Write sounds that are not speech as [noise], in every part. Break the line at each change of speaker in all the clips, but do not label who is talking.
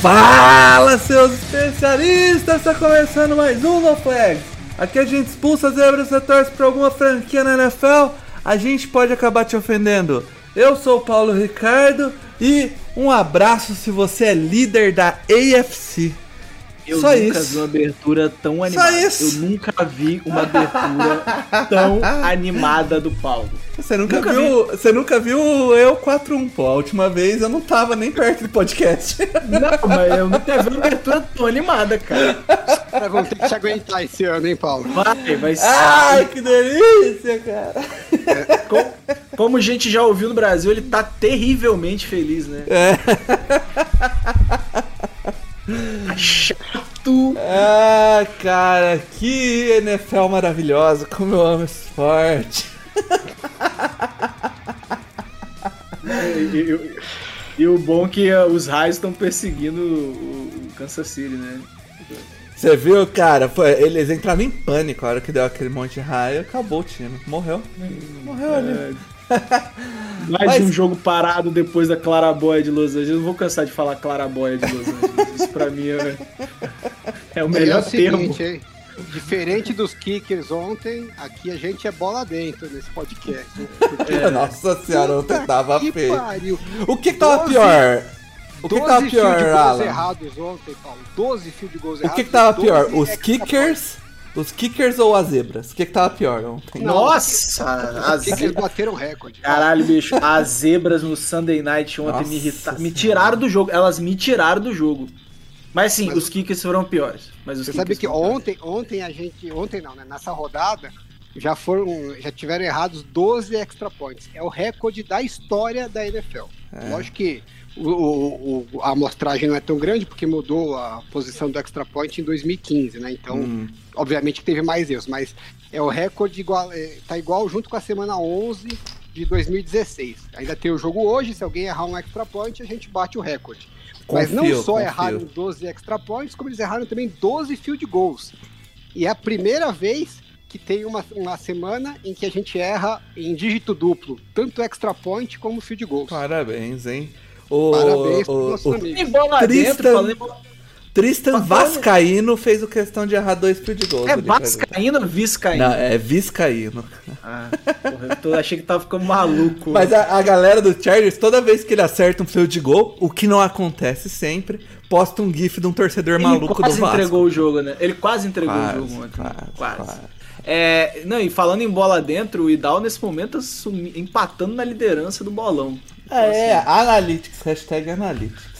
Fala, seus especialistas! Está começando mais um No. Aqui a gente expulsa zebras e torce para alguma franquia na NFL. A gente pode acabar te ofendendo. Eu sou o Paulo Ricardo e um abraço se você é líder da AFC.
Eu
Só
nunca
isso.
vi uma abertura tão animada.
isso.
Eu nunca vi uma abertura tão [laughs] animada do Paulo.
Você nunca,
Nunca
viu? Você nunca viu eu 4-1, pô. A última vez eu não tava nem perto do podcast.
Não, mas eu nunca vi uma abertura tão animada, cara.
Vão ter que te aguentar esse ano, hein, Paulo?
Vai, vai ser.
Ai, que delícia, cara.
Como, como a gente já ouviu no Brasil, ele tá terrivelmente feliz, né?
É.
Chato.
Ah, cara, que NFL maravilhosa, como eu amo esse esporte.
E, e- e o bom é que ah, os raios estão perseguindo o, o Kansas City, né?
Você viu, cara? Foi, eles entraram em pânico a hora que deu aquele monte de raio, acabou o time. Morreu. Morreu ali. [laughs]
Mais
Mas-
um jogo parado depois da Claraboia de Los Angeles. Eu não vou cansar de falar Claraboia de Los Angeles. Isso pra mim é, é o melhor
é o
termo.
seguinte, hein? Diferente dos kickers ontem, aqui a gente é bola dentro nesse podcast. Porque [laughs]
Nossa senhora, ontem tava feio.
pariu.
O que tava
12
pior? O que que
12
tava pior, Alan?
errados ontem, Paulo. 12 field goals
O
errados.
que que tava pior?
12
Os kickers? Os kickers ou as zebras? O que que tava pior ontem?
Nossa! As
Os kickers bateram recorde.
Caralho, bicho, as zebras no Sunday Night ontem
Nossa
me irritaram. Me tiraram do jogo. Elas me tiraram do jogo. Mas sim,
Mas-
os kickers foram piores. Mas os
Você sabe que
piores.
ontem, ontem a gente, ontem não, né? Nessa rodada já foram, já tiveram errados 12 extra points. É o recorde da história da NFL.
É.
Lógico que o, o- a amostragem não é tão grande porque mudou a posição do extra point em 2015, né? Então,
Hum.
obviamente teve mais erros, mas é o recorde igual, é, tá igual junto com a semana 11 de 2016. Ainda tem o jogo hoje, se alguém errar um extra point, a gente bate o recorde. Mas não
Confio,
só
confio.
erraram 12 extra points, como eles erraram também 12 field goals. E é a primeira vez que tem uma, uma semana em que a gente erra em dígito duplo, tanto extra point como field goals.
Parabéns, hein? O,
Parabéns
o,
pros nossos
o.
Tem bola
Tristan-
dentro.
Tristan Vascaíno fez o questão de errar dois field goals.
É
ali pra
Vascaíno ou. Viscaíno?
Não, é Viscaíno.
Ah, porra, eu tô- achei que tava ficando maluco.
Mas a, a galera do Chargers, toda vez que ele acerta um field goal, o que não acontece sempre, posta um gif de um torcedor
Ele
maluco do
quase
Vasco.
entregou o jogo, né? Ele quase entregou
Quase,
o jogo ontem. né?
quase,
Quase.
quase.
É, não, e falando em bola dentro, o Idal nesse momento assumi- empatando na liderança do bolão.
Ah, é, Analytics, hashtag Analytics.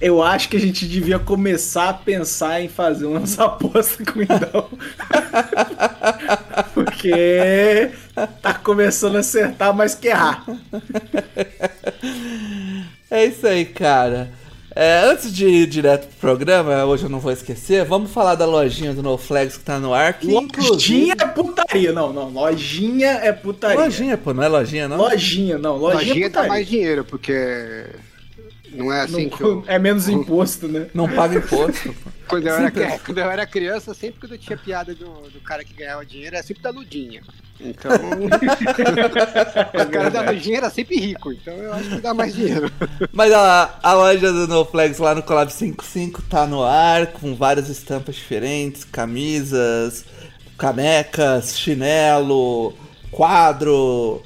Eu acho que a gente devia começar a pensar em fazer umas [laughs] apostas com o Idal. [laughs] Porque tá começando a acertar mais que errar. [laughs]
É isso aí, cara. É, antes de ir direto pro programa, hoje eu não vou esquecer, vamos falar da lojinha do NoFlex que tá no ar. Que
Lojinha é putaria. Não, não. Lojinha é putaria.
Lojinha, pô, não é lojinha, não?
Lojinha, não. Lojinha,
Lojinha
é
dá
putaria.
mais dinheiro, porque não é assim
Não-
que eu... [laughs]
É menos imposto, né?
Não paga imposto. [laughs]
Quando eu, era, quando eu era criança, sempre que eu tinha piada do, do cara que ganhava dinheiro, era sempre da Ludinha. Então. [laughs] o cara da Ludinha era sempre rico, então eu acho que dá mais dinheiro.
Mas a, a loja do NoFlex lá no Collab 55 tá no ar, com várias estampas diferentes, camisas, canecas, chinelo, quadro,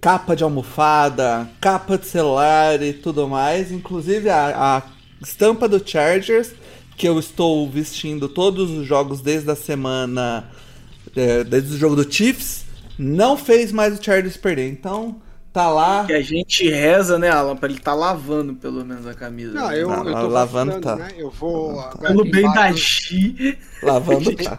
capa de almofada, capa de celular e tudo mais. Inclusive a, a estampa do Chargers, que eu estou vestindo todos os jogos desde a semana, é, desde o jogo do Chiefs, não fez mais o Chargers perder. Então tá lá.
Que a gente reza, né, Alan, pra ele tá lavando pelo menos a camisa.
Não,
né?
eu,
Não,
eu tô
lavando tá.
né? Eu vou.
Pelo bem da Gi.
Lavando [laughs] tá.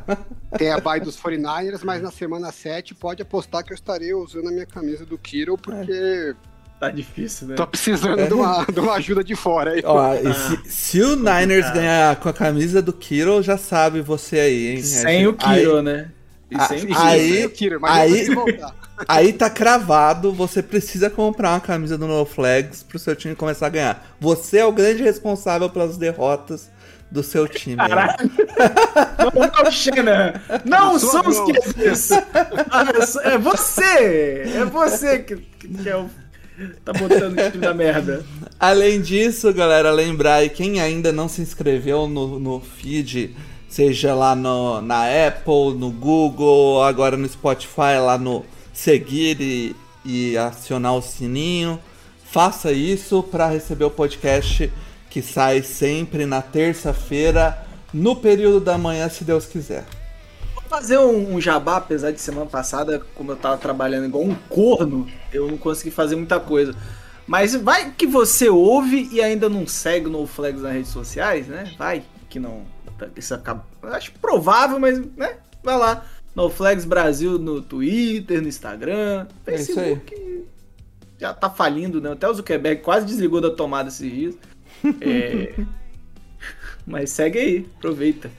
Tem a bye dos 49ers, mas na semana 7 pode apostar que eu estarei usando a minha camisa do Kiro, porque
Tá difícil, né?
Tô precisando de, uma, de uma ajuda de fora aí.
Ó, e se, se o Niners ganhar com a camisa do Kiro, já sabe você aí, hein?
Sem o Kiro, né? E sem
aí-
Sem o Kiro, mas
aí-. [laughs] Aí tá cravado, você precisa comprar uma camisa do No Flags pro seu time começar a ganhar. Você é o grande responsável pelas derrotas do seu time. aí.
Caralho. [laughs] Não, não, Xena. Não
Sua
são os
mão.
QBs. Ah, É você. É você que, que é o... Tá botando o time na merda.
Além disso, galera, lembrar aí, quem ainda não se inscreveu no, no feed, seja lá no, na Apple, no Google, agora no Spotify, lá no seguir e, e acionar o sininho, faça isso para receber o podcast que sai sempre na terça-feira, no período da manhã, se Deus quiser.
Vou fazer um, jabá, apesar de semana passada, como eu tava trabalhando igual um corno, eu não consegui fazer muita coisa. Mas vai que você ouve e ainda não segue o No Flags nas redes sociais, né? Vai que não. Isso acaba. Acho provável, mas, né? Vai lá. No Flags Brasil no Twitter, no Instagram,
É.
Facebook. Já tá falindo, né? Até o Zuckerberg quase desligou da tomada esses dias. É... [laughs] Mas segue aí, aproveita.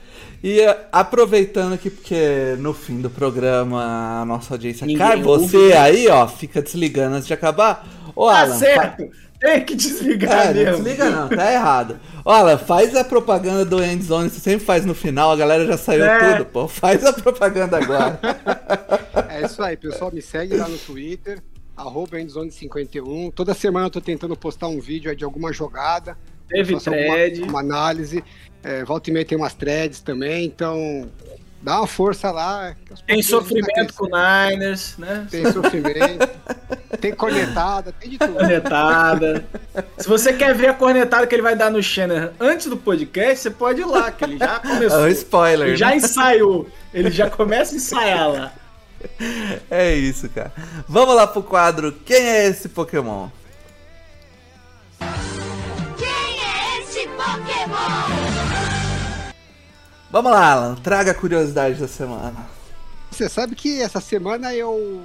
E eh, aproveitando aqui, porque no fim do programa a nossa audiência
Ninguém
cai, você
ouve.
aí, ó, fica desligando antes de acabar. Ô,
Tá
Alan,
certo! Tem que desligar
É, não
mesmo.
desliga não, tá errado. Olha, faz a propaganda do Endzone, você sempre faz no final, a galera já saiu
É.
tudo, pô. Faz a propaganda agora. [laughs]
É isso aí, pessoal. Me segue lá no Twitter, arroba endzone51. Toda semana eu tô tentando postar um vídeo aí de alguma jogada.
Teve thread.
Uma, análise. É, volta e meia tem umas threads também, então dá uma força lá.
Tem sofrimento com o Niners, né?
Tem sofrimento, [laughs] tem cornetada, tem de tudo.
Cornetada. Se você quer ver a cornetada que ele vai dar no Shannon antes do podcast, você pode ir lá, que ele já [laughs]
É
começou.
um spoiler.
Ele já
né?
ensaiou. Ele já começa a ensaiar lá.
É isso, cara. Vamos lá pro quadro Quem é esse Pokémon?
Quem é esse Pokémon?
Vamos lá, Alan, traga a curiosidade da semana.
Você sabe que essa semana eu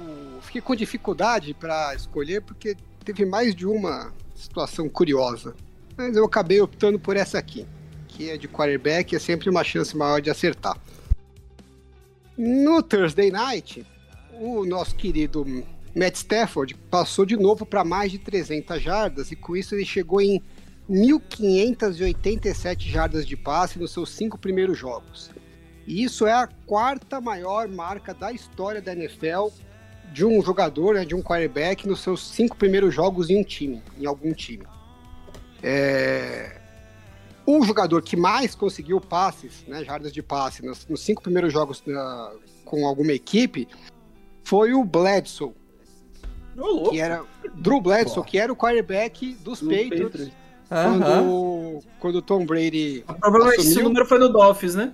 fiquei com dificuldade para escolher porque teve mais de uma situação curiosa. Mas eu acabei optando por essa aqui, que é de quarterback, é sempre uma chance maior de acertar. No Thursday Night, o nosso querido Matt Stafford passou de novo para mais de 300 jardas e com isso ele chegou em 1.587 jardas de passe nos seus cinco primeiros jogos. E isso é a quarta maior marca da história da NFL de um jogador, né, de um quarterback, nos seus cinco primeiros jogos em um time, em algum time. É... O jogador que mais conseguiu passes, né, jardas de passe, nos, nos cinco primeiros jogos da- com alguma equipe, foi o Bledsoe, que era Drew Bledsoe, que era o quarterback dos
Do
Patriots,
Patriots.
Quando, quando o Tom Brady
Provavelmente esse
assumiu.
número foi no Dolphins, né?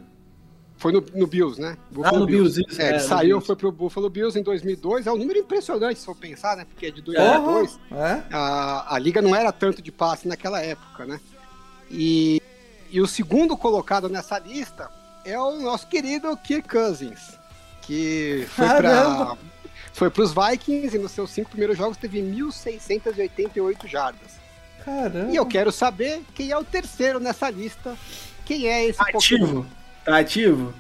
Foi no, no Bills, né?
Ah, no Bills, isso.
É, ele
no
saiu,
Bills.
foi pro Buffalo Bills em 2002. É um número impressionante, se for pensar, né? Porque é de 2002.
É?
A, a liga não era tanto de passe naquela época, né? E, e o segundo colocado nessa lista é o nosso querido Kirk Cousins, que foi para foi para os Vikings e nos seus cinco primeiros jogos teve 1.688 jardas.
Caramba.
E eu quero saber quem é o terceiro nessa lista. Quem é esse Pokémon?
Ativo. Tá ativo?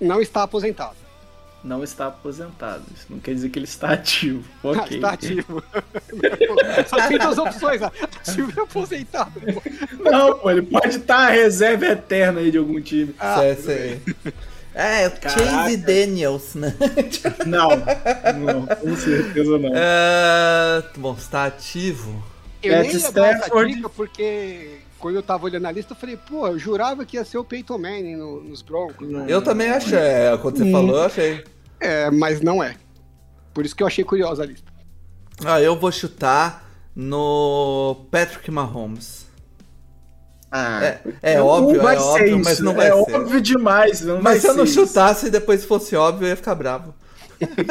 Não está aposentado.
Não está aposentado. Isso não quer dizer que ele está ativo. [laughs] Ok.
Está ativo. [laughs] Só tem duas opções, ativo e aposentado.
Não, pô, ele pode estar a reserva eterna aí de algum time.
Ah,
Sei, sei. É, o
Caraca.
Chase Daniels, né? [laughs]
Não, não, com certeza não.
É, bom, está ativo.
eu
Matt
nem ia dar essa
Stafford.
dica porque quando eu tava olhando a lista, eu falei, pô, eu jurava que ia ser o Peyton Manning no- nos Broncos. né?
Eu também achei. é, Quando você falou, eu achei.
É, mas não é. Por isso que eu achei curiosa a lista.
Ah, eu vou chutar no Patrick Mahomes.
Ah,
É, é óbvio,
vai
é
ser
óbvio,
isso,
mas não vai
é
ser.
óbvio demais. Não vai
Mas se eu não
isso.
chutasse e depois fosse óbvio, eu ia ficar bravo.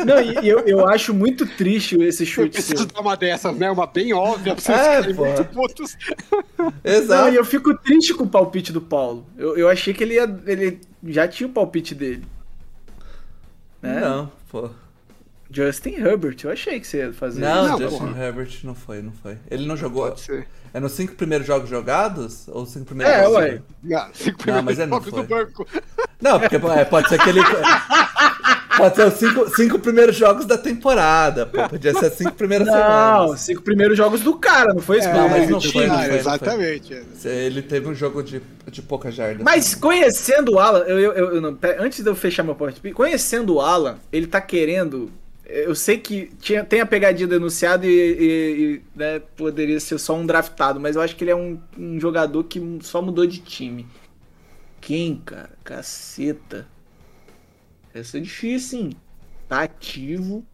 Não, e eu, eu acho muito triste esse
Eu
chute
preciso
seu.
dar uma dessas, né? Uma bem óbvia pra vocês
É,
ficarem muito putos.
Não,
Exato.
e eu fico triste com o palpite do Paulo. Eu, eu achei que ele, ia, ele já tinha o palpite dele. Né?
Não, pô.
Justin Herbert, eu achei que você ia fazer
Não,
Não,
Justin
porra.
Herbert não foi, não foi. Ele não jogou.
Pode ser.
É nos cinco primeiros jogos jogados? Ou os cinco primeiros
É,
jogos?
ué.
Não, cinco
Não, mas
primeiros
ele não
jogos
foi.
do banco.
Não, porque é, pode ser que ele. [laughs] Pode ser os cinco, cinco primeiros jogos da temporada. Pô, podia ser as cinco primeiras
Não,
semanas.
cinco primeiros jogos do cara, não foi isso?
É,
Pelo
mas não
do
foi, não
Ah,
foi, não
exatamente. é.
Ele teve um jogo de, de pouca jarda.
Mas conhecendo o Alan, eu, eu, eu- eu não, antes de eu fechar meu porte, conhecendo o Alan, ele tá querendo. Eu sei que tinha, tem a pegadinha denunciada e, e- e, né, poderia ser só um draftado, mas eu acho que ele é um, um jogador que só mudou de time. Quem, cara? Caceta. Essa é difícil, hein? Tá ativo.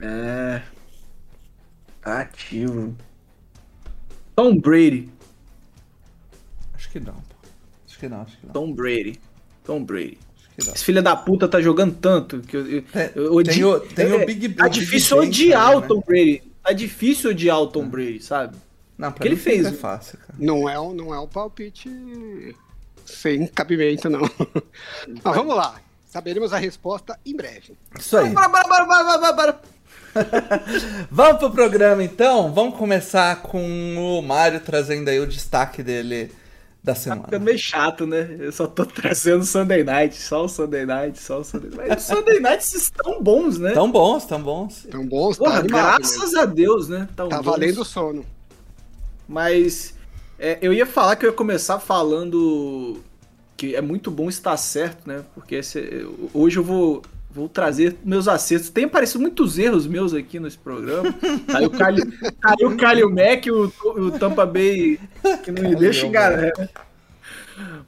É. Tá ativo. Tom Brady.
Acho que não, pô. Acho que não, acho que não.
Tom Brady. Tom Brady.
Acho que não.
Esse filho da puta tá jogando tanto que eu, eu,
Tem-
eu odio-
tem o- tem o
é,
Big-
Tá
o Big
difícil
Ben
odiar
também,
o
né?
Tom Brady. Tá difícil odiar o Tom Brady, sabe?
Não, pra
que ele fez?
É fácil, cara.
Não é não é um palpite sem cabimento, não. [laughs] Mas vamos lá. Saberemos a resposta em breve.
Isso aí.
Bora, bora, bora, bora, bora, bora, bora. [laughs]
Vamos pro programa então? Vamos começar com o Mário trazendo aí o destaque dele da
Tá
semana.
ficando meio chato, né? Eu só tô trazendo Sunday Night, só o Sunday Night, só o Sunday Night. Mas os Sunday Nights estão bons, né?
Tão bons, tão bons.
Tão bons, tá
Porra,
animado
graças
mesmo.
a Deus, né? Tão
Tá
bons.
valendo o sono.
Mas é, eu ia falar que eu ia começar falando que é muito bom estar certo, né? Porque esse- hoje eu vou, vou trazer meus acertos. Tem aparecido muitos erros meus aqui nesse programa. Aí o Calil, aí o Calil Mac, o, o Tampa Bay, que não me deixa enganar. né?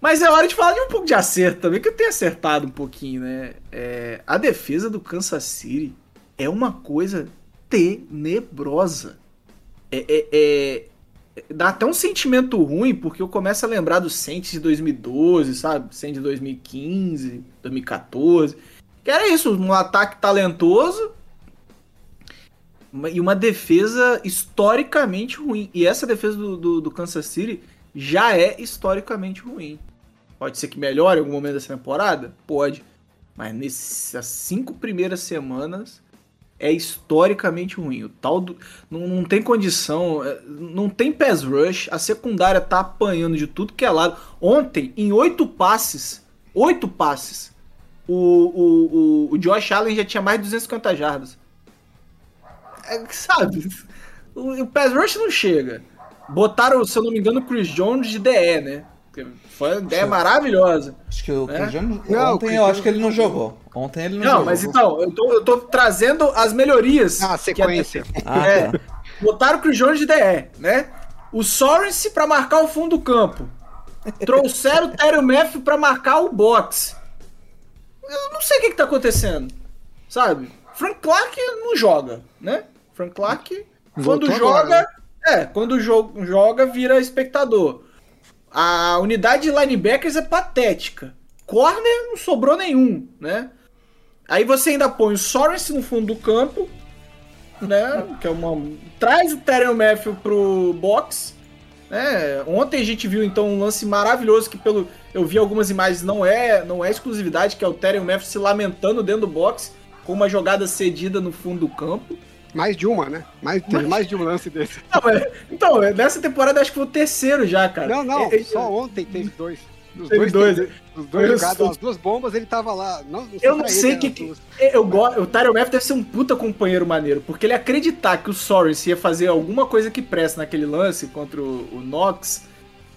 Mas é hora de falar de um pouco de acerto também, que eu tenho acertado um pouquinho, né? É, a defesa do Kansas City é uma coisa tenebrosa. É, é- é- dá até um sentimento ruim, porque eu começo a lembrar do Saints de 2012, sabe? Saints de 2015, 2014. Que era isso, um ataque talentoso e uma defesa historicamente ruim. E essa defesa do, do, do Kansas City já é historicamente ruim. Pode ser que melhore em algum momento dessa temporada? Pode. Mas nessas cinco primeiras semanas é historicamente ruim. O tal do. Não, não tem condição. é, Não tem pass rush. A secundária tá apanhando de tudo que é lado. Ontem, em oito passes. Oito passes. O, o, o, o Josh Allen já tinha mais de 250 jardas. É, sabe? O, o pass rush não chega. Botaram, se eu não me engano, o Chris Jones de DE, né? Foi uma ideia maravilhosa.
Acho que o
É?
Cristiano.
Não,
Ontem eu
Cristiano
acho que ele não jogou. Ontem ele não,
Não,
jogou.
mas então, eu tô, eu tô trazendo as melhorias.
Ah,
que
sequência.
Ah,
é,
tá.
botaram o Chris Jones de DE, né? O Sorense pra marcar o fundo do campo. Trouxeram o Terry Matthew pra marcar o box. Eu não sei o que, que tá acontecendo. Sabe? Frank Clark não joga, né? Frank Clark, quando
Voltou
joga.
agora, né?
É, quando jo joga, vira espectador. A unidade de linebackers é patética. Corner não sobrou nenhum, né? Aí você ainda põe o Sorensen no fundo do campo, né? Que é uma. Traz o Terry Matthew pro box. Né? Ontem a gente viu então um lance maravilhoso que pelo. Eu vi algumas imagens, não é, não é exclusividade, que é o Terry Matthew se lamentando dentro do box com uma jogada cedida no fundo do campo.
Mais de uma, né? Mais, teve mais de um lance desse. [laughs]
Não, mas- então, nessa temporada acho que foi o terceiro já, cara.
Não, não,
É, é,
só ontem teve dois. Os dois,
dois.
teve- os dois jogados,
sou-
as duas bombas, ele tava lá. Não, não
Eu não
ele,
sei
né,
que,
as
que eu gosto. O Tyron Matthew deve ser um puta companheiro maneiro, porque ele acreditar que o Sorensen ia fazer alguma coisa que presta naquele lance contra o, o Knox,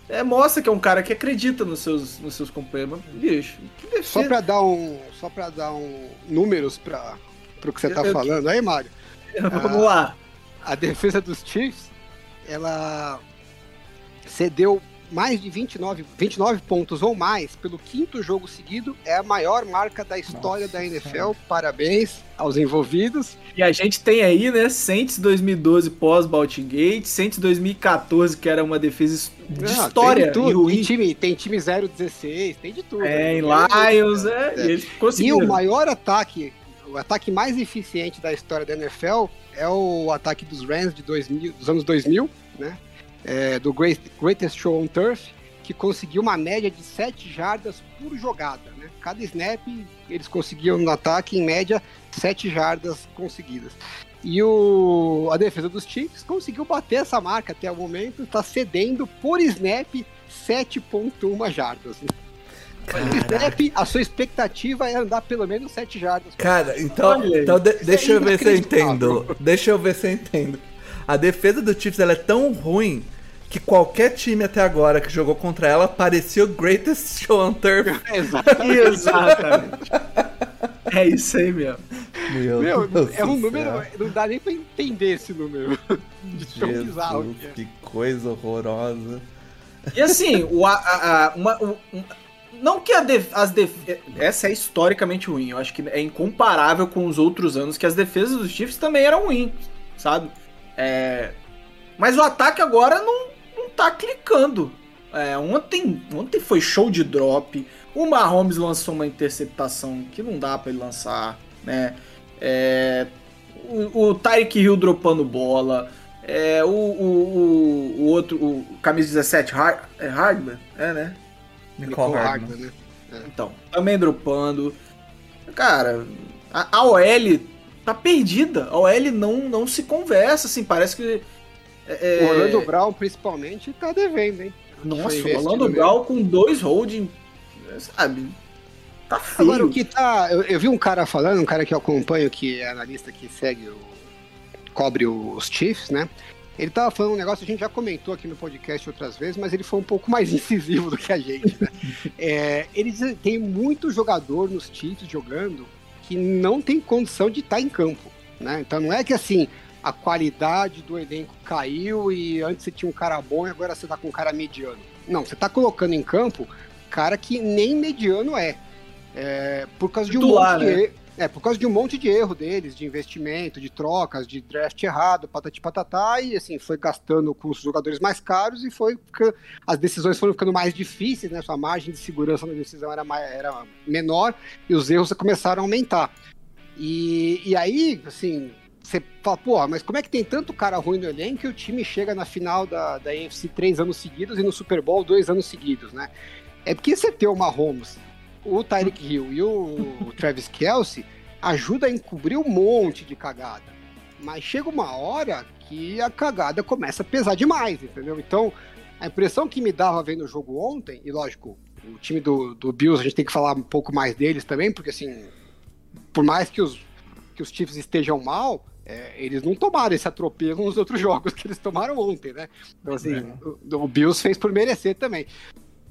é, mostra que é um cara que acredita nos seus, nos seus companheiros. Mas, bicho.
Só pra dar um. Só pra dar um. números pra, pro que você tá
Eu- eu-
falando aí, Mário. [laughs]
Vamos lá.
A defesa dos Chiefs, ela cedeu mais de 29, 29 pontos ou mais pelo quinto jogo seguido. É a maior marca da história
Nossa
da NFL. Parabéns aos envolvidos.
E a gente tem aí, né, Saints 2012 pós-Baltigate, Saints 2014, que era uma defesa de
Ah,
história
tem de
e
tudo.
ruim.
Tem time, tem time 016, tem de tudo.
É, em
né?
Lions, é, e eles
E
conseguiram.
o maior ataque, o ataque mais eficiente da história da NFL é o ataque dos Rams de 2000, dos anos 2000, né? É, do Great, Greatest Show on Turf. que conseguiu uma média de 7 jardas por jogada. Né? Cada snap eles conseguiam no ataque, em média, 7 jardas conseguidas. E o, a defesa dos Chiefs conseguiu bater essa marca até o momento, está cedendo por snap 7,1 jardas. Por snap, a sua expectativa é andar pelo menos 7 jardas.
Cara, então, então de- deixa
é
eu ver se eu entendo. Deixa eu ver se eu entendo. A defesa do Chiefs ela é tão ruim que qualquer time até agora que jogou contra ela parecia o greatest [laughs] show on turf.
Exatamente.
Exatamente. É isso aí mesmo.
Meu,
Meu,
Deus
é um número,
céu.
não dá nem pra entender esse número. De tão bizarro
Jesus,
que é.
que coisa horrorosa.
E assim, o, a, a- uma- um- não que def- as def- essa é historicamente ruim, eu acho que é incomparável com os outros anos que as defesas dos Chiefs também eram ruins, sabe? É, mas o ataque agora não, não tá clicando. É, ontem, ontem foi show de drop. O Mahomes lançou uma interceptação que não dá pra ele lançar, né? É, o, o Tyreek Hill dropando bola. É, o, o, o, o outro, o camisa 17, Hard, é Hardman? É, né?
Nicole Hardman.
Hardman, né?
Então, também dropando. Cara, a, a OL tá perdida. A OL não, não se conversa, assim, parece que. é,
O Orlando Brown, principalmente, tá devendo, hein?
Nossa,
Foi
o Orlando
mesmo.
Brown com dois holding, sabe? Tá feio.
Agora, o que tá. Eu, eu vi um cara falando, um cara que eu acompanho, que é analista que segue o. cobre os Chiefs, né? Ele tava falando um negócio, a gente já comentou aqui no podcast outras vezes, mas ele foi um pouco mais [laughs] incisivo do que a gente. Né? É, eles tem muito jogador nos Chiefs jogando que não tem condição de estar em campo. Né? Então não é que assim a qualidade do elenco caiu e antes você tinha um cara bom e agora você tá com um cara mediano. Não, você tá colocando em campo cara que nem mediano é. É, por causa de um
Titular,
monte de
né?
É, por causa de um monte de erro deles, de investimento, de trocas, de draft errado, patati patatá, e assim, foi gastando com os jogadores mais caros e foi as decisões foram ficando mais difíceis, né? Sua margem de segurança na decisão era, mai- era menor e os erros começaram a aumentar. E, e aí, assim, você fala, pô, mas como é que tem tanto cara ruim no elenco e o time chega na final da, da AFC três anos seguidos e no Super Bowl dois anos seguidos, né? É porque você ter o Mahomes, o Tyreek Hill e o Travis Kelsey ajuda a encobrir um monte de cagada. Mas chega uma hora que a cagada começa a pesar demais, entendeu? Então, a impressão que me dava vendo o jogo ontem, e lógico, o time do, do Bills, a gente tem que falar um pouco mais deles também, porque assim, por mais que os, que os Chiefs estejam mal, é, eles não tomaram esse atropelo nos outros jogos que eles tomaram ontem, né? Então, assim, o, o Bills fez por merecer também.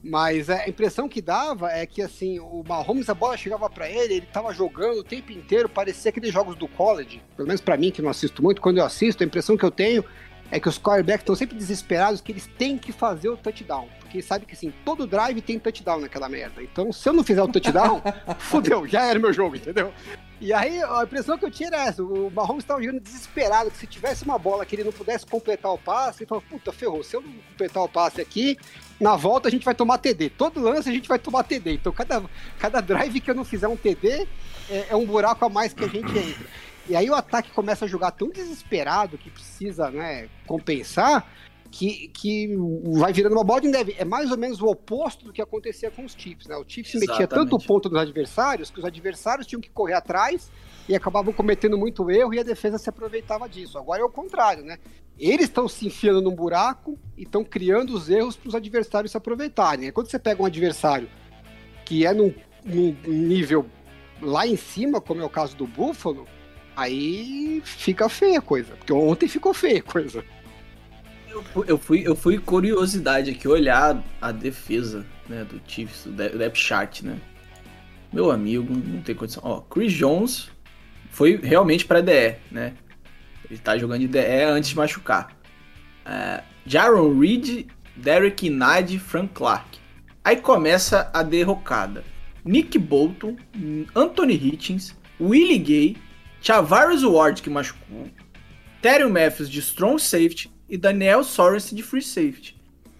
Mas a impressão que dava é que, assim, o Mahomes, a bola chegava pra ele, ele tava jogando o tempo inteiro, parecia aqueles jogos do college. Pelo menos pra mim, que não assisto muito, quando eu assisto, a impressão que eu tenho é que os quarterbacks estão sempre desesperados que eles têm que fazer o touchdown. Porque sabe que, assim, todo drive tem touchdown naquela merda. Então, se eu não fizer o touchdown, [laughs] fodeu, já era meu jogo, entendeu? E aí, a impressão que eu tinha era essa: o Mahomes estava jogando desesperado, que se tivesse uma bola que ele não pudesse completar o passe, ele falou: puta, ferrou, se eu não completar o passe aqui, na volta a gente vai tomar TD. Todo lance a gente vai tomar TD. Então, cada, cada drive que eu não fizer um TD é, é um buraco a mais que a gente entra. E aí o ataque começa a jogar tão desesperado que precisa né, compensar que, que vai virando uma bola de neve. É mais ou menos o oposto do que acontecia com os Chiefs. Né? O Chiefs metia tanto
Exatamente.
ponto nos adversários que os adversários tinham que correr atrás e acabavam cometendo muito erro e a defesa se aproveitava disso. Agora é o contrário, né? Eles estão se enfiando num buraco e estão criando os erros para os adversários se aproveitarem. Quando você pega um adversário que é num, num nível lá em cima, como é o caso do Buffalo, aí fica feia a coisa. Porque ontem ficou feia a coisa.
Eu fui, eu fui, curiosidade aqui, olhar a defesa né, do Chiefs, do de- depth chart, né? Meu amigo, não tem condição. Ó, Chris Jones foi realmente pra DE, né? Ele tá jogando de DE antes de machucar. É, Jaron Reed, Derek Nade, Frank Clark. Aí começa a derrocada. Nick Bolton, Anthony Hitchens, Willie Gay, Chavarius Ward, que machucou, Terry Matthews de Strong Safety e Daniel Sorensen de Free Safety.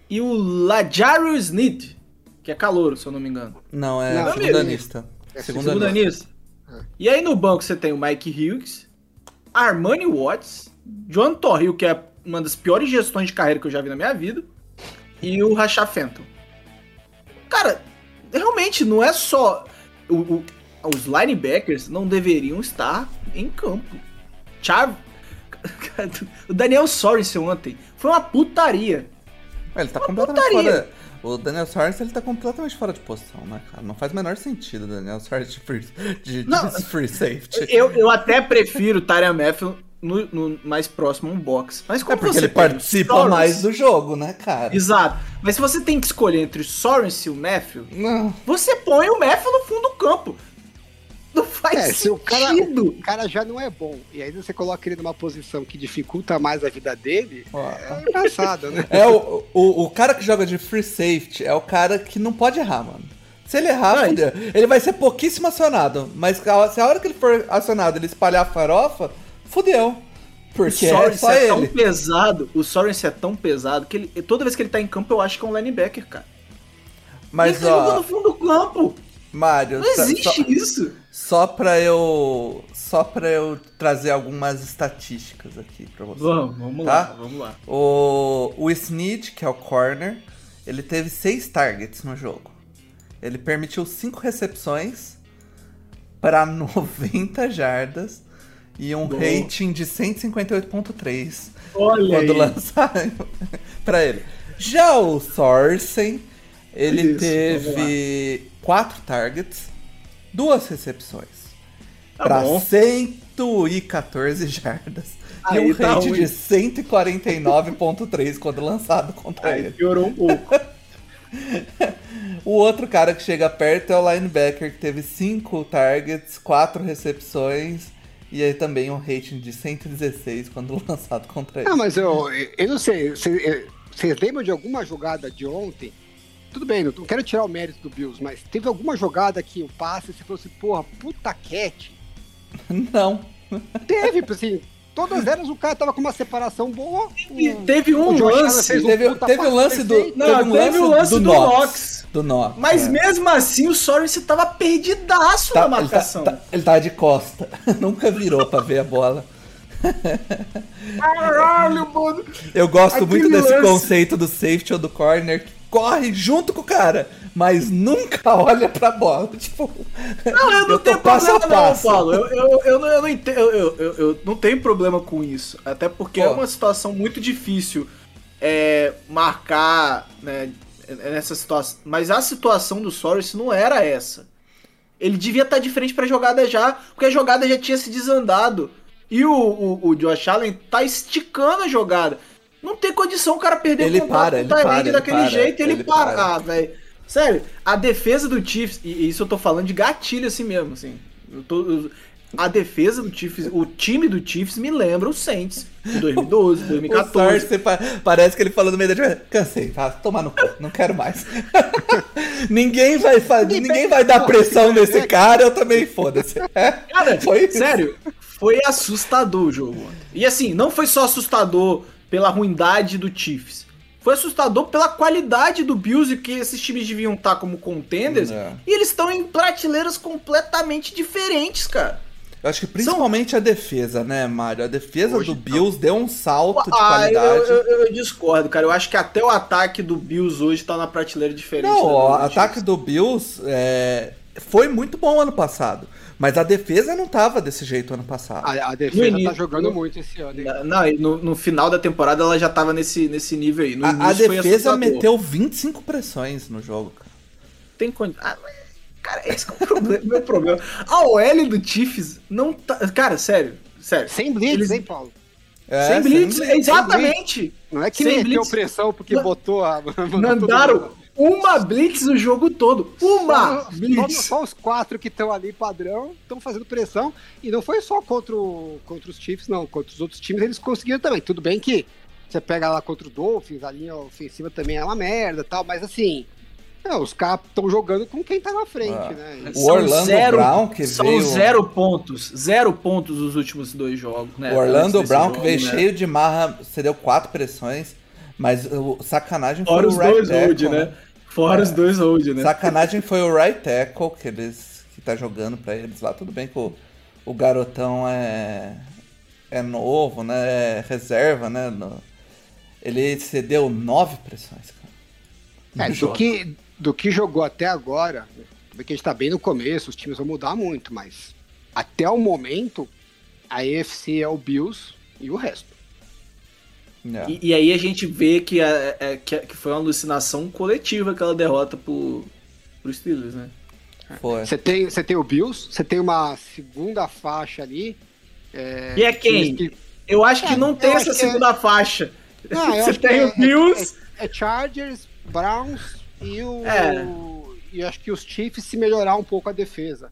E o Lajario Sneed, que é calouro, se eu não me engano.
Não, é
Não,
segunda
amigo.
lista.
É
Segunda
Segunda
lista.
nisso.
É.
E aí no banco você tem o Mike Hughes, Armani Watts, John Torril, que é uma das piores gestões de carreira que eu já vi na minha vida, e o Rashad Fenton. cara, realmente não é só. o- o- os linebackers não deveriam estar em campo. Char... [laughs] O Daniel Sorensen ontem foi uma putaria.
Ele tá completamente
putaria.
fora. O Daniel Sorensen ele tá completamente fora de posição, né, cara? Não faz o menor sentido o Daniel Sorensen de free, de, de
Não. [laughs]
free safety.
Eu, eu até prefiro o Tyrion Matthew no, no mais próximo um box. Mas como
É porque ele participa mais do jogo, né, cara?
Exato. Mas se você tem que escolher entre o Sorensen e o Matthew,
Não.
você põe o Matthew no fundo do campo. Não faz
É, se o cara,
sentido.
o cara já não é bom, e aí você coloca ele numa posição que dificulta mais a vida dele,
Ó.
é engraçado, né?
É o, o, o cara que joga de free safety é o cara que não pode errar, mano. Se ele errar, fudeu. ele vai ser pouquíssimo acionado. Mas se a hora que ele for acionado ele espalhar a farofa, fudeu.
O
Porque é
Sorensen
só
é, tão
ele.
pesado, o Sorensen é tão pesado que ele, toda vez que ele tá em campo eu acho que é um linebacker, cara.
Mas
ele joga
ó,
no fundo do campo.
Mário,
Não existe
só,
isso.
Só pra eu. Só pra eu trazer algumas estatísticas aqui pra você.
Vamos, vamos
Tá?
lá, vamos lá.
O, o Snead, que é o corner, ele teve seis targets no jogo. Ele permitiu cinco recepções para 90 [laughs] jardas e um
Bom.
rating de 158.3
Olha
quando
aí.
lançaram [laughs] para ele. Já o Sorsen, ele
Isso,
teve quatro targets, duas recepções
Tá
para
bom.
114 jardas e
Aí
um
tá
rate
ruim.
de 149.3 quando lançado contra
Aí
ele.
piorou um pouco. [laughs]
O outro cara que chega perto é o linebacker, que teve 5 targets, 4 recepções e aí também um rating de 116 quando [laughs] lançado contra ele.
Ah, mas eu, eu não sei, vocês vocês lembram de alguma jogada de ontem? Tudo bem, não quero tirar o mérito do Bills, mas teve alguma jogada que o passe você falou assim, porra, puta cat. [laughs]
Não.
Teve, assim, todas elas o cara tava com uma separação boa.
E
o-
teve um
o Josh Allen
lance.
fez um
Teve, teve um
passe
lance do.
Não,
teve um
teve o lance do
Knox.
Knox.
Do Knox.
Mas
é.
mesmo assim o Sorensen tava perdidaço
Tá-
na
ele, tá,
marcação.
tá- ele tava de costa. [laughs] Nunca virou pra ver a bola.
Caralho, mano.
Eu gosto
Aquele
muito desse
lance.
conceito do safety ou do corner que corre junto com o cara, mas nunca [laughs] olha pra bola. Tipo,
Não, eu não
tô
tenho problema não. Paulo. Eu, eu, eu, não, eu, não entendo, eu, eu, eu- eu não tenho problema com isso. Até porque é
Ó.
uma situação muito difícil é, marcar né, nessa situação. Mas a situação do Soros não era essa. Ele devia estar de frente pra jogada já, porque a jogada já tinha se desandado. E o, o, o Josh Allen tá esticando a jogada. Não tem condição o cara perder
Ele
o contato
para, ele para, ele
daquele
para,
jeito ele,
ele
para.
para.
Ah, velho. Sério, a defesa do Chiefs, e isso eu tô falando de gatilho assim mesmo, assim. Eu tô- eu- a defesa do Chiefs, o time do Chiefs me lembra o Saints de 2012, [laughs]
o
2014.
Sarce pa- parece que ele falou no meio da. Cansei, tá? Tomar no cu, não quero mais. [laughs] ninguém vai fazer, ninguém vai dar pressão nesse cara, eu também foda-se. [laughs] É,
Cara,
foi
sério, foi assustador o jogo. E assim, não foi só assustador pela ruindade do Chiefs. Foi assustador pela qualidade do Bills e que esses times deviam estar como contenders.
É.
E eles estão em prateleiras completamente diferentes, cara.
Eu acho que principalmente a defesa, né, Mário? A defesa
Hoje
do
não.
Bills deu um salto de
Ah, eu,
qualidade.
eu- eu discordo, cara. Eu acho que até o ataque do Bills hoje tá na prateleira diferente.
Não,
da
o ataque do Bills é, foi muito bom ano passado. Mas a defesa não tava desse jeito ano passado.
A, a defesa
início-
tá jogando
no-
muito esse ano. hein?
Não, e no, no final da temporada ela já tava nesse, nesse nível aí. No
a, a defesa meteu 25 pressões no jogo, cara.
Tem condi- ah, Cara, esse é o [laughs] problema, meu problema. A OL do Chiefs não tá. Cara, sério, sério.
Sem blitz,
Eles-
hein, Paulo?
É,
sem blitz,
sem blitz.
exatamente.
Não é que
Sem
meteu
blitz.
pressão porque
Não.
botou a. [laughs]
Mandaram uma blitz o jogo todo. Uma
Só,
blitz.
só os quatro que estão ali padrão estão fazendo pressão. E não foi só contra, o- contra os Chiefs, não. Contra os outros times eles conseguiram também. Tudo bem que você pega lá contra o Dolphins, a linha ofensiva também é uma merda e tal, mas assim. é, os caras estão jogando com quem tá na frente,
Ah.
né?
O Orlando Brown, que
são
veio-
zero pontos. Zero pontos os últimos dois jogos, né?
O Orlando Brown,
jogo,
que veio
né?
cheio de marra, cedeu quatro pressões. Mas o sacanagem
Fora
foi
os
o right
dois
tackle.
hold, né? Fora os dois hold, né?
Sacanagem foi o right tackle que eles que tá jogando pra eles lá. Tudo bem que o, o garotão é é novo, né? É reserva, né? No- ele cedeu nove pressões, cara.
É, do
jogo.
que, do que jogou até agora, porque a gente tá bem no começo, os times vão mudar muito, mas até o momento, a AFC é o Bills e o resto.
É.
E, e aí a gente vê que, a- é- que, que foi uma alucinação coletiva aquela derrota pro, pro Steelers, né?
Foi.
Você tem, você tem o Bills, você tem uma segunda faixa ali. É,
E é quem?
que-
Eu acho que
É,
não tem essa
é-
segunda faixa.
Não, [laughs]
Você
acho que
tem
é-
o Bills.
É, é Chargers, Browns e o.
É.
E acho que os Chiefs se melhorar um pouco a defesa.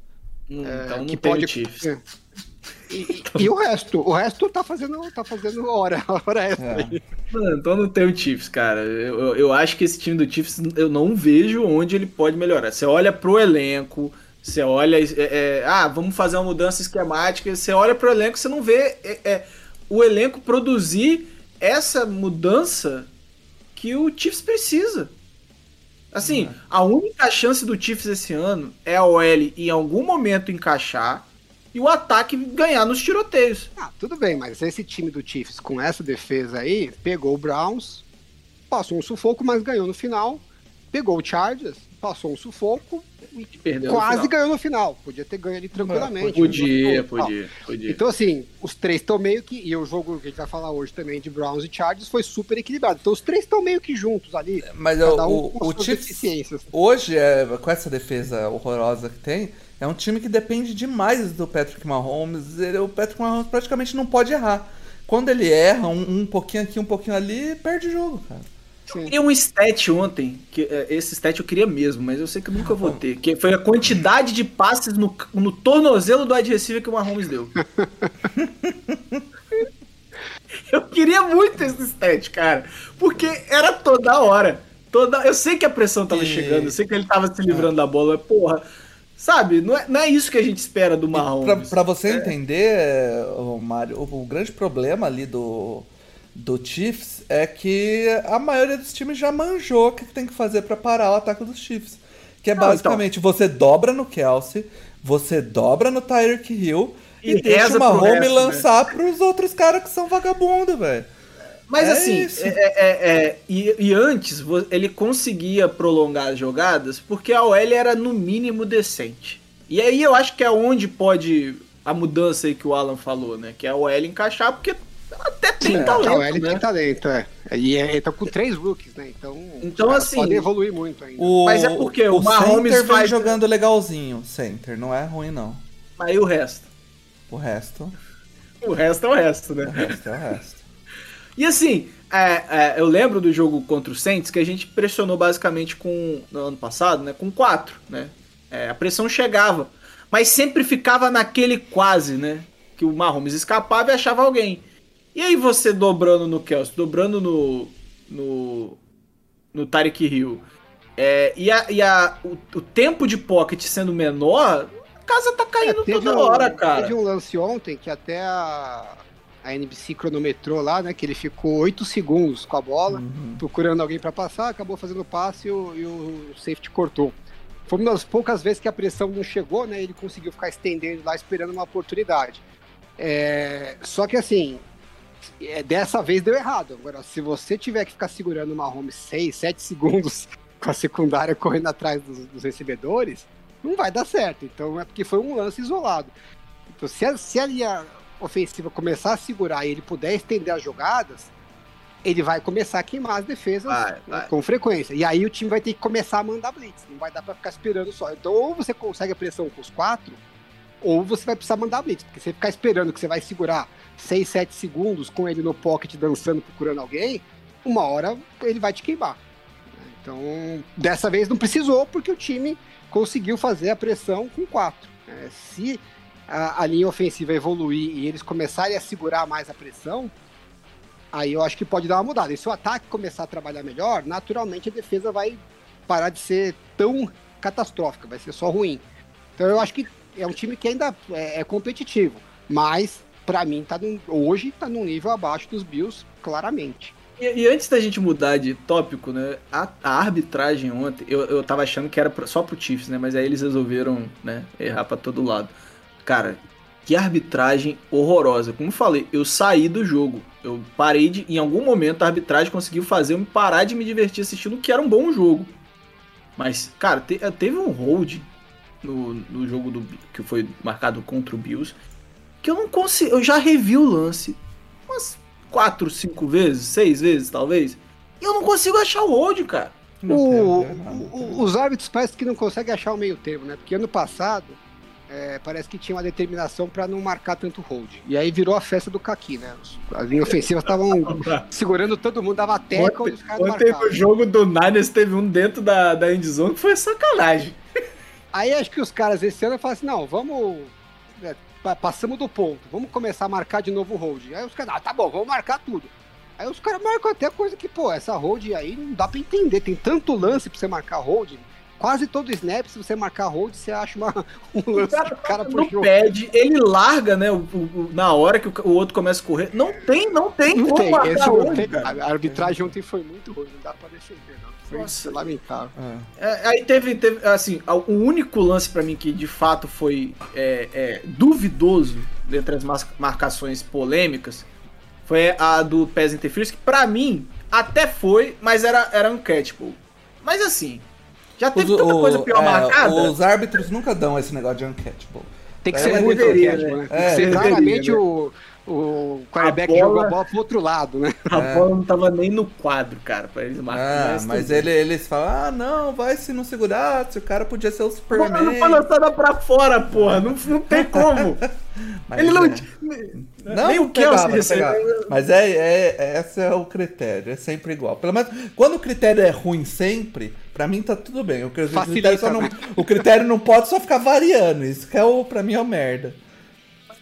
Hum,
É,
então não
que
tem
pode-
o Chiefs.
É. E, o resto? O resto tá fazendo, tá fazendo hora, [laughs] hora extra.
É.
aí.
Mano, então não tem o Chiefs, cara. Eu, eu, acho que esse time do Chiefs, eu não vejo onde ele pode melhorar. Você olha pro elenco, você olha. é, é, ah, vamos fazer uma mudança esquemática. Você olha pro elenco, você não vê é, é, o elenco produzir essa mudança que o Chiefs precisa. Assim, a única chance do Chiefs esse ano é a OL em algum momento encaixar e o ataque ganhar nos tiroteios.
Ah, tudo bem, mas esse time do Chiefs com essa defesa aí, pegou o Browns, passou um sufoco, mas ganhou no final. Pegou o Chargers, passou um sufoco e
Perdeu no
quase
final.
ganhou no final. Podia ter ganho ali tranquilamente.
Podia, podia, podia.
Então, assim, os três estão meio que. E o jogo que a gente vai falar hoje também de Browns e Chargers foi super equilibrado. Então, os três estão meio que juntos ali.
Mas
um
o,
com
o
suas
Chiefs,
deficiências.
hoje, é, com essa defesa horrorosa que tem, é um time que depende demais do Patrick Mahomes. Ele- o Patrick Mahomes praticamente não pode errar. Quando ele erra um, um pouquinho aqui, um pouquinho ali, perde o jogo, cara.
Eu queria um stat ontem, que é, esse stat eu queria mesmo, mas eu sei que eu nunca vou ter, que foi a quantidade de passes no, no tornozelo do receiver que o Mahomes deu. [laughs] eu queria muito esse stat, cara, porque era toda hora. Toda, eu sei que a pressão tava
E-
chegando, eu sei que ele tava se livrando da bola, mas porra, sabe, não é, não é isso que a gente espera do Mahomes.
pra você entender, ô, Mário, o, o grande problema ali do, do Chiefs é que a maioria dos times já manjou o que tem que fazer pra parar o ataque dos Chiefs. Que é
Não, então.
basicamente você dobra no Kelsey, você dobra no Tyreek Hill e,
E
deixa o Mahomes
resto, né?
lançar pros outros caras que são vagabundo, velho.
Mas
É
assim,
isso.
é- é- é- e, e antes ele conseguia prolongar as jogadas porque a OL era no mínimo decente. E aí eu acho que é onde pode a mudança aí que o Alan falou, né? Que é a OL encaixar, porque até tem
Sim,
talento,
o L
né?
tem talento, é. E é, ele tá com três rookies, né? Então,
Então, assim,
podem evoluir muito ainda.
O,
Mas é porque o
o
Mahomes
center
faz-
jogando legalzinho. Center, não é ruim não.
Aí o resto.
O resto,
O resto é o resto,
o
né?
resto é o resto.
E assim, é, é, eu lembro do jogo contra o Saints que a gente pressionou basicamente com. No ano passado, né? Com quatro, né? É, a pressão chegava. Mas sempre ficava naquele quase, né? Que o Mahomes escapava e achava alguém. E aí você dobrando no Kelsey, dobrando no. no. no Tarek Hill. é, e a, e a, o, o tempo de pocket sendo menor, a casa tá caindo
É, teve
toda
um-
hora, cara.
Teve um lance ontem que até a, a NBC cronometrou lá, né? Que ele ficou 8 segundos com a bola,
Uhum.
procurando alguém pra passar, acabou fazendo o passe e o, e o safety cortou. Foi uma das poucas vezes que a pressão não chegou, né? Ele conseguiu ficar estendendo lá, esperando uma oportunidade. É, só que assim, é, dessa vez deu errado. Agora, se você tiver que ficar segurando uma home 6, 7 segundos [laughs] com a secundária correndo atrás dos, dos recebedores, não vai dar certo. Então é porque foi um lance isolado. Então, se a, se a linha ofensiva começar a segurar e ele puder estender as jogadas, ele vai começar a queimar as defesas
Vai, vai.
com frequência. E aí o time vai ter que começar a mandar blitz. Não vai dar pra ficar esperando só. Então, ou você consegue a pressão com os quatro, ou você vai precisar mandar blitz. Porque você ficar esperando que você vai segurar 6, 7 segundos com ele no pocket dançando, procurando alguém, uma hora ele vai te queimar. Então, dessa vez não precisou, porque o time conseguiu fazer a pressão com quatro. É, se a, a linha ofensiva evoluir e eles começarem a segurar mais a pressão, aí eu acho que pode dar uma mudada. E se o ataque começar a trabalhar melhor, naturalmente a defesa vai parar de ser tão catastrófica, vai ser só ruim. Então eu acho que é um time que ainda é, é competitivo, mas para mim tá num- hoje tá num nível abaixo dos Bills, claramente.
E, e antes da gente mudar de tópico, né? A, a arbitragem ontem, eu, eu tava achando que era só pro Chiefs, né? Mas aí eles resolveram, né, errar pra todo lado. Cara, que arbitragem horrorosa. Como eu falei, eu saí do jogo. Eu parei de. Em algum momento a arbitragem conseguiu fazer eu me parar de me divertir assistindo, que era um bom jogo. Mas, cara, te- teve um hold no, no jogo do, que foi marcado contra o Bills que eu não consigo. Eu já revi o lance umas quatro, cinco vezes, seis vezes talvez. E eu não consigo achar o hold, cara.
O-
não
o- os árbitros parecem que não conseguem achar o meio termo, né? Porque ano passado é, parece que tinha uma determinação para não marcar tanto hold. E aí virou a festa do Kaki, né? As linhas ofensivas estavam [laughs] segurando todo mundo, dava teca onde os caras
Ontem no jogo do Niners teve um dentro da, da endzone que foi sacanagem. [laughs]
Aí acho que os caras esse ano falaram assim, não, vamos... é, pa- passamos do ponto, vamos começar a marcar de novo o hold. Aí os caras, ah, tá bom, vamos marcar tudo. Aí os caras marcam até coisa que, pô, essa hold aí não dá pra entender. Tem tanto lance pra você marcar hold. Quase todo snap, se você marcar hold, você acha uma, [laughs] um lance que o cara
no
puxou.
pad, ele larga, né? o- o- o- na hora que o, o outro começa a correr. Não tem, não tem
Não
como
tem,
marcar
esse
hold,
tem.
cara.
A arbitragem ontem foi muito ruim, não dá pra defender, não. Foi
Nossa.
lamentável.
É.
É, aí teve, teve, assim, o único lance pra mim que de fato foi é, é, duvidoso dentre as marcações polêmicas foi a do Pass Interference, que pra mim até foi, mas era, era uncatchable. Mas assim, já teve
Os-
tanta
o-
coisa pior
é,
marcada.
Os árbitros nunca dão esse negócio de uncatchable.
Tem que
É,
ser muito
deveria,
atlético,
né?
né? Tem
É,
que ser
deveria,
claramente
né?
o, o quarterback
A bola-
jogou a bola pro outro lado, né?
A
É.
bola não tava nem no quadro, cara, pra eles
Ah,
marcarem.
mas ele, eles falam, ah, não, vai se não segurar, se o cara podia ser o
Não,
Superman.
não foi lançada pra fora, porra. Não, não tem como. [laughs]
Mas
ele não.
É. Não,
nem o Kelsey
pegava,
recebeu.
pegava. Mas é, é, esse é o critério, é sempre igual. Pelo menos, quando o critério é ruim sempre, pra mim tá tudo bem. O, critério, só não,
né?
o critério não pode só ficar variando, isso que é o, pra mim é o merda.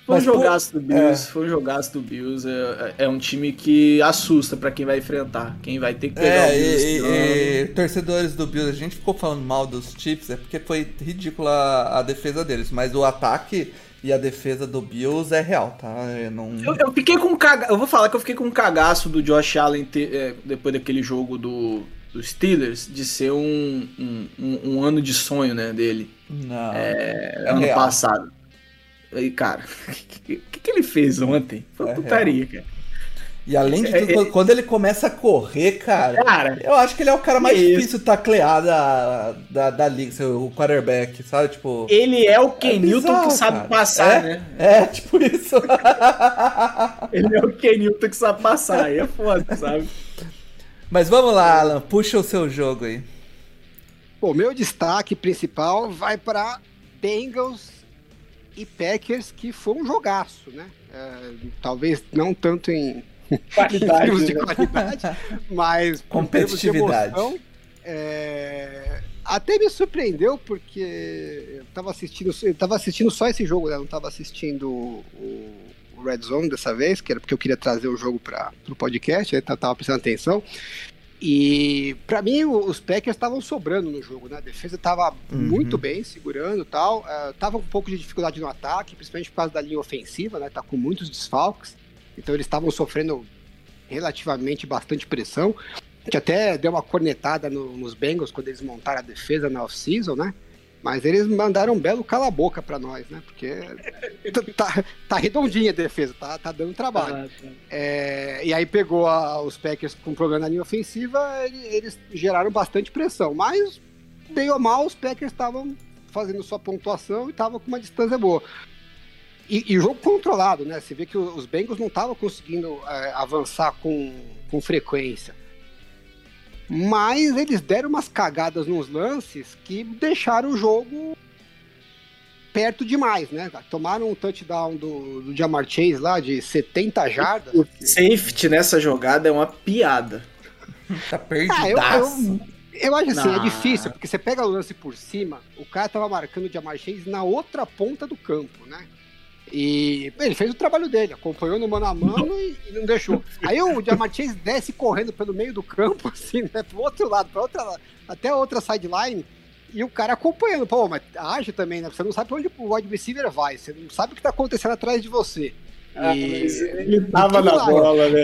Foi um jogaço do Bills,
é.
foi um jogaço do Bills. É, é um time que assusta pra quem vai enfrentar. Quem vai ter que pegar
É,
o Bills.
e, e- torcedores do Bills, a gente ficou falando mal dos Chiefs, é porque foi ridícula a defesa deles, mas o ataque e a defesa do Bills é real, tá? Eu não...
Eu, eu fiquei com um caga... Eu vou falar que eu fiquei com um cagaço do Josh Allen ter, é, depois daquele jogo do, do Steelers de ser um, um, um- um ano de sonho, né, dele.
Não,
É,
É
ano
real.
passado. E, cara, o [laughs] que, que, que ele fez ontem? Foi
É
putaria, cara.
E além de
É,
tudo,
é-
quando- ele começa a correr, cara,
Cara,
eu acho que ele é o cara mais
isso?
difícil taclear da, da, da liga, o quarterback, sabe? Tipo.
ele é o Ken
É
Newton
bizarro,
que sabe
cara.
passar,
É?
né?
É, tipo isso. [laughs]
Ele é o Ken Newton que sabe passar. Aí é foda, sabe?
Mas vamos lá, Alan, puxa o seu jogo aí.
Bom, meu destaque principal vai para Bengals e Packers, que foi um jogaço, né? É, talvez não tanto em, em termos de
né?
qualidade, [laughs] mas
Competitividade.
emoção, é, até me surpreendeu porque eu tava assistindo, eu tava assistindo só esse jogo, né? Eu não tava assistindo o, o Red Zone dessa vez, que era porque eu queria trazer o jogo para o podcast, eu tava prestando atenção. E pra mim o- os Packers estavam sobrando no jogo, né? A defesa tava
Uhum.
muito bem segurando e tal. eh, tava com um pouco de dificuldade no ataque, principalmente por causa da linha ofensiva, né? Tá com muitos desfalques. Então eles estavam sofrendo relativamente bastante pressão. A gente até deu uma cornetada no- nos Bengals quando eles montaram a defesa na off-season, né? Mas eles mandaram um belo cala-boca pra nós, né? Porque tá, tá, tá redondinha a defesa, tá, tá dando trabalho. É, e aí pegou a- os Packers com problema na linha ofensiva, ele- eles geraram bastante pressão. Mas, bem ou mal, os Packers estavam fazendo sua pontuação e estavam com uma distância boa. E, e o jogo controlado, né? Você vê que os Bengals não estavam conseguindo é, avançar com, com frequência. Mas eles deram umas cagadas nos lances que deixaram o jogo perto demais, né? Tomaram um touchdown do, do Jamar Chase lá de 70 jardas.
O safety nessa jogada é uma piada.
Tá
Ah, eu,
perdidaço.
eu, eu acho assim, é
Não.
difícil, porque você pega o lance por cima, o cara tava marcando o Jamar Chase na outra ponta do campo, né? E ele fez o trabalho dele, acompanhou no mano a mano e, e não deixou. Aí o Chase desce correndo pelo meio do campo, [laughs] assim, né? Pro outro lado, pra outra, até outra sideline, e o cara acompanhando. Pô, mas age também, né? Você não sabe pra onde o wide receiver vai, você não sabe o que tá acontecendo atrás de você.
Ah,
E-
ele tava
e
na bola, né?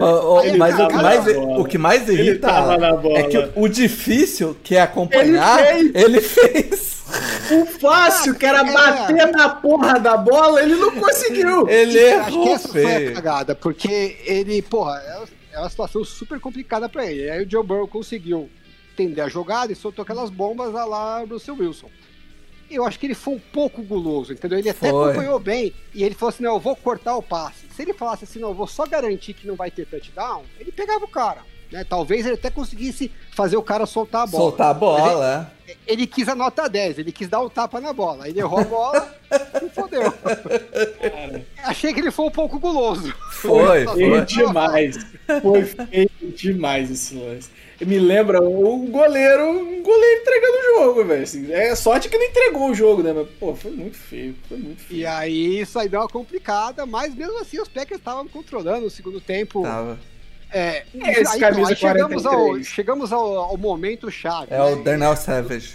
Mas o que,
cara,
mais,
tava na
o que mais
Ele
irrita
tava na bola.
é que o difícil, que é acompanhar,
Ele
ele fez.
O fácil, que era
É.
bater na porra da bola, ele não conseguiu.
Ele
Eu acho que
errou
essa foi a
feio.
cagada, porque ele, porra, é é uma situação super complicada pra ele. Aí o Joe Burrow conseguiu entender a jogada e soltou aquelas bombas lá Russell Wilson. Eu acho que ele foi um pouco guloso, entendeu? Ele até
Foi.
acompanhou bem e ele falou assim: não, eu vou cortar o passe. Se ele falasse assim, não, eu vou só garantir que não vai ter touchdown, ele pegava o cara. Né? Talvez ele até conseguisse fazer o cara soltar a bola.
Soltar a bola, é.
Ele quis a nota 10, ele quis dar o tapa na bola. Ele errou a bola [laughs] e fodeu. Achei que ele foi um pouco guloso.
Foi,
Feio
foi.
demais. Foi feio demais esse lance. Me lembra um goleiro, um goleiro entregando o jogo, velho. Assim, é sorte que não entregou o jogo, né? Mas, pô, foi muito feio. Foi muito feio.
E aí isso aí deu uma complicada, mas mesmo assim os Packers estavam controlando o segundo tempo.
Tava.
É,
É, esse
aí,
camisa
aí chegamos, ao,
43.
chegamos ao, ao momento chave.
É o
né?
Darnell Savage.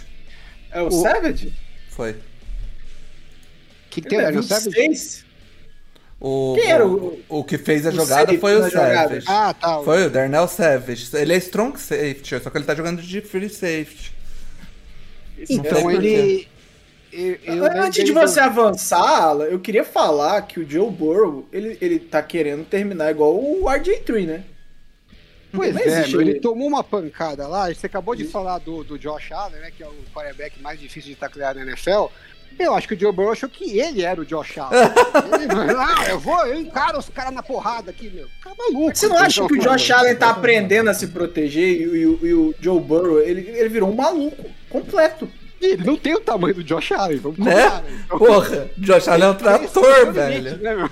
É o,
O-
Savage?
Foi.
Que tem
Ele é
Daniel Savage?
26?
O,
Quem era
o,
o-
o que fez a
o
jogada
safety
foi o? Savage.
Ah, tá.
Foi o Darnell Savage. Ele é strong safety, só que ele tá jogando de free safety.
Então
Não sei
ele. eu- eu
Antes de você
do-
avançar, eu queria falar que o Joe Burrow, ele, ele tá querendo terminar igual o RJ3, né?
Pois
Não
é, meu, ele tomou uma pancada lá. Você acabou de falar do, do Josh Allen, né? Que é o quarterback mais difícil de taclear na NFL. Eu acho que o Joe Burrow achou que ele era o Josh Allen. [laughs] ele, ah, eu vou, eu encaro os caras na porrada aqui, meu. Cara maluco.
Você não acha que o
Então,
Josh Allen tá aprendendo a se proteger e, o- e e o Joe Burrow, ele, ele virou um maluco completo.
Ele não tem o tamanho do Josh Allen, vamos
Né?
né? Então,
Porra, Josh Allen é um
é
trator,
limite,
velho.
né?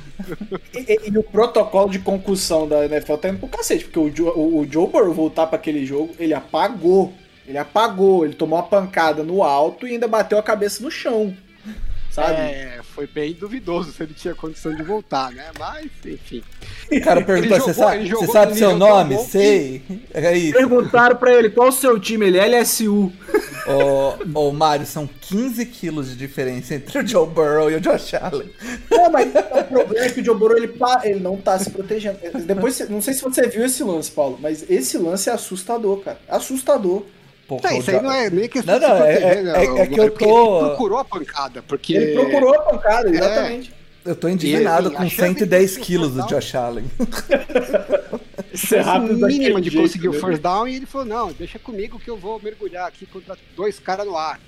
E, e- e o protocolo de concussão da NFL tá indo pro cacete, porque o, Joe- o, o Joe Burrow voltar pra aquele jogo, ele apagou. Ele apagou, ele tomou uma pancada no alto e ainda bateu a cabeça no chão. Sabe?
É, foi bem duvidoso se ele tinha condição de voltar, né? Mas, enfim.
O cara perguntou: você sabe, você
jogou
sabe seu nome? Sei. [laughs] É isso.
Perguntaram pra ele qual o seu time, ele é LSU.
Ô, ô, Mário, são 15 quilos de diferença entre o Joe Burrow e o Josh Allen.
Não, mas o problema é que o Joe Burrow ele, pa- ele não tá se protegendo. Depois, não sei se você viu esse lance, Paulo, mas esse lance é assustador, cara. Assustador.
Porra,
Tá,
o
isso aí não é nem questão
Não, não,
de se
é-
proteger,
é-
né,
é- é que eu tô-
Ele procurou a pancada, porque...
Ele procurou a pancada, exatamente.
Eu tô indignado
E,
com
a chance
110
de
quilos do Josh Allen. [laughs]
Isso é rápido
mínima de
jeito,
conseguir o first down e ele falou, não, deixa comigo que eu vou mergulhar aqui contra dois caras no ar.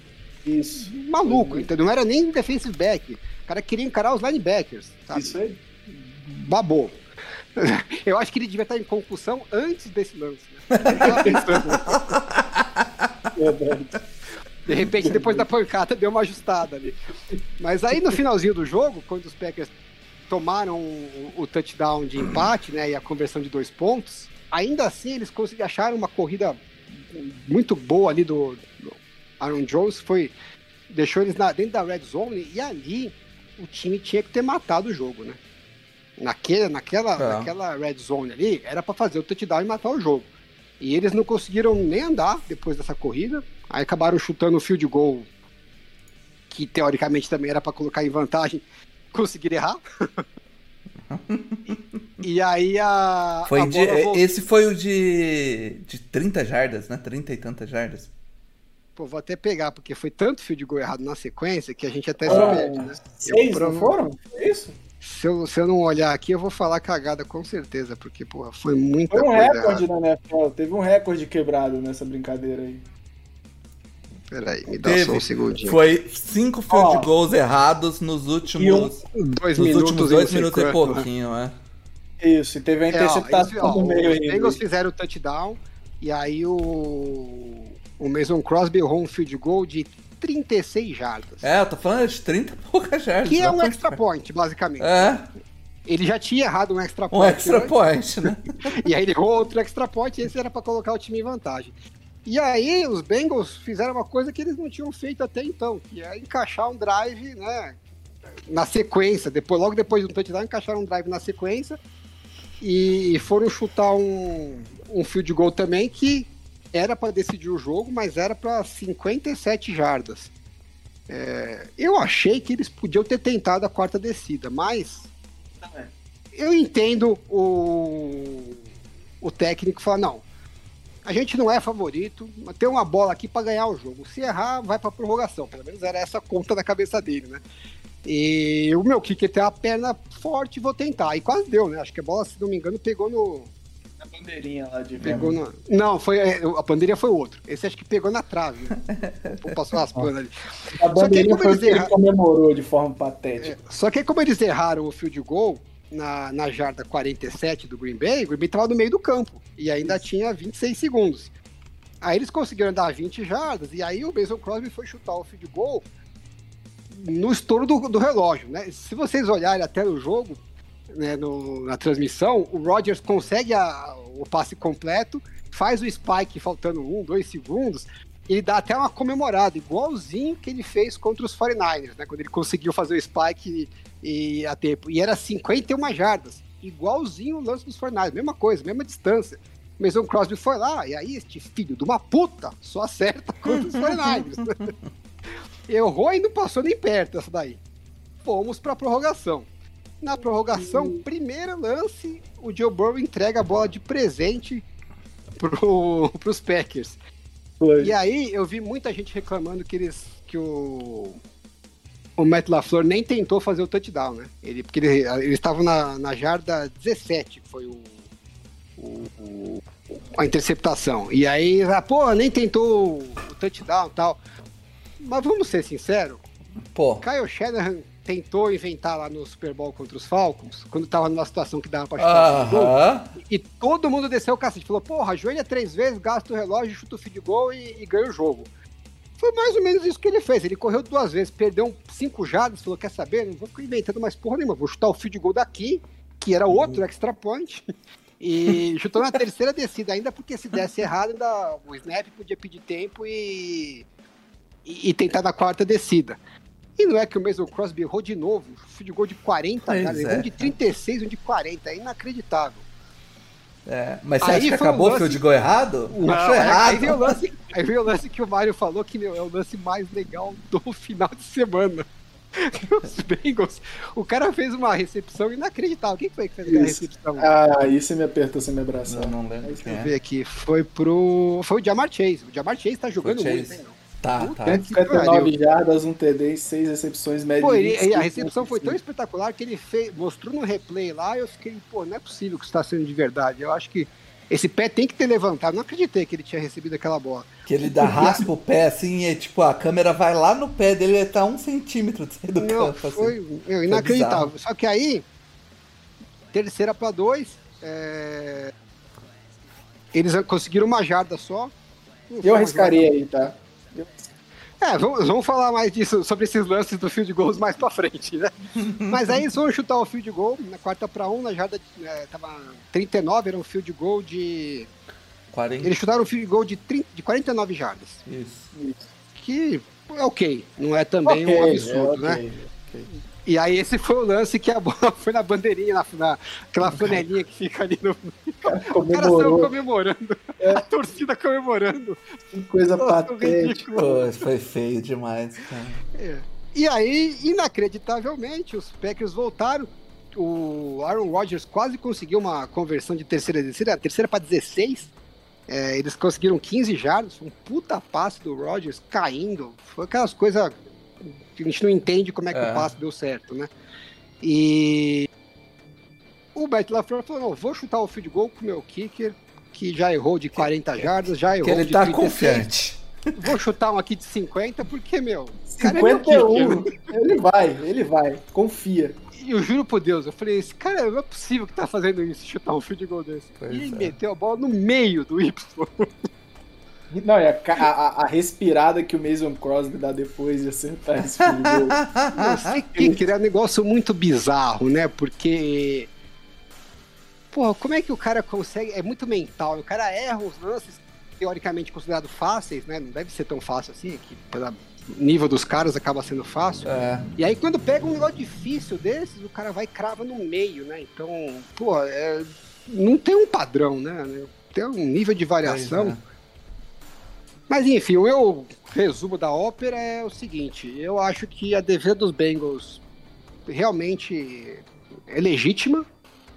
Isso.
Maluco, entendeu? Não era nem defensive back. O cara queria encarar os linebackers, sabe?
Isso aí.
Babou. [laughs] Eu acho que ele devia estar em concussão antes desse lance. Né? [laughs] [laughs] De repente, depois da pancada, deu uma ajustada ali. Mas aí no finalzinho do jogo, quando os Packers tomaram o, o touchdown de empate, né, e a conversão de dois pontos, ainda assim eles conseguiram achar uma corrida muito boa ali do, do Aaron Jones, foi deixou eles na- dentro da red zone e ali o time tinha que ter matado o jogo, né? Naquele, naquela,
É.
naquela red zone ali, era para fazer o touchdown e matar o jogo. E eles não conseguiram nem andar depois dessa corrida. Aí acabaram chutando o field goal, que teoricamente também era para colocar em vantagem, [laughs] conseguiram errar. [laughs] e aí a.
Foi
a
de- esse foi o de, de 30 jardas, né? 30 e tantas jardas.
Pô, vou até pegar, porque foi tanto field goal errado na sequência que a gente até se perde, né?
Seis,
Eu
não foram? É isso?
Se eu, se eu não olhar aqui, eu vou falar cagada com certeza, porque, porra, foi muita
Foi um
coisa
recorde
errada.
na NFL. Teve um recorde quebrado nessa brincadeira aí.
Peraí, me dá só
Teve.
um segundinho.
Foi cinco field
Ó.
goals errados nos últimos,
um-
Dois
nos
minutos
últimos
e
dois minutos e
quanto, né?
pouquinho, é.
Isso, e teve a
É, ó,
interceptação
eles- ó,
no meio
os
ainda.
Bengals fizeram o touchdown e aí o, o Mason Crosby errou um field goal de 36 jardas.
É, eu tô falando de 30 e poucas jardas.
que é um extra point, basicamente.
É,
Ele já tinha errado um extra
um
point.
extra
antes,
point, né? [laughs]
E aí ele errou outro extra point e esse era pra colocar o time em vantagem. E aí os Bengals fizeram uma coisa que eles não tinham feito até então, que é encaixar um drive, né, na sequência. Depois, logo depois do touchdown, encaixaram um drive na sequência e foram chutar um, um field goal também que era para decidir o jogo, mas era para 57 jardas. É, eu achei que eles podiam ter tentado a quarta descida, mas eu entendo o, o técnico falar, não, a gente não é favorito, mas tem uma bola aqui para ganhar o jogo. Se errar, vai para prorrogação. Pelo menos era essa a conta da cabeça dele, né? E o meu kicker tem a perna forte, vou tentar. E quase deu, né? Acho que a bola, se não me engano, pegou no,
A bandeirinha lá de
Pegou na... Não, foi, é, a bandeirinha foi outro. Esse acho que pegou na trave. né? Passou raspando ali.
A bandeirinha
como
foi o que ele comemorou de forma patética.
Só que aí, como eles erraram o field goal na, na jarda 47 do Green Bay, o Green Bay tava no meio do campo e ainda tinha 26 segundos. Aí eles conseguiram dar 20 jardas e aí o Mason Crosby foi chutar o field goal no estouro do, do relógio, né? Se vocês olharem até no jogo, né, no- na transmissão, o Rodgers consegue a- o passe completo, faz o spike faltando um, dois segundos, e ele dá até uma comemorada, igualzinho que ele fez contra os 49ers, né? Quando ele conseguiu fazer o spike e, a tempo. E era 51 jardas, igualzinho o lance dos 49ers, mesma coisa, mesma distância. O Mason Crosby foi lá, e aí este filho de uma puta só acerta contra os 49ers. [laughs] Errou e não passou nem perto essa daí. Fomos pra prorrogação. Na prorrogação, primeiro lance, o Joe Burrow entrega a bola de presente pro, [laughs] pros Packers.
Foi.
E aí eu vi muita gente reclamando que eles que o o Matt LaFleur nem tentou fazer o touchdown, né? Ele porque ele- eles estavam na, na jarda 17, que foi o, o- o- a interceptação. E aí, ah, pô, nem tentou o touchdown e tal. Mas vamos ser sinceros,
Pô,
Kyle Shanahan tentou inventar lá no Super Bowl contra os Falcons, quando tava numa situação que dava pra chutar o field goal,
aham.
e todo mundo desceu o cacete. Falou, porra, ajoelha três vezes, gasta o relógio, chuta o goal e, e ganha o jogo. Foi mais ou menos isso que ele fez. Ele correu duas vezes, perdeu cinco jardas, falou, quer saber? Não vou ficar inventando mais porra nenhuma, vou chutar o field goal daqui, que era outro extra point. [laughs] E chutou na terceira descida, ainda porque se desse errado, ainda o snap podia pedir tempo e, e, e tentar na quarta descida. E não é que o Mason Crosby errou de novo, field goal de 40,
Pois
cara,
é.
um de 36, um de 40, é inacreditável.
É, mas você
Aí
acha que
foi um
acabou o
lance-
field goal errado?
Não,
Achou errado.
Aí veio, o lance, aí veio o lance que o Mário falou que meu, é o lance mais legal do [laughs] final de semana. [laughs] Os Bengals, o cara fez uma recepção inacreditável. Quem foi que fez
Isso.
recepção?
Ah, aí você me apertou sem me abraçar.
Eu não lembro
Deixa
eu
é.
ver aqui. Foi pro. Foi o Jamar Chase. O Jamar Chase tá jogando
Chase.
muito, hein?
Tá,
Puta
tá.
que
159 jardas, um TD e 6 recepções médias.
Pô,
de
ele-
25
a recepção foi tão espetacular que ele fez, mostrou no replay lá e eu fiquei, pô, não é possível que isso está sendo de verdade. Eu acho que esse pé tem que ter levantado. Não acreditei que ele tinha recebido aquela bola.
Que ele dá raspa o pé assim e tipo, a câmera vai lá no pé dele e tá um centímetro de sair do
Não,
campo. Assim.
foi meu, inacreditável. Só que aí, terceira para dois, é, eles conseguiram uma jarda só. Não foi
Eu arriscaria aí, tá?
É, vamos, vamos falar mais disso, sobre esses lances do field goals mais pra frente, né? [laughs] Mas aí eles vão chutar o field goal na quarta pra um, na jarda é, tava 39, era um field goal de...
40.
Eles chutaram o field goal de, 30, de 49 jardas,
Isso.
que é ok, não é também
Ok,
um
é
absurdo,
ok,
né?
ok.
E aí esse foi o lance que a bola [laughs] foi na bandeirinha, na, na aquela flanelinha que fica ali no... O cara [laughs] saiu comemorando, a torcida comemorando.
Que coisa patética.
Pô, foi feio demais, cara.
É. E aí, inacreditavelmente, os Packers voltaram. O Aaron Rodgers quase conseguiu uma conversão de terceira descida, terceira para 16. É, eles conseguiram 15 jardas, um puta passe do Rodgers caindo. Foi aquelas coisas a gente não entende como é que
É.
o passe deu certo, né? E o Matt LaFleur falou: não, vou chutar o field goal com o meu kicker, que já errou de 40 jardas, já errou
Que ele
de
tá
36.
confiante.
Vou chutar um aqui de 50, porque, meu, o [laughs] cara é meu
51.
kicker.
Ele vai, ele vai. Confia.
E eu juro por Deus, eu falei, esse cara não é possível que tá fazendo isso, chutar um field goal desse.
Pois
e ele
é.
meteu a bola no meio do Y.
Não, e a, a, a- respirada que o Mason Crosby dá depois de acertar esse goal.
Esse kicker é um negócio muito bizarro, né? Porque. Porra, como é que o cara consegue. É muito mental. O cara erra os lances teoricamente considerados fáceis, né? Não deve ser tão fácil assim, que pelo nível dos caras acaba sendo fácil.
É.
E aí quando pega um negócio difícil desses, o cara vai e crava no meio, né? Então, pô, é, não tem um padrão, né? Tem um nível de variação.
Pois é.
Mas enfim, o meu resumo da ópera é o seguinte: eu acho que a defesa dos Bengals realmente é legítima.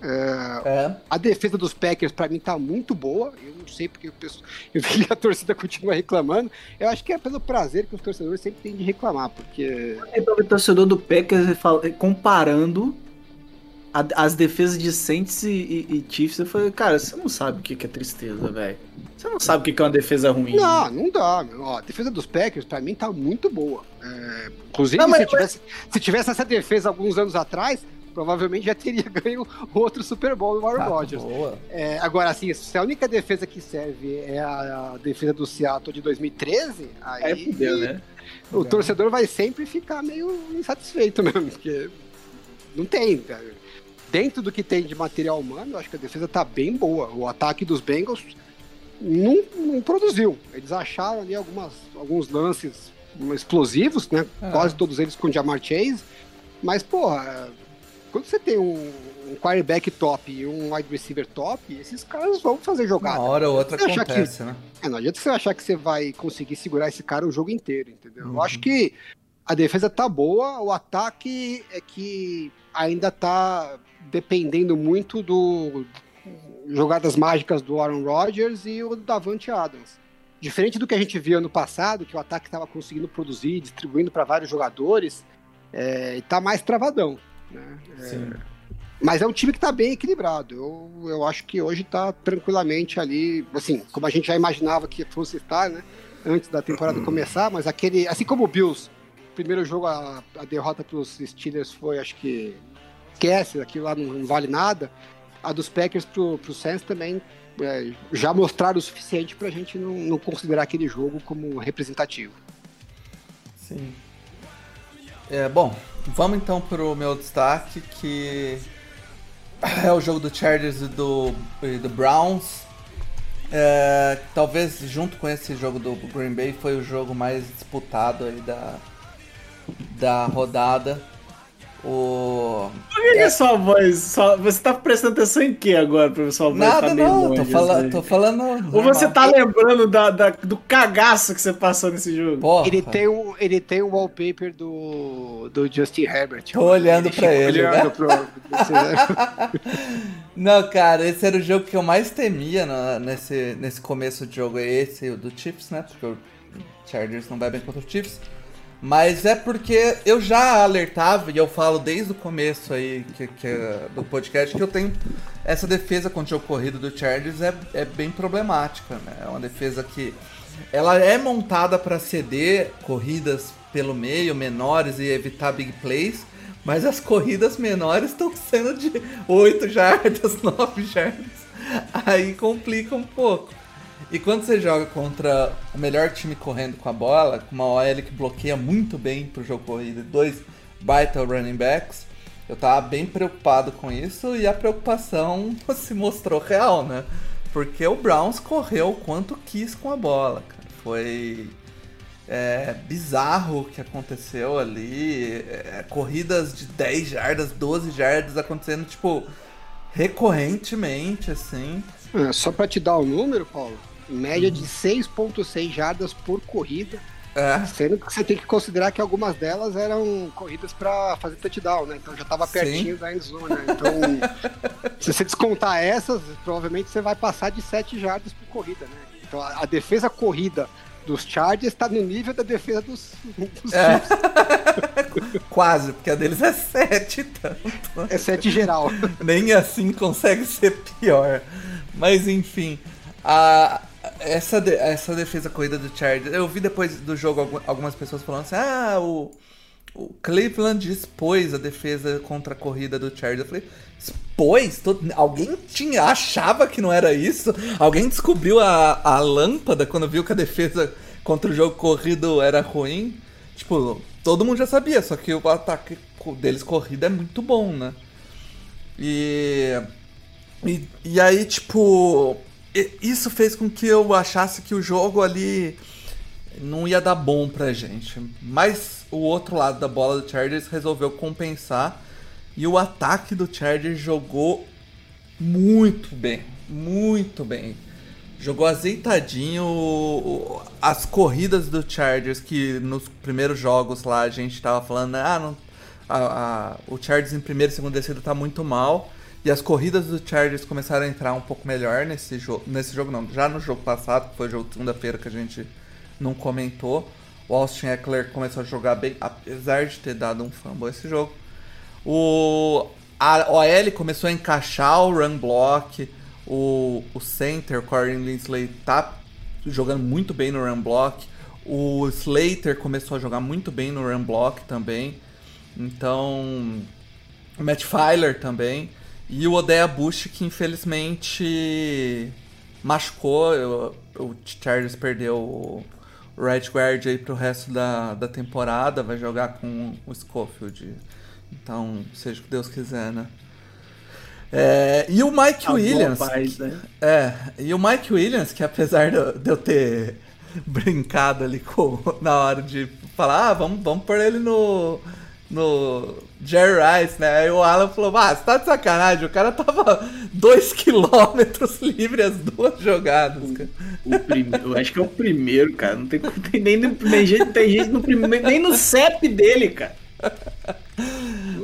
É,
É.
a defesa dos Packers, pra mim, tá muito boa. Eu não sei porque pessoal, eu vi que a torcida continua reclamando. Eu acho que é pelo prazer que os torcedores sempre têm de reclamar, porque
Então, o torcedor do Packers comparando a- as defesas de Saints e, e, e Chiefs, eu falei, cara, você não sabe o que que é tristeza, velho. Você não sabe o que que é uma defesa ruim.
Não, não dá. meu. Ó, a defesa dos Packers, pra mim, tá muito boa. É, inclusive,
Não, mas-
se, tivesse, se tivesse essa defesa alguns anos atrás, provavelmente já teria [laughs] ganho outro Super Bowl do Aaron
Tá,
Rodgers. É, agora, assim, se a única defesa que serve é a, a defesa do Seattle de 2013, aí
Aí fudeu, né?
o torcedor vai sempre ficar meio insatisfeito mesmo, porque não tem. cara. Dentro do que tem de material humano, eu acho que a defesa tá bem boa. O ataque dos Bengals não, não produziu. Eles acharam ali algumas, alguns lances explosivos, né?
É.
Quase todos eles com o Jamar Chase. Mas, porra, quando você tem um, um quarterback top e um wide receiver top, esses caras vão fazer jogada.
Uma hora ou outra
Você achar que-
acontece, né?
É, não adianta você achar que você vai conseguir segurar esse cara o jogo inteiro, entendeu?
Uhum.
Eu acho que a defesa tá boa, o ataque é que ainda tá dependendo muito do jogadas mágicas do Aaron Rodgers e o Davante Adams. Diferente do que a gente viu ano passado, que o ataque estava conseguindo produzir, distribuindo para vários jogadores, é, tá mais travadão. Né?
Sim.
Mas é um time que tá bem equilibrado. Eu, eu acho que hoje tá tranquilamente ali, assim, como a gente já imaginava que fosse estar, né? Antes da temporada começar, mas aquele. Assim como o Bills, primeiro jogo, a, a derrota pros Steelers foi, acho que. Esquece, aquilo lá não, não vale nada. A dos Packers pro, pro Saints também é, já mostraram o suficiente pra gente não, não considerar aquele jogo como representativo.
Sim. É, bom, vamos então pro meu destaque, que é o jogo do Chargers e do, e do Browns. É, talvez junto com esse jogo do Green Bay foi o jogo mais disputado aí da, da rodada. O...
Por que, que a sua voz. sua- você tá prestando atenção em que agora, pra voz
Nada
tá
não, tô, fala,
assim?
tô falando.
Ou você tá lembrando da, da- do cagaço que você passou nesse jogo?
Porra,
Ele tem um, ele tem um wallpaper do, do Justin Herbert.
Tô olhando pra
fica
ele,
olhando
né?
pro- [laughs]
Não, cara, esse era o jogo que eu mais temia na- nesse, nesse começo de jogo. É esse, o do Chiefs, né? Porque o Chargers não vai bem contra o Chiefs. Mas é porque eu já alertava, e eu falo desde o começo aí que, que do podcast, que eu tenho essa defesa contra o corrido do Chargers é, é bem problemática, né? É uma defesa que ela é montada para ceder corridas pelo meio, menores e evitar big plays, mas as corridas menores estão sendo de 8 jardas, [laughs] 9 jardas. Aí complica um pouco. E quando você joga contra o melhor time correndo com a bola, com uma OL que bloqueia muito bem pro jogo corrido, e dois baita running backs, eu tava bem preocupado com isso e a preocupação [laughs] se mostrou real, né? Porque o Browns correu o quanto quis com a bola, cara. Foi é, bizarro o que aconteceu ali. É, corridas de 10 jardas, 12 jardas acontecendo, tipo, recorrentemente, assim.
É, Só pra te dar o número, Paulo, em média de 6.6 jardas por corrida,
É,
sendo que você tem que considerar que algumas delas eram corridas pra fazer touchdown, né? Então já tava
Sim.
pertinho da endzone, né? Então, [laughs] se você descontar essas, provavelmente você vai passar de 7 jardas por corrida, né? Então a, a defesa corrida dos Chargers tá no nível da defesa dos, dos
É. [laughs] Quase, porque a deles é 7 tanto.
É 7 geral. [laughs]
Nem assim consegue ser pior. Mas enfim, a, essa, de- essa defesa corrida do Chargers. Eu vi depois do jogo algu- algumas pessoas falando assim: ah, o, o Cleveland expôs a defesa contra a corrida do Chargers. Eu falei: expôs? Todo- alguém tinha, achava que não era isso? Alguém descobriu a, a lâmpada quando viu que a defesa contra o jogo corrido era ruim? Tipo, todo mundo já sabia, só que o ataque deles corrida é muito bom, né? E, e, e aí, tipo, isso fez com que eu achasse que o jogo ali não ia dar bom pra gente. Mas o outro lado da bola do Chargers resolveu compensar e o ataque do Chargers jogou muito bem, muito bem. Jogou azeitadinho as corridas do Chargers que nos primeiros jogos lá a gente tava falando, ah, não, a- a- o Chargers em primeiro e segundo descida tá muito mal. E as corridas do Chargers começaram a entrar um pouco melhor nesse jogo. Nesse jogo não, já no jogo passado, que foi o jogo segunda-feira que a gente não comentou. O Austin Eckler começou a jogar bem, apesar de ter dado um fumble esse jogo. O, a OL começou a encaixar o run block, o, o center, Corey Linsley, tá jogando muito bem no run block. O Slater começou a jogar muito bem no run block também. Então, o Matt Filer também. E o Odeia Bush, que infelizmente machucou. O, o Chargers perdeu o right guard aí pro resto da, da temporada. Vai jogar com o Schofield. Então, seja o que Deus quiser, né? É, e o Mike
boa
Williams.
paz, né?
É, e o Mike Williams, que apesar de de eu ter [laughs] brincado ali com, na hora de falar, ah, vamos, vamos pôr ele no, no Jerry Rice, né? Aí o Alan falou, ah, você tá de sacanagem, o cara tava [laughs] 2km livre as duas jogadas, cara.
O primeiro, eu acho que é o primeiro, cara. Não tem, tem nem, no- nem gente, tem gente no primeiro, nem no CEP dele, cara.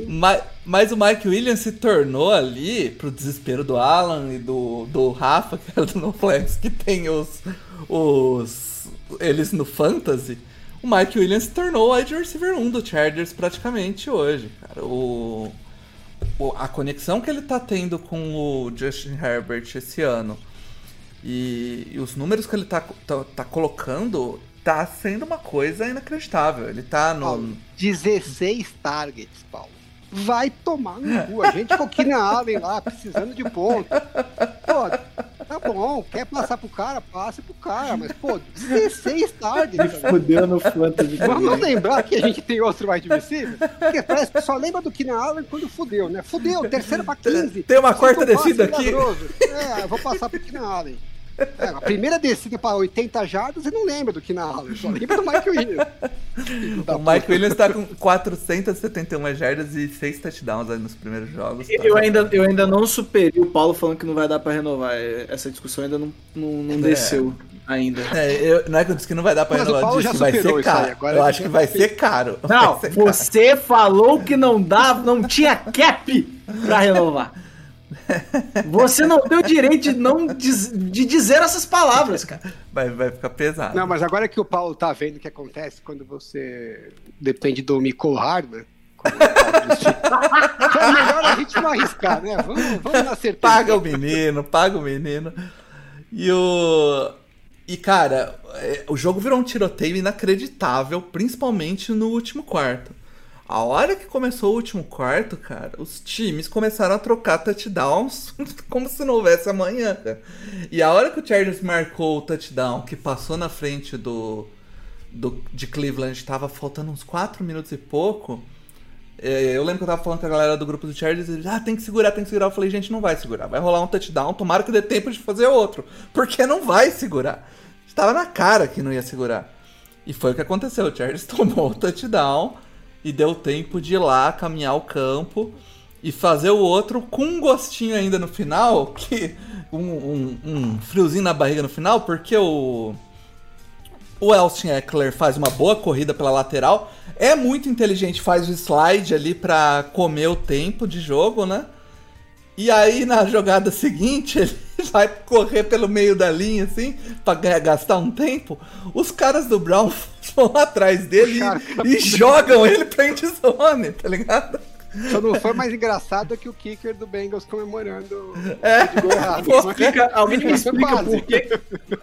Mas, mas o Mike Williams se tornou ali, pro desespero do Alan e do, do Rafa, [laughs] que era do NoFlex, que tem os, os. eles no Fantasy. O Mike Williams se tornou o wide receiver 1 do Chargers praticamente hoje, cara. O, o- a conexão que ele tá tendo com o Justin Herbert esse ano e, e os números que ele tá, tá, tá colocando tá sendo uma coisa inacreditável. Ele tá no.
Paulo, 16 targets, Paulo. Vai tomar no cu. A [laughs] gente com o Keenan Allen lá, precisando de ponto. Pô, tá bom, quer passar pro cara, passe pro cara. Mas, pô, 16 targets. cara.
Fudeu no Fantasy.
Vamos lembrar que a gente tem outro wide receiver? Porque parece que só lembra do Keenan Allen quando fudeu, né? Fudeu, terceira pra 15.
Tem uma quarta descida aqui.
É, eu vou passar pro Keenan Allen. É, a primeira descida para 80 jardas e não lembra do Keenan Allen, só lembra do Mike Williams. [laughs]
O Mike
puta.
Williams tá com 471 jardas e 6 touchdowns aí nos primeiros jogos. tá?
Eu ainda, eu ainda não superei o Paulo falando que não vai dar pra renovar. Essa discussão ainda não, não, não desceu ainda.
É, eu- não é que eu disse que não vai dar
o
renovar, eu
Paulo
disse que
já
vai
superou
ser caro.
agora
eu acho que
vai
ser caro.
Não,
ser caro.
você falou que não dava, não tinha cap pra renovar. Você não tem o direito de não diz- de dizer essas palavras, cara.
Vai, vai ficar pesado.
Não, mas agora que o Paulo tá vendo o que acontece quando você depende do Michael Hardman, como o Paulo disse, é melhor a gente não arriscar, né? Vamos, vamos na certeza.
Paga o menino, paga o menino. E o. E cara, é, o jogo virou um tiroteio inacreditável, principalmente no último quarto. A hora que começou o último quarto, cara, os times começaram a trocar touchdowns [laughs] como se não houvesse amanhã, cara. E a hora que o Chargers marcou o touchdown que passou na frente do, do de Cleveland, tava faltando uns 4 minutos e pouco. É, eu lembro que eu tava falando com a galera do grupo do Chargers e ah, tem que segurar, tem que segurar. Eu falei, gente, não vai segurar. Vai rolar um touchdown, tomara que dê tempo de fazer outro. Porque não vai segurar. Estava na cara que não ia segurar. E foi o que aconteceu. O Chargers [laughs] tomou o touchdown e deu tempo de ir lá, caminhar o campo e fazer o outro com um gostinho ainda no final, que um, um- um friozinho na barriga no final, porque o o Elston Eckler faz uma boa corrida pela lateral, é muito inteligente, faz o slide ali pra comer o tempo de jogo, né? E aí na jogada seguinte [laughs] ele vai correr pelo meio da linha assim, pra ganhar- gastar um tempo. Os caras do Brown [laughs] vão atrás dele
Puxaram
e, e jogam ele pra endzone, tá ligado?
Só não foi mais engraçado que o kicker do Bengals comemorando
É.
o errado.
Pô,
Explica- alguém me explica por que.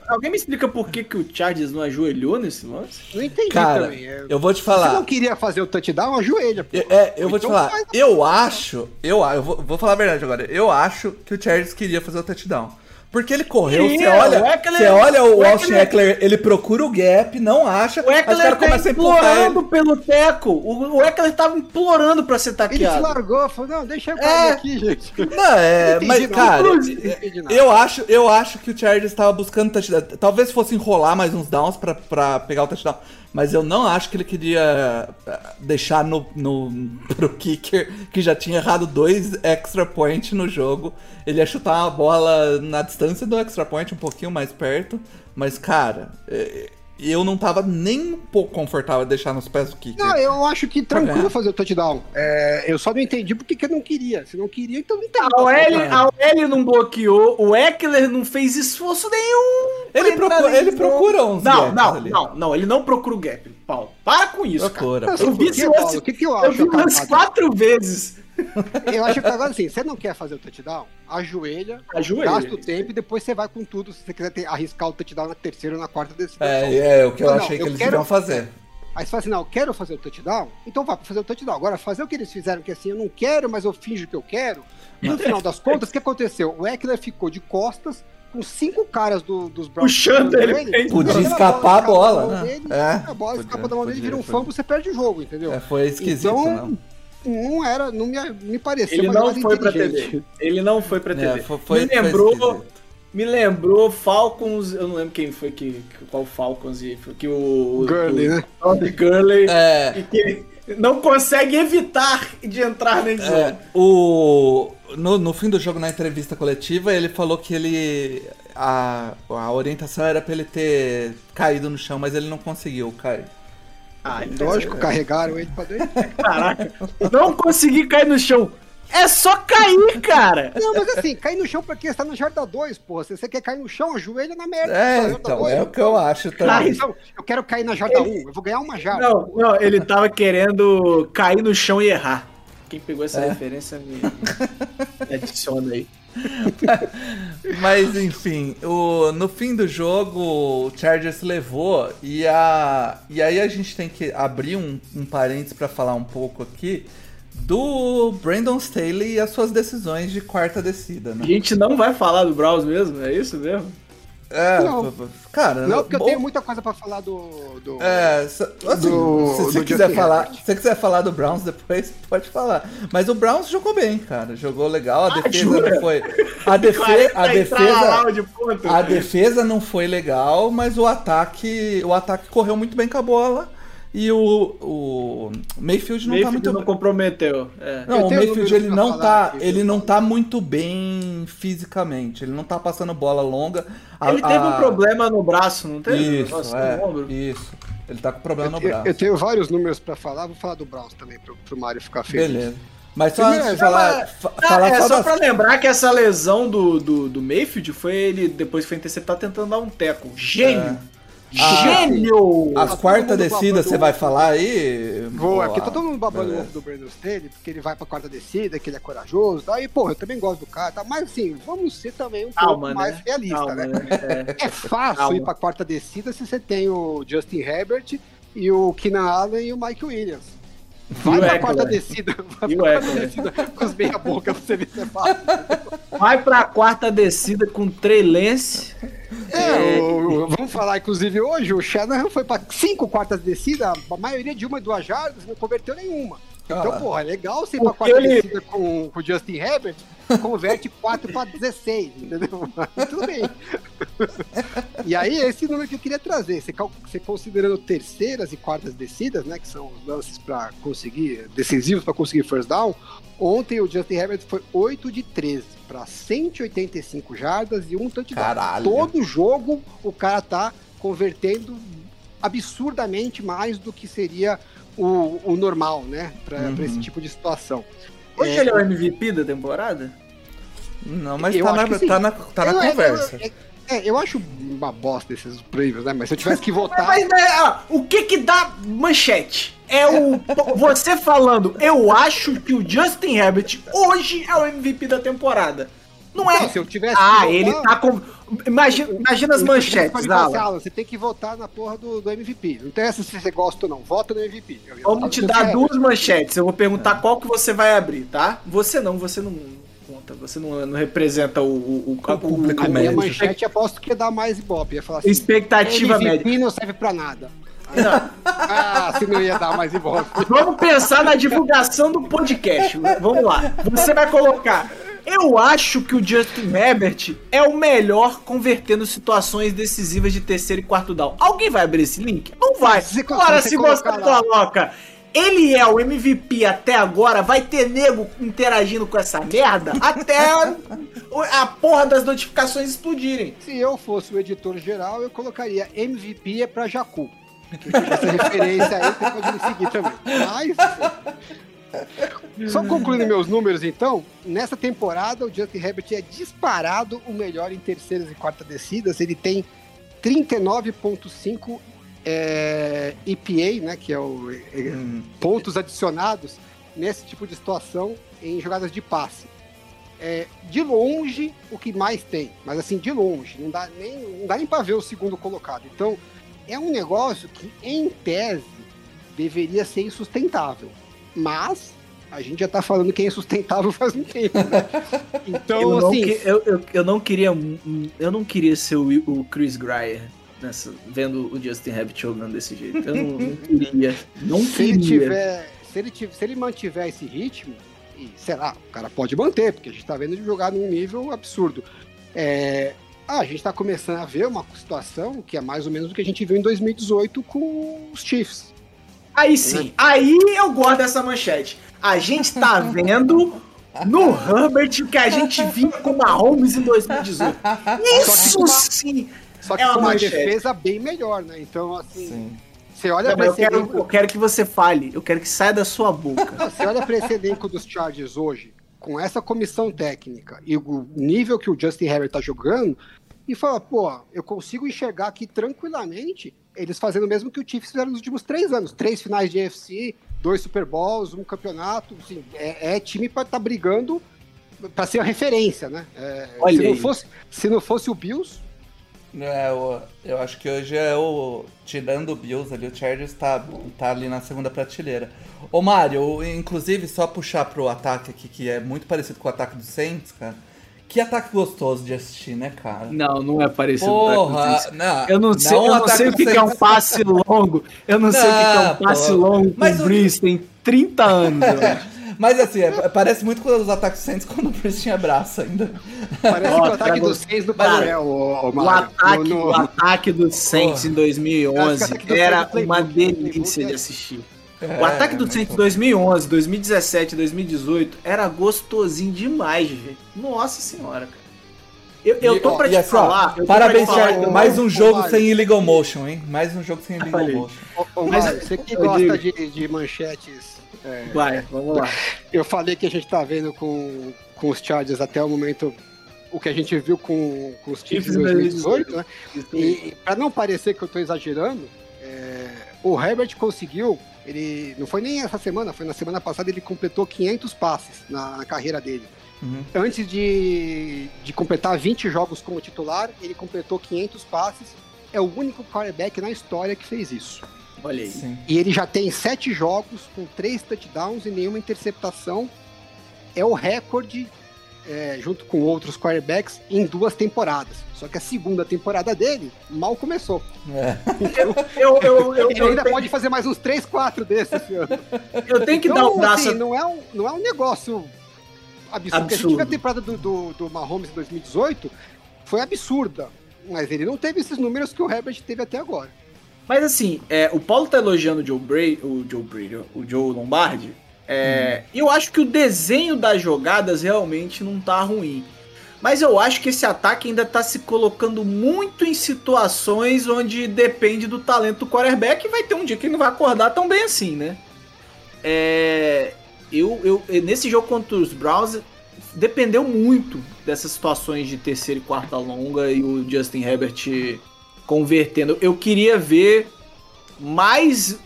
Alguém me explica por que, que o Chargers não ajoelhou nesse lance?
Não entendi
Cara,
também. É,
eu vou te
Se você não
falar.
queria fazer o touchdown, ajoelha. pô.
Eu- É, eu
Ou
vou te
então
falar.
faz-
Eu acho, eu, a- eu vou, vou falar a verdade agora. Eu acho que o Chargers queria fazer o touchdown. Porque ele correu, você
Queria,
olha,
o Eckler-
você olha o
o
Austin
Eckler-
ele procura o gap, não acha,
O Eckler
caras
tá
começam a empurrar
implorando pelo teco. O, o Eckler tava implorando pra ser
Ele se
taqueado.
largou, falou, não, deixa eu
É.
cair aqui, gente. [laughs]
Não, é,
Não
mas cara,
nada. Nada.
eu acho, eu acho que o Chargers estava buscando touchdown. Talvez fosse enrolar mais uns downs pra, pra pegar o touchdown. Mas eu não acho que ele queria eh, deixar no, no, [laughs] pro kicker que já tinha errado dois extra point no jogo. Ele ia chutar uma bola na distância do extra point, um pouquinho mais perto. Mas, cara, eh, eu não tava nem um pouco confortável de deixar nos pés do kicker.
Não, eu acho que tranquilo fazer o touchdown. É, eu só não entendi porque que eu não queria. Se não queria, então não tem.
A OL, a OL não bloqueou, o Eckler não fez esforço nenhum.
Ele procura- ele procura uns
Não,
gaps
não,
ali.
não, não, ele não procura o gap, Paulo. Para com isso,
Procura,
cara.
Sabe
Eu vi
por
esse
quê,
lance,
Paulo? O que, que eu
eu
acho?
vi o lance
acabado?
quatro vezes. [laughs]
Eu acho que agora assim, você não quer fazer o touchdown? Ajoelha,
Ajoelha.
gasta o tempo e depois você vai com tudo. Se você quiser ter- arriscar o touchdown na terceira ou na quarta descida.
É, é o que eu
Não,
achei que
eu
eles
quero-
deviam fazer.
Aí você fala assim, não, eu quero fazer o touchdown, então vá pra fazer o touchdown. Agora, fazer o que eles fizeram, que assim, eu não quero, mas eu finjo que eu quero. No final das contas, o que aconteceu? O Eckler ficou de costas com cinco caras do, dos Browns.
Puxando ele bem.
Podia escapar
bola
a bola, né?
dele,
É,
a bola
podia,
escapa da mão dele, vira um fumble, você perde o jogo, entendeu?
É, foi esquisito,
então,
não.
Não era, não me, me pareceu
Ele não foi pra. TV. Ele não foi pra TV.
É, foi, foi,
me
foi
lembrou,
esquisito.
me lembrou Falcons, eu não lembro quem foi que, qual Falcons e que o
Gurley,
o,
né?
Todd Gurley
É,
e que não consegue evitar de entrar na endzone.
É, o, no, no fim do jogo, na entrevista coletiva, ele falou que ele. A, a orientação era pra ele ter caído no chão, mas ele não conseguiu cair.
Ah,
Lógico, carregaram ele pra dentro.
Caraca, não consegui cair no chão. É só cair, cara.
Não, mas assim, cair no chão pra quê? Você tá na jarda 2, porra. Se você quer cair no chão, ajoelha na merda.
É,
Tá
então,
dois.
é o que eu acho também.
então, eu quero cair na jarda 1, eu vou ganhar uma jarda.
Não, não, ele tava querendo cair no chão e errar. Quem pegou essa
É.
referência me, me adiciona aí. [laughs]
Mas enfim, o, no fim do jogo, o Chargers levou e, a, e aí a gente tem que abrir um, um parênteses pra falar um pouco aqui do Brandon Staley e as suas decisões de quarta descida,
A
né?
gente não vai falar do Browns mesmo, é isso mesmo?
É,
Não.
cara,
Não, porque eu
bom-
tenho muita coisa pra falar do. do...
É, se, assim,
Do-
se você
do
quiser
Justin
falar,
Herbert.
se você quiser falar do Browns depois, [laughs] pode falar. Mas o Browns jogou bem, cara. Jogou legal, a defesa
jura?
não foi. [laughs] A, defe, a defesa,
de ponto.
a defesa não foi legal, mas o ataque, o ataque correu muito bem com a bola. E o, o Mayfield não tá
Mayfield
muito
não comprometeu. É.
não,
Eu
o Mayfield ele não tá,
aqui,
ele não tá muito bem fisicamente. Ele não tá passando bola longa. A-
Ele teve
a-
um problema no braço, não teve?
Isso,
negócio
é, isso. Ele tá com problema no
Eu,
braço.
eu tenho vários números pra falar, vou falar do Browns também, pro, pro Mário ficar feliz.
Beleza. Mas só
Primeiro,
antes de
já
falar,
Ah,
falar
é
só
só
das-
pra lembrar que essa lesão do, do, do Mayfield foi ele, depois que foi interceptado, tentando dar um teco. Gênio!
Ah,
Gênio!
as
Tá
quarta
todo mundo
descida
babando
você vai falar aí?
Vou, é porque
Boa.
tá todo mundo babando o ovo do Brandon Staley, porque ele vai pra quarta descida, que ele é corajoso, daí, porra, eu também gosto do cara, tá? mas assim, vamos ser também um
Calma,
pouco mais
né?
realista,
Calma,
né?
né? É.
É fácil
Calma.
ir pra quarta descida se você tem o Justin Herbert e o Keenan Allen e o Mike Williams. [laughs] Vai
E
pra quarta descida, vai
E
pra quarta descida com os meia boca pra você ver se é fácil.
Vai pra quarta descida com Trey Lance.
É, o- o- vamos falar, inclusive, hoje, o Shanahan foi pra cinco quartas descidas, a maioria de uma e duas jardas, não converteu nenhuma. Então,
Ah.
porra, é legal você ir pra quarta
ele-
descida com, com o Justin Herbert, converte 4 pra 16, entendeu? Mas [laughs] tudo bem. E aí, esse número que eu queria trazer, você considerando terceiras e quartas descidas, né, que são os lances para conseguir, decisivos para conseguir first down, ontem o Justin Herbert foi 8 de 13 para 185 jardas e um touchdown.
Caralho.
Todo jogo o cara tá convertendo absurdamente mais do que seria o, o normal, né, para
Uhum.
esse tipo de situação.
Hoje
É,
ele é o MVP da temporada?
Não, mas
Eu
tá
acho
na, tá na, tá na
Eu- eu-
conversa.
eu- é, eu acho uma bosta esses prêmios, né? Mas se eu tivesse que votar.
Mas né, ó, o que que dá manchete? É o você falando, eu acho que o Justin Herbert hoje é o MVP da temporada. Não é?
Não, se eu tivesse que
Ah,
votar-
ele tá com. Imagina, imagina as manchetes, Alan.
Alan, Você tem que votar na porra do, do MVP. Não interessa se você gosta ou não. Vota no MVP.
Vamos te dar duas manchetes. Eu vou perguntar qual que você vai abrir, tá? Você não, você não conta. Você não, não representa o, o, o,
O público.
A minha
médio.
manchete aposto que ia dar mais ibope. Ia falar assim:
expectativa
MVP
média.
não serve pra nada. ah, se não ia dar mais ibope.
Vamos pensar na divulgação do podcast. Vamos lá. Você vai colocar. Eu acho que o Justin Herbert é o melhor convertendo situações decisivas de terceiro e quarto down. Alguém vai abrir esse link? Não vai.
Se
Agora,
se você
coloca. Ele é o MVP até agora, vai ter nego interagindo com essa merda até a porra das notificações explodirem.
Se eu fosse o editor geral, eu colocaria MVP é pra Jacu. Essa referência aí você pode me seguir também. Mas. Só concluindo meus números, então, nessa temporada o Justin Herbert é disparado o melhor em terceiras e quartas descidas. Ele tem 39,5 é, EPA, né? Que é o é,
Hum.
pontos adicionados nesse tipo de situação em jogadas de passe. É, de longe, o que mais tem, mas assim, de longe, não dá nem, não dá nem para ver o segundo colocado. Então, é um negócio que, em tese, deveria ser insustentável. Mas a gente já tá falando que é insustentável faz um tempo, né? [laughs] Então,
eu, não
assim,
que- eu, eu, eu não queria. Eu não queria ser o, o Chris Greyer nessa, vendo o Justin Herbert jogando desse jeito. Eu não, não queria. Não
se ele
queria.
tiver, se ele, tiver- se ele mantiver esse ritmo, e sei lá, o cara pode manter, porque a gente tá vendo ele jogar num nível absurdo. É, ah, a gente tá começando a ver uma situação que é mais ou menos o que a gente viu em 2018 com os Chiefs.
Aí sim, aí eu gosto dessa manchete. A gente tá [laughs] vendo no Herbert o que a gente viu com o Mahomes em 2018. Isso sim!
Só que
É uma
uma defesa bem melhor, né? Então, assim,
Sim.
você olha
Não,
pra
eu, quero,
elenco-
eu quero que você fale, eu quero que saia da sua boca.
Você olha para esse elenco dos Chargers hoje, com essa comissão técnica e o nível que o Justin Herbert tá jogando, e fala, pô, eu consigo enxergar aqui tranquilamente eles fazendo o mesmo que o Chiefs fizeram nos últimos três anos. Três finais de AFC, dois Super Bowls, um campeonato. assim, é, é time para estar brigando para ser a referência, né? É, se, não fosse, se não fosse o Bills,
É, eu, eu acho que hoje é o. Tirando o Bills ali, o Chargers tá, tá ali na segunda prateleira. Ô Mário, inclusive, só puxar pro ataque aqui, que é muito parecido com o ataque do Saints, cara. Que ataque gostoso de assistir, né, cara?
Não, não é parecido.
Porra, não,
Eu não sei, eu
o
não
ataque
sei o que, que é um
Saints-
passe longo. Eu não, sei o que, é
Não,
um passe
pô.
longo com
Mas
o
o-
Breeze, tem 30 anos. eu. [laughs]
Mas assim, é- parece muito com os ataques do Saints quando o Bruce tinha braço ainda.
parece que o ataque dos seis do ô,
O
Mário.
ataque,
No- no-
o ataque do Saints em
Acho
2011
que o ataque do
era
Saints do
uma
né?
delícia de
é-
assistir.
É,
O ataque do Saints em
bom.
2011, 2017, 2018 era gostosinho demais, velho. Nossa senhora, cara. Eu, eu
E,
tô pra
e
te
assim,
falar.
Parabéns,
te falar,
Thiago. Mais um jogo
Mário.
sem illegal motion, hein? Mais um jogo sem illegal motion.
Ô, ô,
Mas
Mário, você que gosta
digo-
de, de manchetes é,
Vai, vamos lá.
Eu falei que a gente tá vendo com, com os Chargers até o momento o que a gente viu com, com os Chiefs em 2018, né? E para não parecer que eu tô exagerando, é, o Herbert conseguiu, ele não foi nem essa semana, foi na semana passada, ele completou 500 passes na, na carreira dele.
Uhum.
Antes de, de completar 20 jogos como titular, ele completou 500 passes. É o único quarterback na história que fez isso.
Olha aí.
Sim.
E ele já tem sete jogos com três touchdowns e nenhuma interceptação. É o recorde, é, junto com outros quarterbacks, em duas temporadas. Só que a segunda temporada dele mal começou.
É.
Eu, eu, eu, [laughs]
Ele
eu,
ainda
tenho,
pode fazer mais uns três, quatro desses esse ano.
eu tenho que dar
Então,
um braço.
assim, não, é um, não é um negócio absurdo. Porque a gente
Absurdo.
viu a temporada do, do, do Mahomes em 2018, foi absurda. Mas ele não teve esses números que o Herbert teve até agora.
Mas assim, é, o Paulo tá elogiando o Joe Brady, o Joe Brady, o Joe Lombardi. É, eu acho que o desenho das jogadas realmente não tá ruim. Mas eu acho que esse ataque ainda tá se colocando muito em situações onde depende do talento do quarterback e vai ter um dia que ele não vai acordar tão bem assim, né? É, eu, eu, nesse jogo contra os Browns, dependeu muito dessas situações de terceira e quarta longa e o Justin Herbert convertendo. Eu queria ver mais,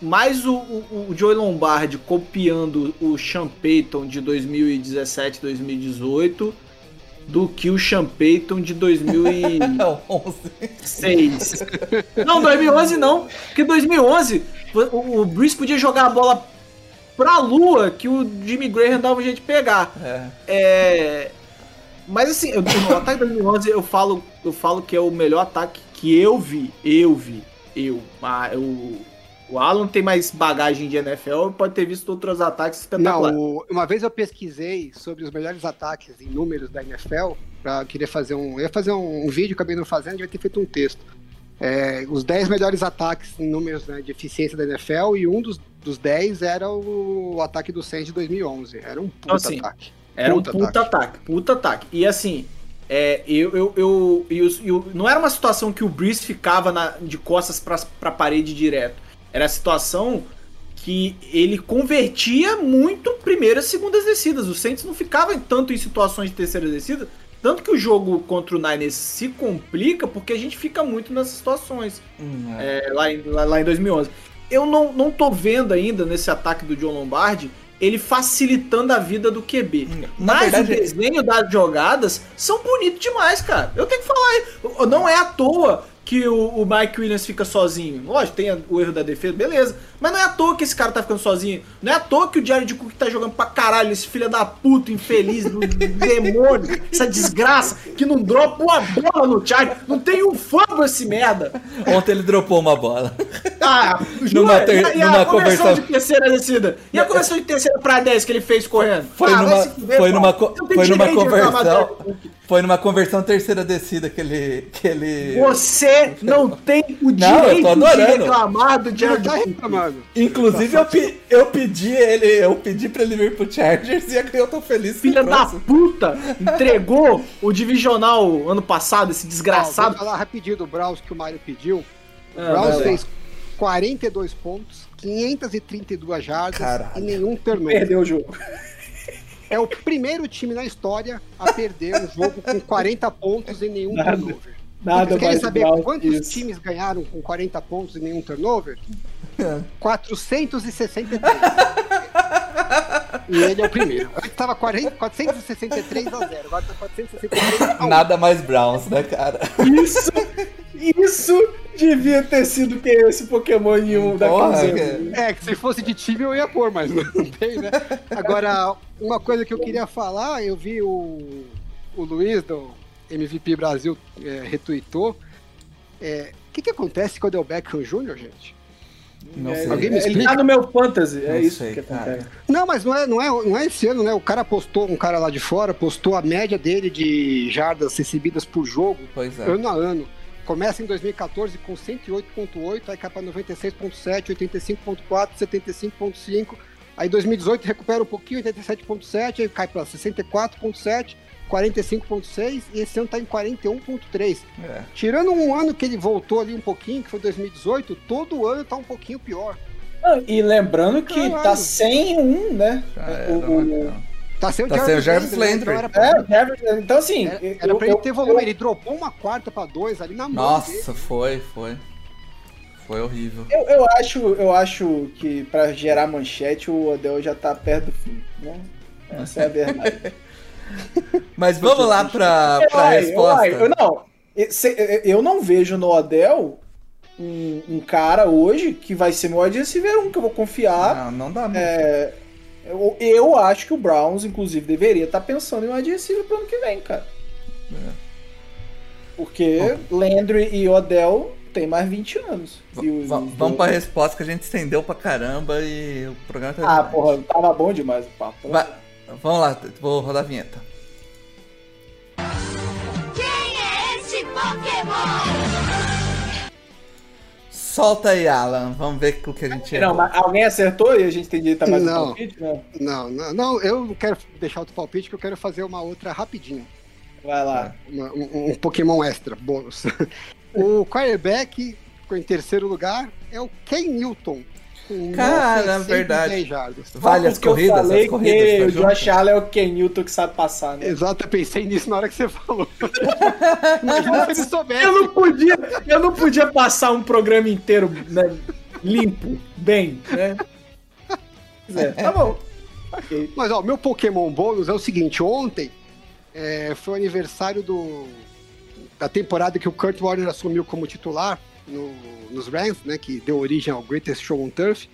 mais o, o, o Joey Lombardi copiando o Sean Payton de 2017, 2018 do que o Sean Payton de 2006.
É o 11.
Não, 2011 não, porque 2011 o, o Bruce podia jogar a bola pra lua que o Jimmy Graham dava um jeito de pegar.
É.
É, mas assim, eu, no ataque 2011 eu falo, eu falo que é o melhor ataque que eu vi. Eu vi. Eu. Ah, eu o Alan tem mais bagagem de NFL pode ter visto outros ataques
Não,
espetaculares.
o- uma vez eu pesquisei sobre os melhores ataques em números da NFL, para querer fazer um. Eu ia fazer um, um vídeo, acabei não fazendo, devia ter feito um texto. É, os 10 melhores ataques em números né, de eficiência da NFL, e um dos, dos 10 era o, ataque do Saints de 2011. Era um puta
Então, assim,
ataque.
Era um
puta
puta ataque. puta ataque. E assim, é, eu, eu, eu, e e o- não era uma situação que o Breeze ficava na- de costas pra, pra parede direto. Era a situação que ele convertia muito primeiras e segundas descidas. O Saints não ficava tanto em situações de terceira descida. Tanto que o jogo contra o Niners se complica porque a gente fica muito nessas situações
Hum, é.
é, lá, em, lá, lá em 2011. Eu não, não tô vendo ainda nesse ataque do John Lombardi ele facilitando a vida do QB.
Na
Mas
verdade-
o desenho das jogadas são bonitos demais, cara. Eu tenho que falar. Não é à toa que o, o Mike Williams fica sozinho. Lógico, tem o erro da defesa, beleza. Mas não é à toa que esse cara tá ficando sozinho. Não é à toa que o Jared Cook tá jogando pra caralho, esse filho da puta, infeliz, do [laughs] demônio, essa desgraça, que não dropa uma bola no Charlie. Não tem um fumble esse merda.
Ontem ele dropou uma bola.
Ah, [laughs]
Numa
jura?
ter-
e, a-
numa
conversão de terceira descida? E a conversão de terceira pra 10 que ele fez correndo?
Foi
Ah,
numa,
fuder,
foi numa, co- foi numa conversão. Foi numa conversão terceira descida que ele. Que ele...
Você não tem o
Não,
direito
tô
de reclamar do
Não
Jared
tá reclamando.
Inclusive, eu, pe- eu pedi ele, eu pedi pra ele vir pro Chargers e eu tô feliz
Filha da
trouxe.
puta! [laughs] Entregou o divisional ano passado, esse desgraçado.
vou falar rapidinho do Browns que o Mário pediu. O
Ah,
Browns fez 42 pontos, 532 jardas
Caralho.
e nenhum turnover.
Perdeu o jogo.
É o primeiro time na história a perder um jogo com 40 pontos e nenhum
Nada-
turnover.
nada
Vocês querem saber quantos
isso.
times ganharam com 40 pontos e nenhum turnover?
É.
463. [laughs] e ele é o primeiro. Antes estava 40 463 a 0. Agora tá 463 a 1.
Nada mais Browns, né, cara?
Isso, isso devia ter sido que esse Pokémon em um da camiseta.
cara.
É, que se fosse de time eu ia pôr, mas não tem, né? Agora, uma coisa que eu queria falar, eu vi o, o Luiz do MVP Brasil é, retweetou. É, O que, que acontece quando é o Beckham Jr., gente?
Não
É,
sei.
Alguém me
Ele
explica?
tá no meu fantasy, é
Não
isso
sei,
que acontece.
Não, mas não é, não, é, não é esse ano, né? O cara postou, um cara lá de fora, postou a média dele de jardas recebidas por jogo,
Pois é.
ano a ano. Começa em 2014 com 108.8, aí cai para 96.7, 85.4, 75.5. Aí em 2018 recupera um pouquinho, 87.7, aí cai para 64.7, 45.6 e esse ano tá em 41.3.
É.
Tirando um ano que ele voltou ali um pouquinho, que foi 2018, todo ano tá um pouquinho pior.
Ah, E lembrando que
Caralho.
tá sem um, né? O-
era,
o-
né,
Tá sem o
Tá sem o Jarvis
Landry, né?
Landry.
Então era pra,
É, o Jefferson, então assim.
era,
eu-
era pra ele
eu-
ter volume. Ele dropou uma quarta pra dois ali na mão. dele.
Nossa, foi, foi. Foi horrível.
Eu, eu acho, eu acho que pra gerar manchete o Odell já tá perto do fim, né? Essa é a verdade. [laughs]
Mas vamos lá pra, pra
Uai,
resposta.
uai, eu não, eu- não vejo no Odell um, um cara hoje que vai ser meu wide receiver um que eu vou confiar.
Não, não dá.
É, eu, eu acho que o Browns, inclusive, deveria estar pensando em wide receiver pro ano que vem, cara.
É.
Porque Landry e Odell têm mais 20 anos.
V-
E
Vamos pra resposta que a gente estendeu pra caramba e o programa tá
Ah,
demais.
porra, tava bom demais o papo.
Vai, vamos lá, vou rodar a vinheta.
Quem é esse Pokémon?
Solta aí, Alan. Vamos ver o que a gente
Não, mas alguém acertou e a gente tem direito a mais
Não.
um palpite? Não.
Não, não, não, eu não quero deixar outro palpite, que eu quero fazer uma outra rapidinho.
Vai lá.
Uma- um, um Pokémon extra, bônus. [laughs] o quarterback ficou em terceiro lugar é o Ken Newton.
Cara,
910
verdade.
jardas.
Vale as
Porque eu
corridas,
falei
as corridas.
que o? Josh Allen é o Ken Newton que sabe passar, né?
Exato, eu pensei nisso na hora que você falou. [laughs] Imagina se ele soubesse.
Eu não podia, eu não podia passar um programa inteiro né, limpo, bem, né? Pois é, tá bom. Ok.
Mas ó, meu Pokémon bônus é o seguinte: ontem é, foi o aniversário do, da temporada que o Kurt Warner assumiu como titular no- nos Rams, né? Que deu origem ao Greatest Show on Turf.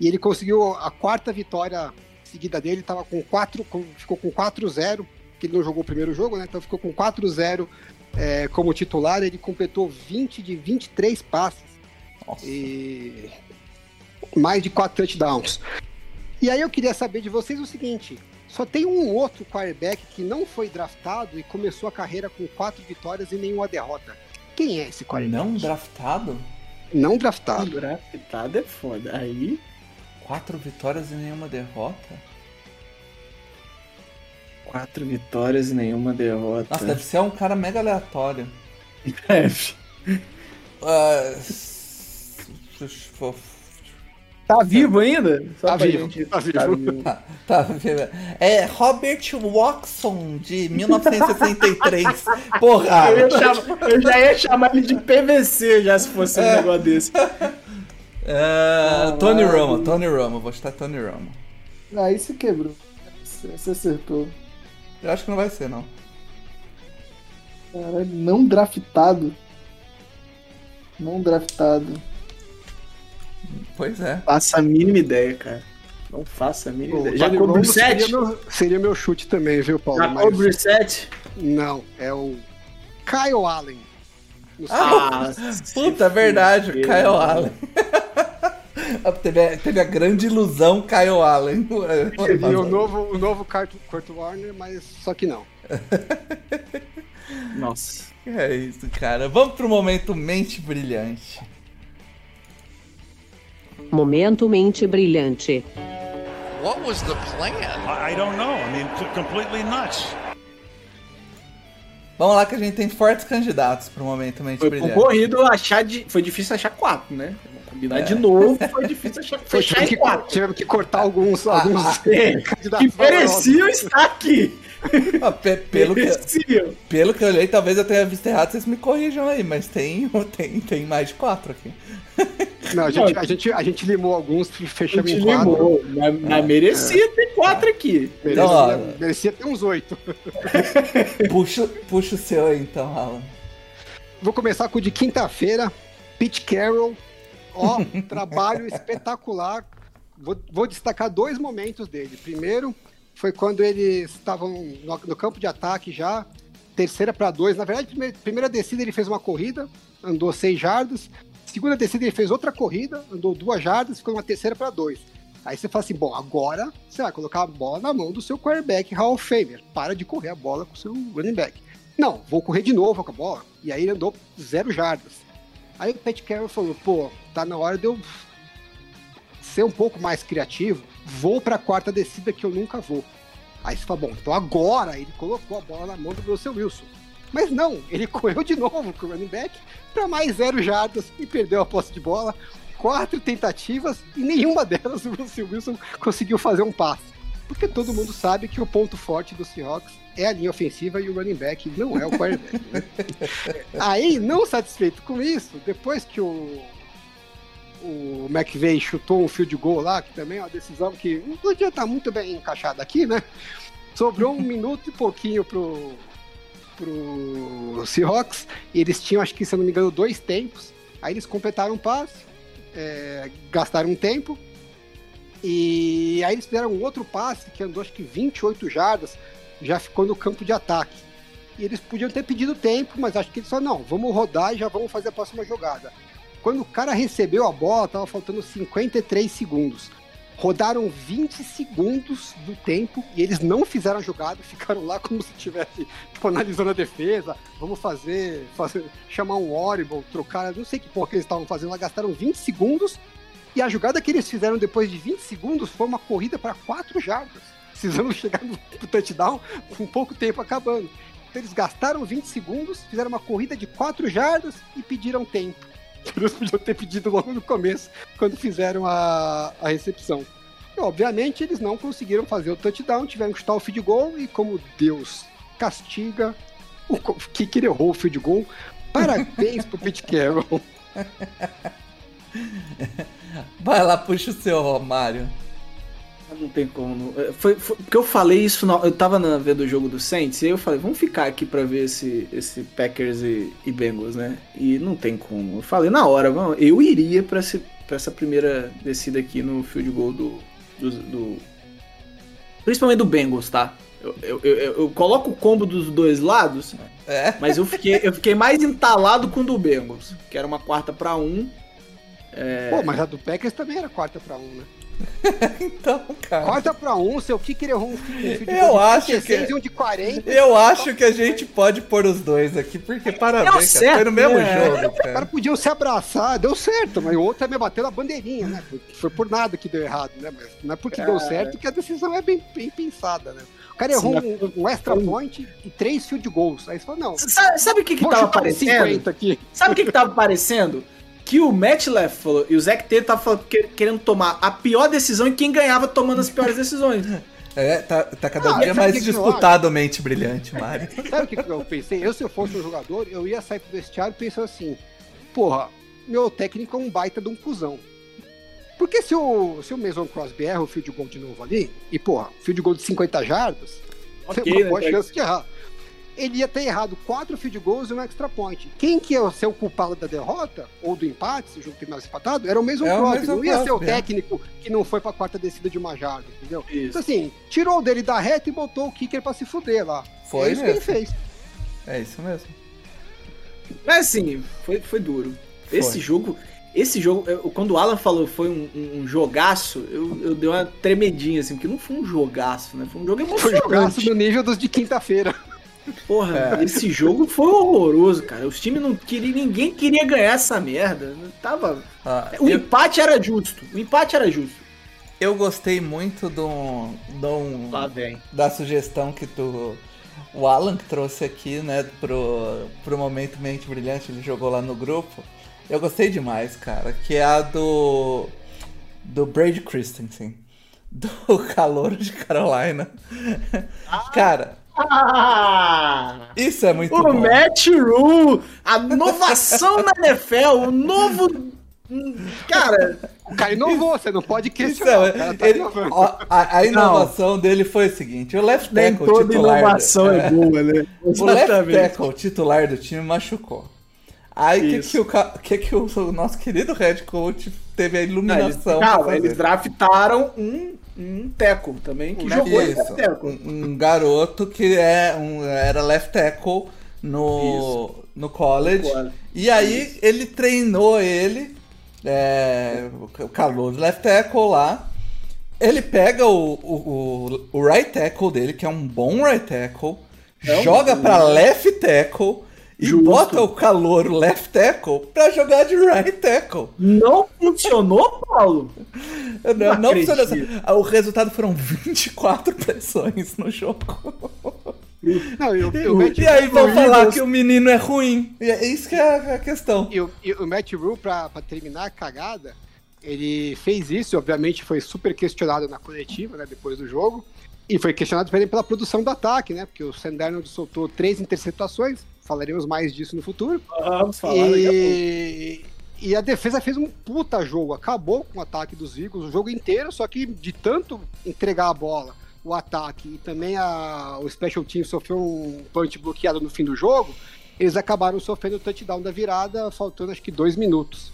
E ele conseguiu a quarta vitória seguida dele, tava com 4, com- ficou com 4-0, que ele não jogou o primeiro jogo, né? Então ficou com 4-0 é, como titular. Ele completou 20 de 23 passes
Nossa.
e mais de quatro touchdowns. E aí eu queria saber de vocês o seguinte: só tem um outro quarterback que não foi draftado e começou a carreira com quatro vitórias e nenhuma derrota. Quem é esse quarterback?
Não draftado?
Não draftado.
Draftado é foda. Aí.
Quatro vitórias e nenhuma derrota?
Quatro vitórias e nenhuma derrota.
Nossa, deve ser um cara mega aleatório. [laughs]
Deve.
Ah, s-
Tá vivo ainda? Só
Tá vivo,
gente-
tá vivo. [laughs]
Tá, tá, é Robert Watson, de 1963. [laughs] Porra!
Eu, chamar- eu já ia chamar ele de PVC já se fosse um negócio desse.
É, Tony Romo, Tony Romo, vou chutar Tony Romo.
Aí você quebrou. Você acertou.
Eu acho que não vai ser, não.
Caralho, não draftado. Não draftado.
Pois é.
Faça a mínima ideia, cara. Não faça a mínima
O
ideia. Cobriu
Romo seria
7?
meu, seria meu chute também, viu, Paulo?
Já
Mas
cobriu 7?
não, é o Kyle Allen.
Ah, Puta, é verdade, o Kyle
mano.
Allen. [laughs] teve, a, teve a grande ilusão Kyle Allen. [laughs]
Seria o novo, o novo Kurt, Kurt Warner, mas só que não.
Nossa. [laughs]
É isso, cara. Vamos pro momento mente brilhante.
Momento mente brilhante.
What was the plan?
I don't know. I mean, completely nuts.
Vamos lá que a gente tem fortes candidatos pro momento mente
Foi
brilhante.
concorrido achar de. Foi difícil achar 4, né? Vamos combinar de novo. Foi difícil achar
Foi,
fechar
que,
4.
tivemos que cortar alguns, alguns [laughs]
É,
candidatos
que mereciam estar aqui.
Ah, pe- [laughs] pelo, que,
Mereciam.
pelo que eu olhei, talvez eu tenha visto errado, vocês me corrijam aí, mas tem, [laughs] tem, tem mais de quatro aqui.
Não, a gente, a, gente, a gente limou alguns e fechamos em quatro.
limou. Mas, mas merecia ter 4 aqui.
Merecia,
Então, ó.
merecia ter uns oito. [laughs]
Puxa, puxa o seu aí então, Alan.
Vou começar com o de quinta-feira. Pete Carroll. Ó, trabalho espetacular. Vou, vou destacar dois momentos dele. Primeiro, foi quando eles estavam no, no campo de ataque já. Terceira para dois. Na verdade, prime- primeira descida ele fez uma corrida, andou seis jardas. Segunda descida ele fez outra corrida, andou duas jardas, ficou uma terceira para dois. Aí você fala assim, bom, agora você vai colocar a bola na mão do seu quarterback Hall of Famer. Para de correr a bola com o seu running back. Não, vou correr de novo com a bola. E aí ele andou zero jardas. Aí o Pat Carroll falou, pô, tá na hora de eu ser um pouco mais criativo. Vou pra quarta descida que eu nunca vou. Aí você fala, bom, então agora ele colocou a bola na mão do Russell Wilson. Mas não, ele [laughs] correu de novo com o running back para mais zero jardas e perdeu a posse de bola. Quatro tentativas e nenhuma delas [laughs] o Russell Wilson conseguiu fazer um passe. Porque todo mundo sabe que o ponto forte do Seahawks é a linha ofensiva e o running back não é o quarterback. né? [laughs] Aí, não satisfeito com isso, depois que o, o McVeigh chutou um field goal lá, que também é uma decisão que não podia estar muito bem encaixada aqui, né? Sobrou um minuto e pouquinho pro, pro Seahawks. E eles tinham, acho que se eu não me engano, dois tempos. Aí eles completaram um passe, é, gastaram um tempo. E aí eles fizeram um outro passe que andou acho que 28 jardas, já ficou no campo de ataque. E eles podiam ter pedido tempo, mas acho que eles falaram, não, vamos rodar e já vamos fazer a próxima jogada. Quando o cara recebeu a bola, tava faltando 53 segundos. Rodaram 20 segundos do tempo e eles não fizeram a jogada, [laughs] ficaram lá como se estivesse tipo, analisando a defesa. Vamos fazer, fazer chamar um Audible, trocar, não sei que porra que eles estavam fazendo lá, gastaram 20 segundos. E a jogada que eles fizeram depois de 20 segundos foi uma corrida para 4 jardas, precisando chegar no [laughs] touchdown com pouco tempo acabando. Então eles gastaram 20 segundos, fizeram uma corrida de 4 jardas e pediram tempo. [laughs] Eles podiam ter pedido logo no começo, quando fizeram a, a recepção. E, obviamente, eles não conseguiram fazer o touchdown, tiveram que chutar o field goal, e como Deus castiga o que que ele errou o field goal, parabéns pro Pete Carroll. [laughs]
Vai lá, puxa o seu, Romário.
Não tem como. não- Foi, foi porque eu falei isso, na- eu tava na, vendo o jogo do Saints e aí eu falei, vamos ficar aqui pra ver esse, esse Packers e, e Bengals, né? E não tem como. Eu falei na hora, vamos, eu iria pra, esse, pra essa primeira descida aqui no field goal do. do, do- principalmente do Bengals, tá? Eu, eu, eu, eu coloco o combo dos dois lados,
É,
mas eu fiquei, eu fiquei mais entalado com o do Bengals, que era uma quarta pra um.
Pô, mas a do Packers também era quarta pra um, né? [laughs]
então, cara.
Quarta pra um, seu kicker errou um field goal
Eu
de
acho
36
que-
e um de 40.
Eu acho que a gente pode pôr os dois aqui, porque
É
parabéns, cara.
certo,
Foi no mesmo
né?
jogo,
Os caras
cara.
podiam se abraçar, deu certo, mas o outro também bateu na bandeirinha, né? Foi- Foi por nada que deu errado, né? Mas não é porque deu certo que a decisão é bem, bem pensada, né? O cara errou
Sim,
um, um extra point e três field goals. Aí você falou, não,
Sabe, o que, que tava
um
aparecendo?
50 aqui.
Sabe o que, que tava parecendo? Que o Matt Leffler e o Zac Taylor estavam falando- que- querendo tomar a pior decisão e quem ganhava tomando as piores decisões.
É, tá, tá cada
Ah,
dia mais
que que
disputado mente brilhante, Mário. [laughs]
Sabe o que, que eu pensei? Eu, se eu fosse um jogador, eu ia sair pro vestiário pensando assim: porra, meu técnico é um baita de um cuzão. Porque se o, se o Mason Crosby erra o field goal de novo ali, e porra, field goal de 50 jardas,
Ok,
tem uma
né,
boa
cara?
chance de errar. Ele ia ter errado quatro field goals e um extra point. Quem que ia ser o culpado da derrota, ou do empate, se o jogo terminasse empatado, era o Mason
É o
Crosby.
Mason
Não ia ser o
é.
técnico que não foi pra quarta descida de uma jarda, entendeu?
Isso.
Então assim, tirou dele da reta e botou o kicker pra se fuder lá.
Foi
é isso
mesmo.
que ele fez.
É isso mesmo.
Mas assim, foi, foi duro. Esse
Foi.
jogo. Esse jogo, eu- quando o Alan falou foi um, um- um jogaço, eu, eu dei uma tremedinha, assim, porque não foi um jogaço, né? Foi um jogo
Foi jogaço
emocionante.
no nível dos de quinta-feira.
Porra,
É.
esse jogo foi horroroso, cara. Os times não queriam, ninguém queria ganhar essa merda. Tava.
Ah,
O
eu,
empate era justo. O empate era justo.
eu gostei muito do, do,
Lá vem.
da sugestão que tu. O Alan que trouxe aqui, né, pro, pro momento mente brilhante, ele jogou lá no grupo. Eu gostei demais, cara. Que é a do. Do Brady Christensen. [laughs] Do calor de Carolina. Cara,
Ah!
isso é muito
O
bom.
Matt Rule, a inovação na NFL, o novo. Cara,
O cara inovou, você não pode questionar.
é,
o cara tá
ele- a, a inovação dele foi o seguinte: o left
nem
tackle
toda
titular.
inovação é boa, né? [laughs]
O left tackle titular do time machucou. Aí o que, que, o, que, que o nosso querido head coach teve a
Não, eles,
iluminação
calma,
fazer?
eles draftaram um, um teco também que jogou
Isso,
left tackle.
um, um garoto que é um, era left tackle no, no college.
No college.
E aí ele treinou ele, é, o calor left tackle lá. Ele pega o, o, o, right tackle dele, que é um bom right tackle,
É um
joga pra left tackle e
Justo.
bota o calor left tackle pra jogar de right tackle.
Não funcionou, Paulo?
Não,
Não
não assim. O resultado foram 24 pressões no jogo.
Não, e o, e
E aí vão falar que o menino é ruim. E é isso que é a questão.
E o, e o Matt Rule, pra, pra terminar a cagada, ele fez isso, obviamente foi super questionado na coletiva, né, depois do jogo, e foi questionado também pela produção do ataque, né, porque o Sam Darnold soltou três interceptações, falaremos mais disso no futuro,
Vamos falar
e, e a defesa fez um puta jogo, acabou com o ataque dos Eagles o jogo inteiro, só que de tanto entregar a bola, o ataque e também a, o Special Team sofreu um punch bloqueado no fim do jogo, eles acabaram sofrendo o touchdown da virada, faltando acho que dois minutos.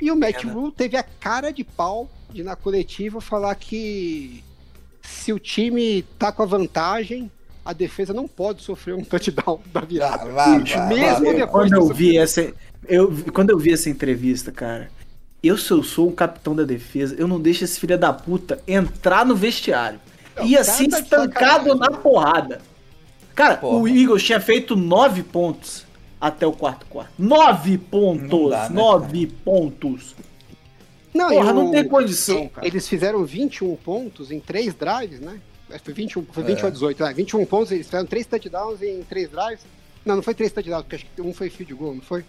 E o Matt Rule teve a cara de pau de na coletiva falar que se o time tá com a vantagem, a defesa não pode sofrer um touchdown da virada.
Vá, vá,
Bicho,
vá,
mesmo
vá.
depois
Quando eu vi essa. Eu, quando eu vi essa entrevista, cara, eu se eu sou o capitão da defesa, eu não deixo esse filho da puta entrar no vestiário.
Não,
Ia
cara
ser
tá de
estancado na porrada. Cara,
Porra.
o Eagles tinha feito nove pontos até o quarto quarto. Nove pontos!
Não dá, né,
nove pontos!
Não,
Porra,
e
não tem condição,
e-
cara.
Eles fizeram 21 pontos em três drives, né? Acho que Foi 21, foi 21
É.
a 18, né? 21 pontos, eles fizeram três touchdowns em três drives. Não, não foi três touchdowns, porque acho que um foi field goal, não foi?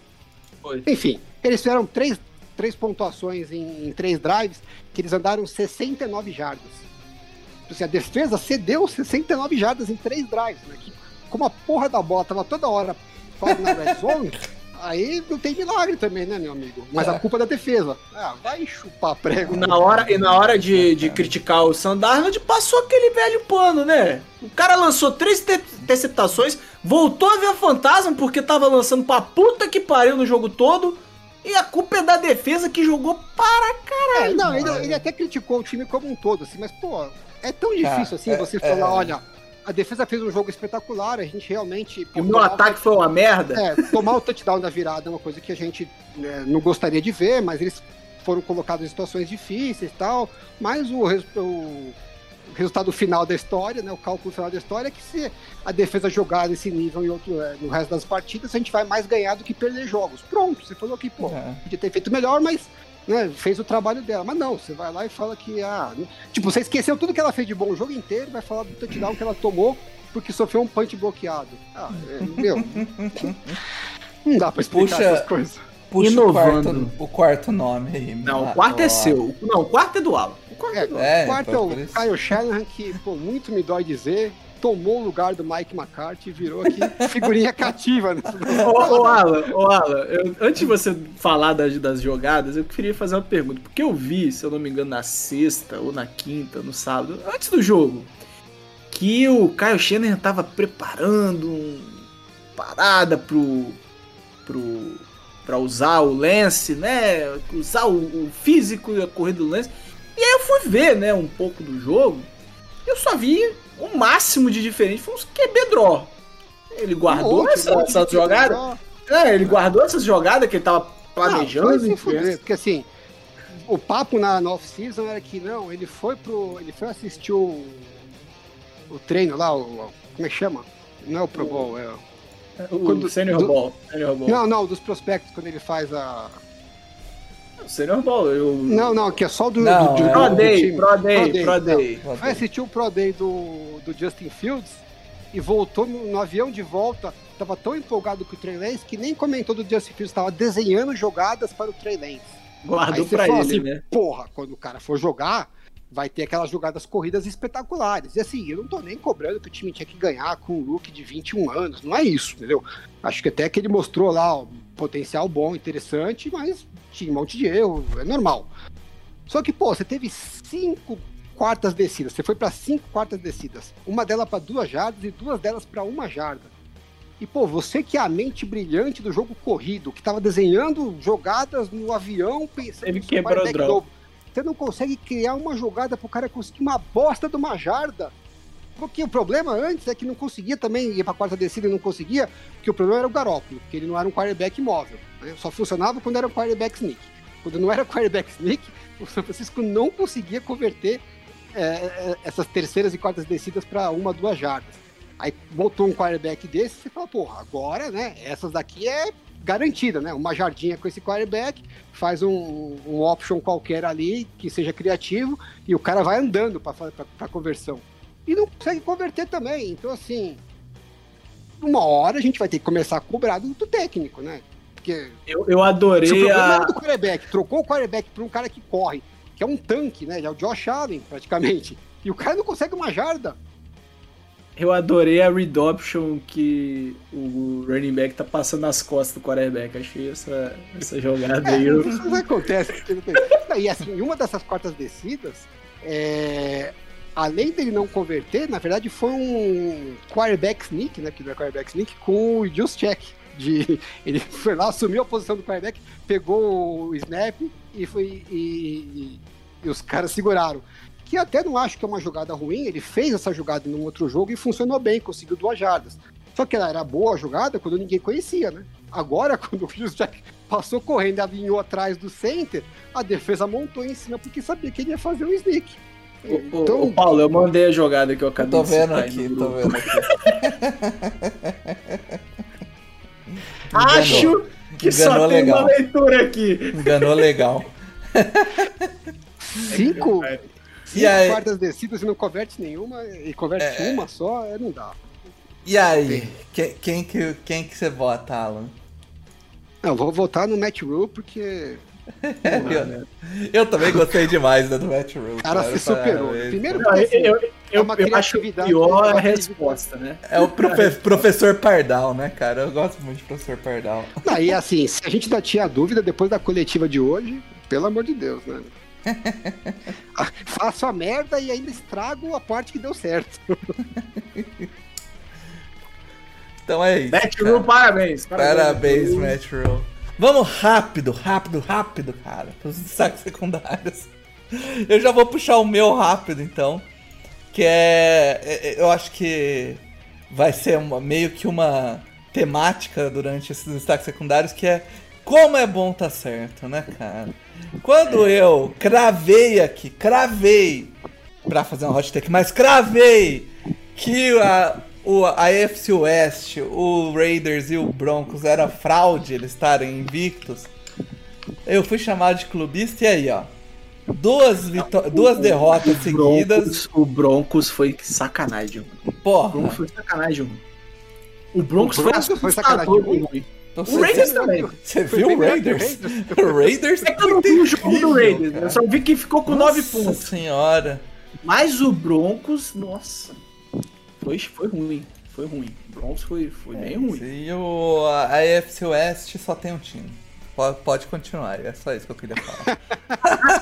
Foi.
Enfim, eles fizeram três, três pontuações em, em três drives, que eles andaram 69 jardas. Tipo Assim, a defesa cedeu 69 jardas em três drives, né? Que, como a porra da bola tava toda hora quase na red zone, [laughs] aí não tem milagre também, né, meu amigo? Mas a culpa é da defesa. Ah, vai chupar prego.
Na hora, e na hora de, de criticar o Sandarnold, passou aquele velho pano, né? O cara lançou três te- interceptações, voltou a ver fantasma porque tava lançando pra puta que pariu no jogo todo. E a culpa é da defesa que jogou para
É,
caralho.
não, ele, ele até criticou o time como um todo, assim, mas, pô, é tão difícil assim
é-
você
é-
falar, olha, a defesa fez um jogo espetacular, a gente realmente.
O meu ataque foi uma merda.
É, tomar o touchdown da virada é uma coisa que a gente né, não gostaria de ver, mas eles foram colocados em situações difíceis e tal. Mas o, o resultado final da história, né, o cálculo final da história é que se a defesa jogar nesse nível em outro, é, no resto das partidas, a gente vai mais ganhar do que perder jogos. Pronto, você falou que, pô,
É.
podia ter feito melhor, mas né, fez o trabalho dela. Mas não, você vai lá e fala que, ah, tipo, você esqueceu tudo que ela fez de bom o jogo inteiro, vai falar do touchdown que ela tomou porque sofreu um punch bloqueado. Ah, é, meu. [laughs] não dá pra explicar
Puxa-
essas coisas.
Puxa o
Inovando.
quarto, o quarto nome aí.
Não, o quarto é seu. Não, o quarto é do Alan. O quarto é,
É,
do Alan.
É,
quarto é o
isso.
Kyle Shanahan, que, pô, muito me dói dizer. Tomou o lugar do Mike McCarthy e virou aqui [laughs] figurinha cativa. Né?
Ô, Alan, ô Alan, eu- antes de você falar das, das jogadas, eu queria fazer uma pergunta. Porque eu vi, se eu não me engano, na sexta ou na quinta, no sábado, antes do jogo, que o Kyle Shannon tava preparando um parada pro. pro. pra usar o lance, né? Usar o, o físico e a corrida do lance. E aí eu fui ver, né, um pouco do jogo. Eu só vi o máximo de diferente foi uns QB draw. Ele guardou
Um
essa, essas jogadas? É, ele guardou essas jogadas que ele tava planejando.
Não, fuder, porque assim, o papo na, na off-season era que não, ele foi pro. Ele foi assistir o. O treino lá, o. Como é que chama? Não é o Pro Bowl, é. o-
o
quando-
Senior
do-.
Senior Ball.
Não, não, dos prospectos, quando ele faz a.
Senior Ball. Eu...
Não, não, que é só do.
Não,
do, do,
é
Pro
do
Day,
time.
Pro Day,
Pro Day,
Pro. Day.
Vai assistir o Pro Day do, do Justin Fields e voltou no, no avião de volta. Tava tão empolgado com o Trey Lance que nem comentou do Justin Fields, tava desenhando jogadas para o Trey Lance.
Guardou pra ele,
assim,
né?
porra, quando o cara for jogar, vai ter aquelas jogadas corridas espetaculares. E assim, eu não tô nem cobrando que o time tinha que ganhar com um look de 21 anos, não é isso, entendeu? Acho que até que ele mostrou lá um potencial bom, interessante, mas tinha um monte de erro, é normal. Só que, pô, você teve cinco quartas descidas, você foi para cinco quartas descidas, uma delas para duas jardas e duas delas para uma jarda. E, pô, você que é a mente brilhante do jogo corrido, que tava desenhando jogadas no avião, pensando
Ele quebrou o drone.
Você não consegue criar uma jogada pro cara conseguir uma bosta de uma jarda. Porque o problema antes é que não conseguia também ir pra quarta descida e não conseguia, porque o problema era o Garópolo, porque ele não era um quarterback móvel. Só funcionava quando era um quarterback sneak. Quando não era quarterback sneak, [laughs] o São Francisco não conseguia converter é, é, essas terceiras e quartas descidas para uma, duas jardas. Aí botou um quarterback desse, você fala, porra, agora, né, essas daqui é garantida, né? Uma jardinha com esse quarterback, faz um, um option qualquer ali que seja criativo e o cara vai andando para conversão. E não consegue converter também. Então, assim, uma hora a gente vai ter que começar a cobrar do, do técnico, né? Porque
Eu, eu
se o
adorei
problema
a.
do quarterback, trocou o quarterback por um cara que corre, que é um tanque, né? É o Josh Allen, praticamente. E o cara não consegue uma jarda.
Eu adorei a read option que o running back tá passando nas costas do quarterback. Achei essa, essa jogada aí. eu-
Isso acontece. E assim, em uma dessas quartas descidas, é, além dele não converter, na verdade foi um quarterback sneak, né? Que não é quarterback sneak, com o just check. De, [laughs] ele foi lá, assumiu a posição do quarterback, pegou o snap e foi. E, e- e os caras seguraram. Que até não acho que é uma jogada ruim, ele fez essa jogada num outro jogo e funcionou bem, conseguiu duas jardas. Só que ela era boa a jogada quando ninguém conhecia, né? Agora, [laughs] quando o Just Jack passou correndo e alinhou atrás do center, a defesa montou em cima porque sabia que ele ia fazer um sneak.
Ô,
Então,
ô, Paulo, eu mandei a jogada que eu
Eu
acabei
tô
de
vendo aqui,
no
tô vendo aqui. [laughs]
Acho que só
Enganou
tem
legal.
uma leitura aqui.
Enganou legal.
cinco,
E
cinco
aí?
quartas descidas e não converte nenhuma, e converte
É.
uma só, é, não dá.
E aí? Quem, quem que, quem que você vota, Alan?
Não, vou votar no Matt Rule porque [laughs]
Eu, eu também gostei demais da do Matt Rule.
o cara se superou. Primeiro
Não,
assim,
eu, eu,
uma
eu acho pior a resposta, né?
É o profe- professor Pardal, né, cara? Eu gosto muito de professor Pardal.
Não, e assim, se a gente ainda tinha dúvida depois da coletiva de hoje, pelo amor de Deus, né? [laughs] Ah, Faço a merda e ainda estrago a parte que deu certo. [laughs]
Então é isso.
Rule, parabéns.
Parabéns. Matt Rule. Vamos rápido, rápido, rápido, cara, pros destaques secundários. [laughs] Eu já vou puxar o meu rápido, então. Que é. é- é- Eu acho que vai ser uma- meio que uma temática durante esses destaques secundários, que é como é bom tá certo, né, cara? Quando eu cravei aqui, cravei pra fazer uma hot take, mas cravei que a, o, a AFC West, o Raiders e o Broncos era fraude eles estarem invictos. Eu fui chamado de clubista e aí, ó. Duas, vitó- duas derrotas seguidas.
Broncos, o Broncos foi sacanagem. mano. O
Porra.
Broncos foi sacanagem. mano. O Broncos,
O Broncos
foi
foi sacanagem.
Ruim.
Você-
O Raiders
você-
também.
Você viu o Raiders? [laughs] O Raiders
É que eu não vi o jogo do Raiders. Eu só vi que ficou com nove
Nossa
pontos.
senhora.
Mas o Broncos, nossa. foi, foi ruim. Foi ruim. O Broncos foi, foi bem ruim.
E o, a AFC West só tem um time. Pode, pode continuar, é só isso que eu queria falar. [laughs]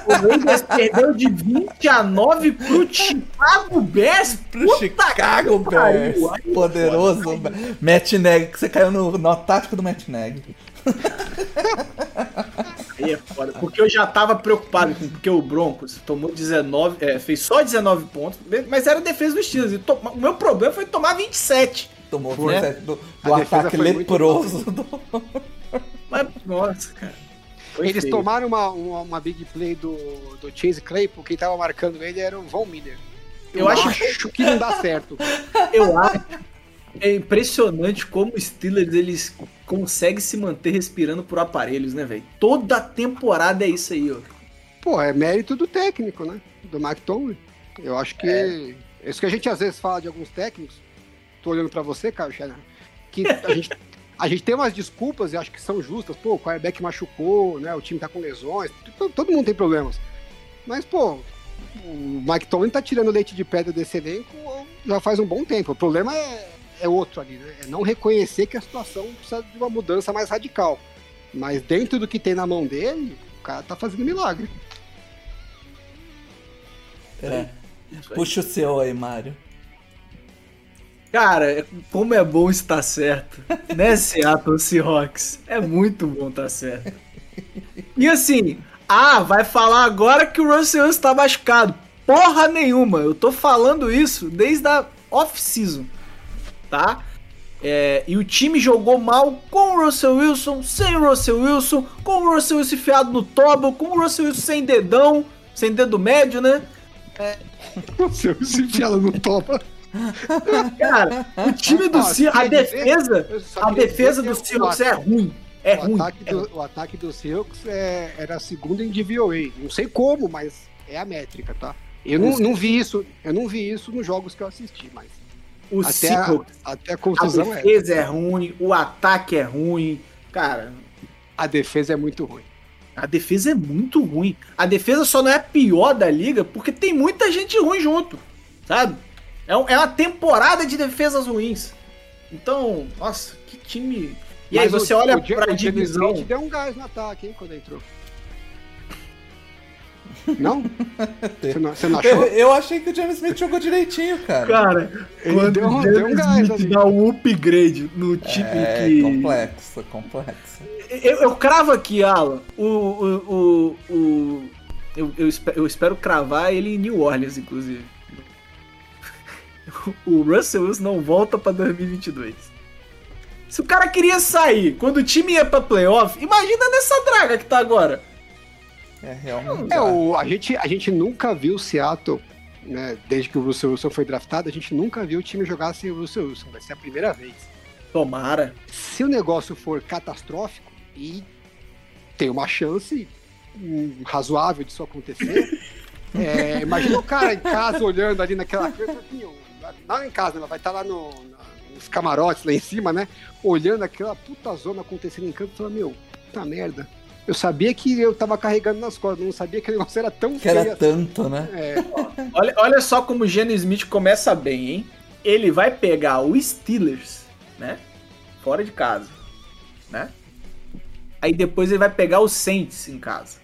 O Raiders perdeu de 20 a 9 pro Chicago Bears.
Pro
Puta
Chicago
pariu.
Bears. Poderoso.
foda.
Matt Neg, que você caiu no, no tático do Matt Neg. [laughs]
Aí é foda. Porque eu já tava preocupado com porque o Broncos tomou 19, é, fez só 19 pontos, mas era a defesa dos Steelers. To- O meu problema foi tomar 27.
Tomou
Foi.
27 do,
A
do
defesa
ataque
foi muito
leproso. do- [laughs]
Mas, nossa, cara. Foi
Eles
feio.
tomaram uma, uma, uma big play do, do Chase Claypool, quem tava marcando ele era o Von Miller.
Eu acho-
que não dá certo. [laughs]
Eu acho. É impressionante como os Steelers eles conseguem se manter respirando por aparelhos, né, velho? Toda temporada é isso aí, ó.
Pô, é mérito do técnico, né? Do Mike Tomlin. Eu acho que. É. Isso que a gente às vezes fala de alguns técnicos. Tô olhando pra você, cara, Xana, que a gente, a gente tem umas desculpas e acho que são justas. Pô, o quarterback machucou, né? O time tá com lesões. Todo, mundo tem problemas. Mas, pô, o Mike Tomlin tá tirando leite de pedra desse elenco já faz um bom tempo. O problema é, é outro ali, né? É não reconhecer que a situação precisa de uma mudança mais radical. Mas dentro do que tem na mão dele, o cara tá fazendo milagre.
É. Puxa o seu aí, Mário.
Cara, como é bom estar certo. Né, Seattle Seahawks? É muito bom estar certo. E assim, ah, vai falar agora que o Russell Wilson tá machucado. Porra nenhuma, eu tô falando isso desde a off-season, tá? É, e o time jogou mal com o Russell Wilson, sem o Russell Wilson, com o Russell Wilson enfiado no tobo, com o Russell Wilson sem dedão, sem dedo médio, né? [laughs]
Você se enfiado no topa.
Cara, o time do
Ah,
Seahawks, a defesa, a defesa do Seahawks é ruim. É
o
ruim.
Ataque do, o ataque do Seahawks é, era segundo em DVOA. Não sei como, mas é a métrica, tá? Eu não, não vi isso, eu não vi isso nos jogos que eu assisti, mas
O
até a, até a
a
confusão é.
defesa é ruim, o ataque é ruim. Cara,
A defesa é muito ruim.
a defesa é muito ruim. A defesa só não é a pior da liga porque tem muita gente ruim junto, sabe? É, um- é uma temporada de defesas ruins. Então, nossa, que time. E aí
Mas
você
o-
olha
o
pra
o James
divisão.
Smith deu um gás no ataque, hein, quando entrou. Não? [laughs] Você não, você não
Eu,
achou?
eu achei que o James Smith jogou direitinho, cara.
Cara,
Ele
quando
deu um-
o
deu um
James
gás
Smith
ali.
dá um upgrade no time
é
que.
complexo, complexo.
Eu, eu cravo aqui, Alan. O. o, o, o- eu, eu, espe- eu espero cravar ele em New Orleans, inclusive. [laughs] O Russell Wilson não volta pra 2022. Se o cara queria sair quando o time ia pra playoff, imagina nessa draga que tá agora.
É realmente.
É, o, a, gente, a gente nunca viu o Seattle, né, desde que o Russell Wilson foi draftado, a gente nunca viu o time jogar sem o Russell Wilson. Vai ser a primeira vez.
Tomara.
Se o negócio for catastrófico e tem uma chance hum, razoável disso acontecer, [laughs] é, imagina o cara em casa olhando ali naquela coisa, assim, não em casa, ela vai estar lá no, nos camarotes lá em cima, né? Olhando aquela puta zona acontecendo em campo e falando, meu, puta merda. Eu sabia que eu tava carregando nas costas, não sabia que o negócio era tão
Que era
feio.
tanto, né?
É,
Olha, olha só como o Geno Smith começa bem, hein? Ele vai pegar o Steelers, né? Fora de casa, né? Aí depois ele vai pegar o Saints em casa.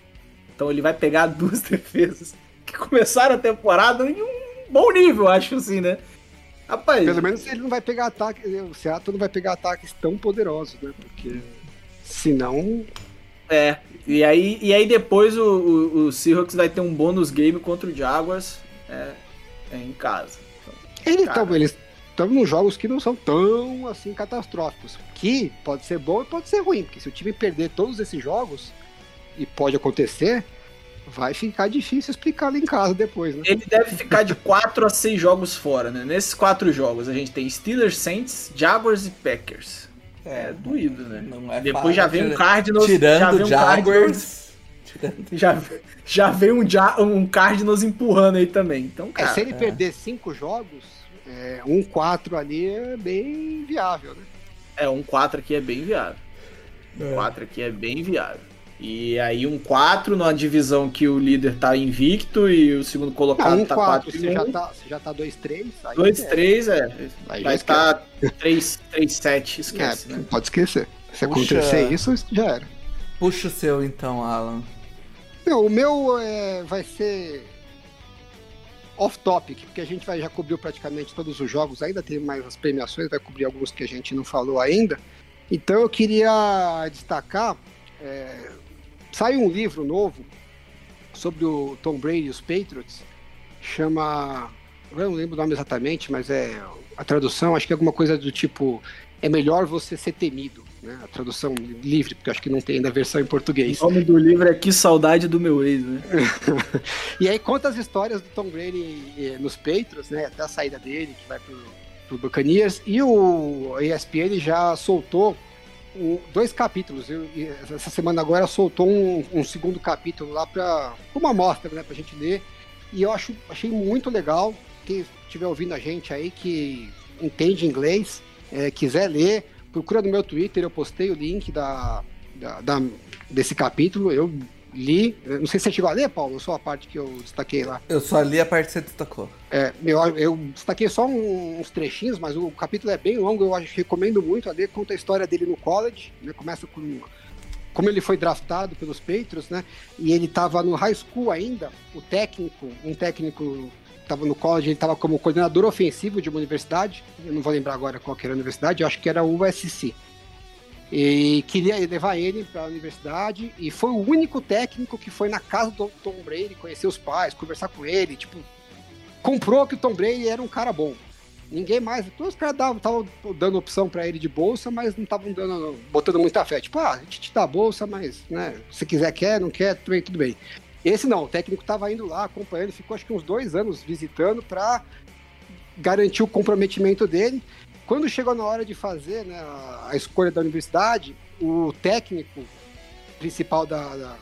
Então ele vai pegar [laughs] duas defesas que começaram a temporada em um bom nível, acho assim, né? Rapaz,
Pelo menos ele não vai pegar ataque, o Seattle não vai pegar ataques tão poderosos, né? Porque senão
é. E aí, e aí depois o, o, o Seahawks vai ter um bônus game contra o Jaguars é, é em casa. Cara.
estão eles estão nos jogos que não são tão assim catastróficos. Que pode ser bom e pode ser ruim, porque se o time perder todos esses jogos, e pode acontecer, vai ficar difícil explicar lá em casa depois, né?
Ele deve ficar de 4 a 6 jogos fora, né? Nesses quatro jogos a gente tem Steelers, Saints, Jaguars e Packers. É doído, né?
Não é
Depois já
fácil.
vem um Cardinals. já
Tirando
vem
o
um
Jaguars.
Cardinals- já, já vem um, ja, um Cardinals empurrando aí também. Então,
É,
cara.
se ele perder cinco jogos, é, um 4 ali é bem viável, né?
É, um 4 aqui é bem viável. Um 4 aqui é bem viável. E aí um 4 numa divisão que o líder tá invicto e o segundo
Não,
colocado
um
tá
4,
4 e
você já
1.
tá, você já tá 2-3. aí
2,
é.
3, é.
Aí
Vai
esquece.
estar 3, 3, 7, esquece,
É,
né?
Pode esquecer. Se
Puxa.
acontecer isso, já era.
Puxa o seu então, Alan.
Não, o meu é, vai ser off-topic, porque a gente vai, já cobriu praticamente todos os jogos, ainda tem mais as premiações, vai cobrir alguns que a gente não falou ainda. Então eu queria destacar, é, saiu um livro novo sobre o Tom Brady e os Patriots, chama, eu não lembro o nome exatamente, mas é a tradução, acho que é alguma coisa do tipo, é melhor você ser temido, né? A tradução livre, porque acho que não tem ainda a versão em português.
O nome do livro é Que Saudade do Meu Ex, né? [laughs]
E aí conta as histórias do Tom Brady eh, nos Patriots, né? Até a saída dele, que vai pro, pro Buccaneers. E o ESPN já soltou um- dois capítulos. Eu- essa semana agora soltou um, um segundo capítulo lá para uma amostra, né? Pra gente ler. E eu acho, achei muito legal. Quem estiver ouvindo a gente aí que entende inglês, eh, quiser ler, procura no meu Twitter, eu postei o link da, da- da- desse capítulo. Eu li. Não sei se você chegou a ler, Paulo, só a parte que eu destaquei lá.
Eu só li a parte que você destacou.
É, eu, eu destaquei só um- uns trechinhos, mas o capítulo é bem longo, eu acho, recomendo muito a ler. Conta a história dele no college, né? Começa com como ele foi draftado pelos Patriots, né? E ele estava no high school ainda. O técnico, um técnico estava no college, ele estava como coordenador ofensivo de uma universidade. Eu não vou lembrar agora qual que era a universidade, eu acho que era o USC. E queria levar ele para a universidade e foi o único técnico que foi na casa do Tom Brady, conhecer os pais, conversar com ele, tipo, comprou que o Tom Brady era um cara bom. Ninguém mais, todos os caras estavam dando opção para ele de bolsa, mas não estavam dando, botando muita fé. Tipo, ah, a gente te dá bolsa, mas, né, se quiser quer, não quer, tudo bem, tudo bem. Esse não, o técnico estava indo lá acompanhando, ficou acho que uns dois anos visitando para garantir o comprometimento dele. Quando chegou na hora de fazer né, a, escolha da universidade, o técnico principal da, da-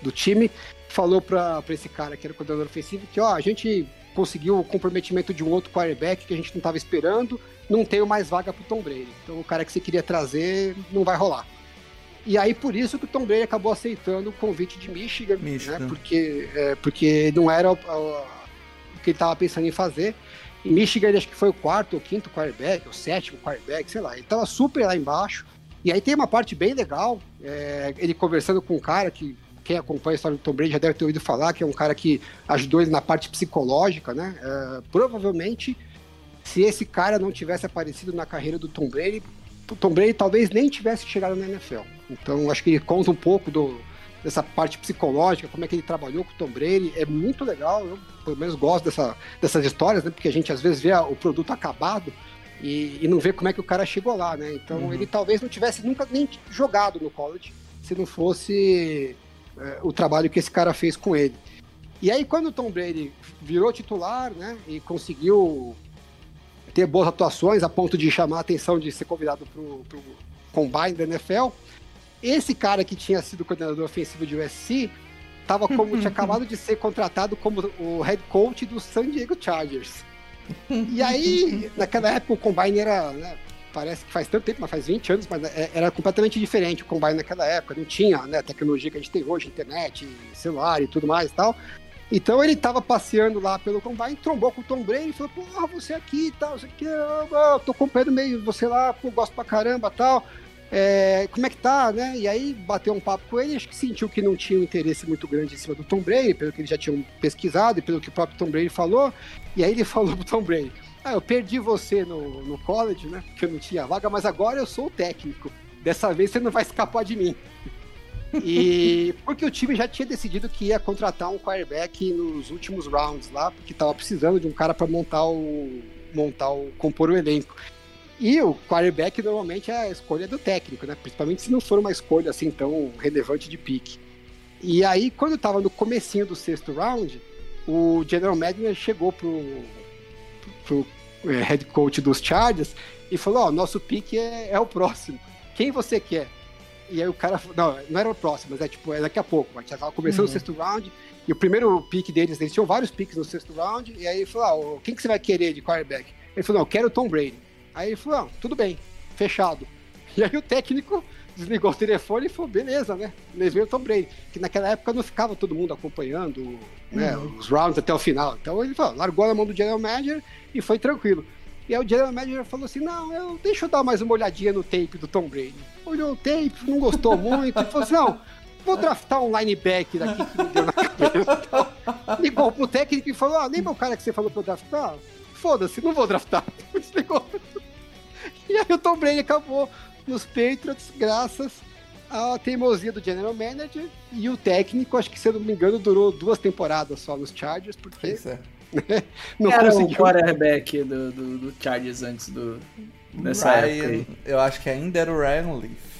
do time falou para esse cara que era o coordenador ofensivo que ó, a gente conseguiu o comprometimento de um outro quarterback que a gente não estava esperando, não tenho mais vaga para o Tom Brady. Então o cara que você queria trazer não vai rolar. E aí por isso que o Tom Brady acabou aceitando o convite de Michigan,
Michigan.
Né, porque, é, porque não era o, o- o que ele estava pensando em fazer. Michigan, ele acho que foi o quarto ou quinto quarterback, o sétimo quarterback, sei lá. Ele tava super lá embaixo. E aí tem uma parte bem legal, é, ele conversando com um cara que quem acompanha a história do Tom Brady já deve ter ouvido falar, que é um cara que ajudou ele na parte psicológica, né? É, provavelmente, se esse cara não tivesse aparecido na carreira do Tom Brady, o Tom Brady talvez nem tivesse chegado na NFL. Então, acho que ele conta um pouco do, dessa parte psicológica, como é que ele trabalhou com o Tom Brady. É muito legal, eu pelo menos gosto dessa, dessas histórias, né? Porque a gente às vezes vê o produto acabado e, e não vê como é que o cara chegou lá, né? Então ele talvez não tivesse nunca nem jogado no college se não fosse é, o trabalho que esse cara fez com ele. E aí quando o Tom Brady virou titular, né? E conseguiu ter boas atuações a ponto de chamar a atenção de ser convidado pro, pro combine da NFL, esse cara que tinha sido coordenador ofensivo de USC tava como tinha [laughs] acabado de ser contratado como o head coach do San Diego Chargers. E aí, [laughs] naquela época o combine era, né, parece que faz tanto tempo, mas faz 20 anos, mas é- era completamente diferente o combine naquela época, não tinha, né, a tecnologia que a gente tem hoje, internet, celular e tudo mais e tal. Então ele tava passeando lá pelo combine, trombou com o Tom Brady e falou: Porra, você aqui e tal, isso aqui, eu, eu tô acompanhando meio você lá, pô, gosto pra caramba e tal. É, como é que tá, né? E aí bateu um papo com ele, acho que sentiu que não tinha um interesse muito grande em cima do Tom Brady, pelo que eles já tinham pesquisado e pelo que o próprio Tom Brady falou. E aí ele [laughs] falou pro Tom Brady: Ah, eu perdi você no, no college, né? Porque eu não tinha vaga, mas agora eu sou o técnico. Dessa vez você não vai escapar de mim. E [laughs] porque o time já tinha decidido que ia contratar um quarterback nos últimos rounds lá, porque tava precisando de um cara para montar o montar o compor o elenco. E o quarterback normalmente é a escolha do técnico, né? Principalmente se não for uma escolha assim tão relevante de pique. E aí quando tava no comecinho do sexto round, o general manager chegou pro, pro eh, head coach dos Chargers e falou: Ó, nosso pique é, é o próximo. Quem você quer? E aí o cara falou, não, não era o próximo, mas é tipo, é daqui a pouco. A gente já tava começando o sexto round, e o primeiro pick deles, eles tinham vários picks no sexto round, e aí ele falou, ah, ô, quem que você vai querer de quarterback? Ele falou, não, eu quero o Tom Brady. Aí ele falou, tudo bem, fechado. [laughs] E aí o técnico desligou o telefone e falou, beleza, né? Levei o Tom Brady. Que naquela época não ficava todo mundo acompanhando né, os rounds até o final. Então ele falou, largou na mão do General Manager e foi tranquilo. E aí o General Manager falou assim, não, eu, deixa eu dar mais uma olhadinha no tape do Tom Brady. Olhou o tape, não gostou muito, e falou assim, não, vou draftar um linebacker daqui que me deu na cabeça. Então, [laughs] ligou pro técnico e falou, ah, lembra o cara que você falou pra eu draftar? Foda-se, não vou draftar. [laughs] Desligou. E aí o Tom Brady acabou nos Patriots graças à teimosia do General Manager e o técnico, acho que se eu não me engano, durou duas temporadas só nos Chargers, porque
Isso é. [laughs]
não
Era o
conseguiu.
quarterback do, do, do Chargers antes do, dessa época
Ryan,
aí.
eu acho que ainda era o Ryan Leaf.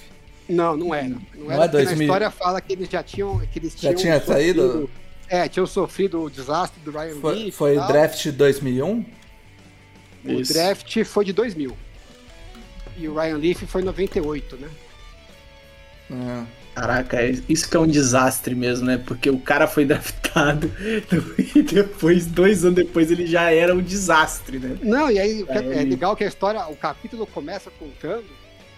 Não, não era. Não,
Não
era
é
porque
2000.
na história fala que eles já tinham. Que eles
Já
tinham
tinha saído?
sofrido- É, tinham sofrido o desastre do Ryan
Foi,
Leaf.
foi
tal.
draft 2001?
O
Isso.
draft foi de 2000. E o Ryan Leaf foi em 98, né?
É.
Caraca, é- isso que é um desastre mesmo, né? Porque o cara foi [laughs] draftado e depois, dois anos depois, ele já era um desastre, né?
Não, e aí é,
Ryan
é legal que a história, o capítulo começa contando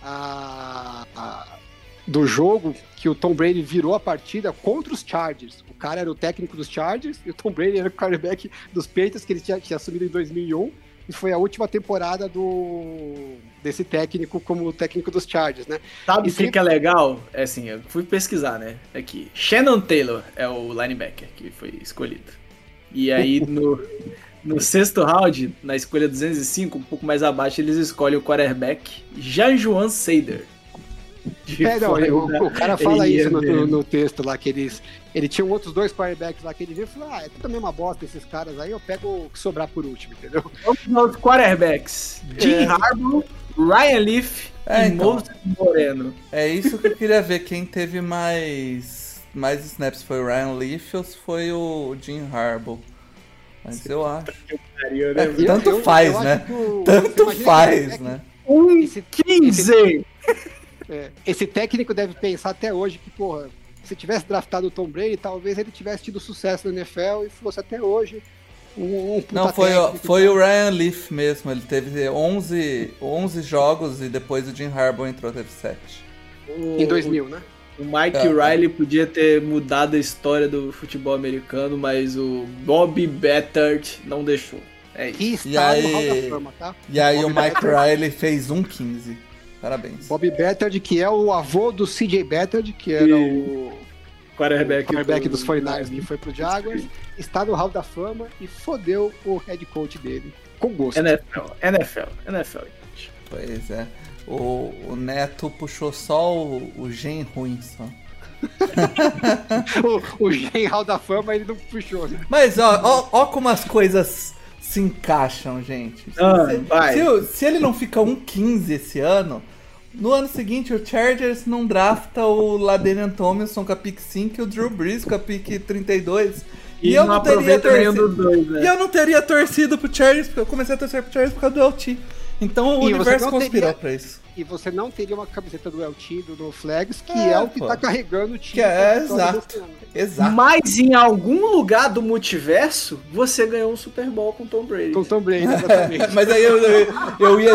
a, a- do jogo que o Tom Brady virou a partida contra os Chargers. O cara era o técnico dos Chargers e o Tom Brady era o quarterback dos Patriots que ele tinha, tinha assumido em 2001 e foi a última temporada do desse técnico como técnico dos Chargers, né?
Sabe o que,
se-
que é legal? É assim, eu fui pesquisar, né? Aqui. Shannon Taylor é o linebacker que foi escolhido. E aí [laughs] no, no sexto round, na escolha 205, um pouco mais abaixo, eles escolhem o quarterback Jean-Juan Seider. De
É, não, o, cara fala isso no, no- no texto lá, que eles. Ele tinha outros dois quarterbacks lá que ele viu e falou: Ah, é tudo a mesma bosta esses caras aí, eu pego o que sobrar por último, entendeu?
Vamos aos quarterbacks. Jim Harbaugh, Ryan Leaf
É,
e
então.
Moreno.
É isso que eu queria ver. Quem teve mais, mais snaps foi o Ryan Leaf ou se foi o Jim Harbaugh? Mas eu acho.
né?
E
Tanto faz,
acho
né?
o-
Tanto faz,
esse-
né?
Um
Esse,
15!
é, esse técnico deve pensar até hoje que, porra, se tivesse draftado o Tom Brady, talvez ele tivesse tido sucesso na NFL e fosse até hoje um, um puta
Não, foi, o-
técnico.
foi o Ryan Leaf mesmo. Ele teve 11, 11 jogos e depois o Jim Harbaugh entrou, teve 7.
em 2000, né?
O Mike
É.
Riley podia ter mudado a história do futebol americano, mas o Bobby Bettard não deixou. É isso.
E aí-
Fama, tá?
E aí o Mike. Riley fez um 15. Parabéns.
Bob Bettard, que é o avô do CJ Bettard, que era o
Quarterback,
quarterback dos
do-
49ers que foi pro Jaguars, está no Hall da Fama e fodeu o head coach dele. Com gosto.
NFL, NFL, NFL.
Pois é. O, o Neto puxou só o, o gen ruim só. [laughs]
o, o Gen Hall da Fama ele não puxou. né?
Mas ó, ó, ó como as coisas se encaixam, gente. Se,
Ah,
se- se o- se ele não fica um 15 esse ano, no ano seguinte o Chargers não drafta o Ladanian Tomlinson com a pick 5 e o Drew Brees com a pick 32. E, eu não, teria
aproveita nenhum
torcido.
dois, né?
E eu não teria torcido pro Chargers, porque eu comecei a torcer pro Chargers por causa do LT. Então o
E você
universo
não
conspirou
teria-
pra isso.
E você não teria uma camiseta do El Tido no Flags, que
É,
é, o que
pô.
tá carregando o time.
Que é, exato. Exato.
Mas em algum lugar do multiverso, você ganhou um Super Bowl com Tom Brady.
Com o Tom Brady, [laughs] exatamente.
Mas aí eu, eu, eu ia,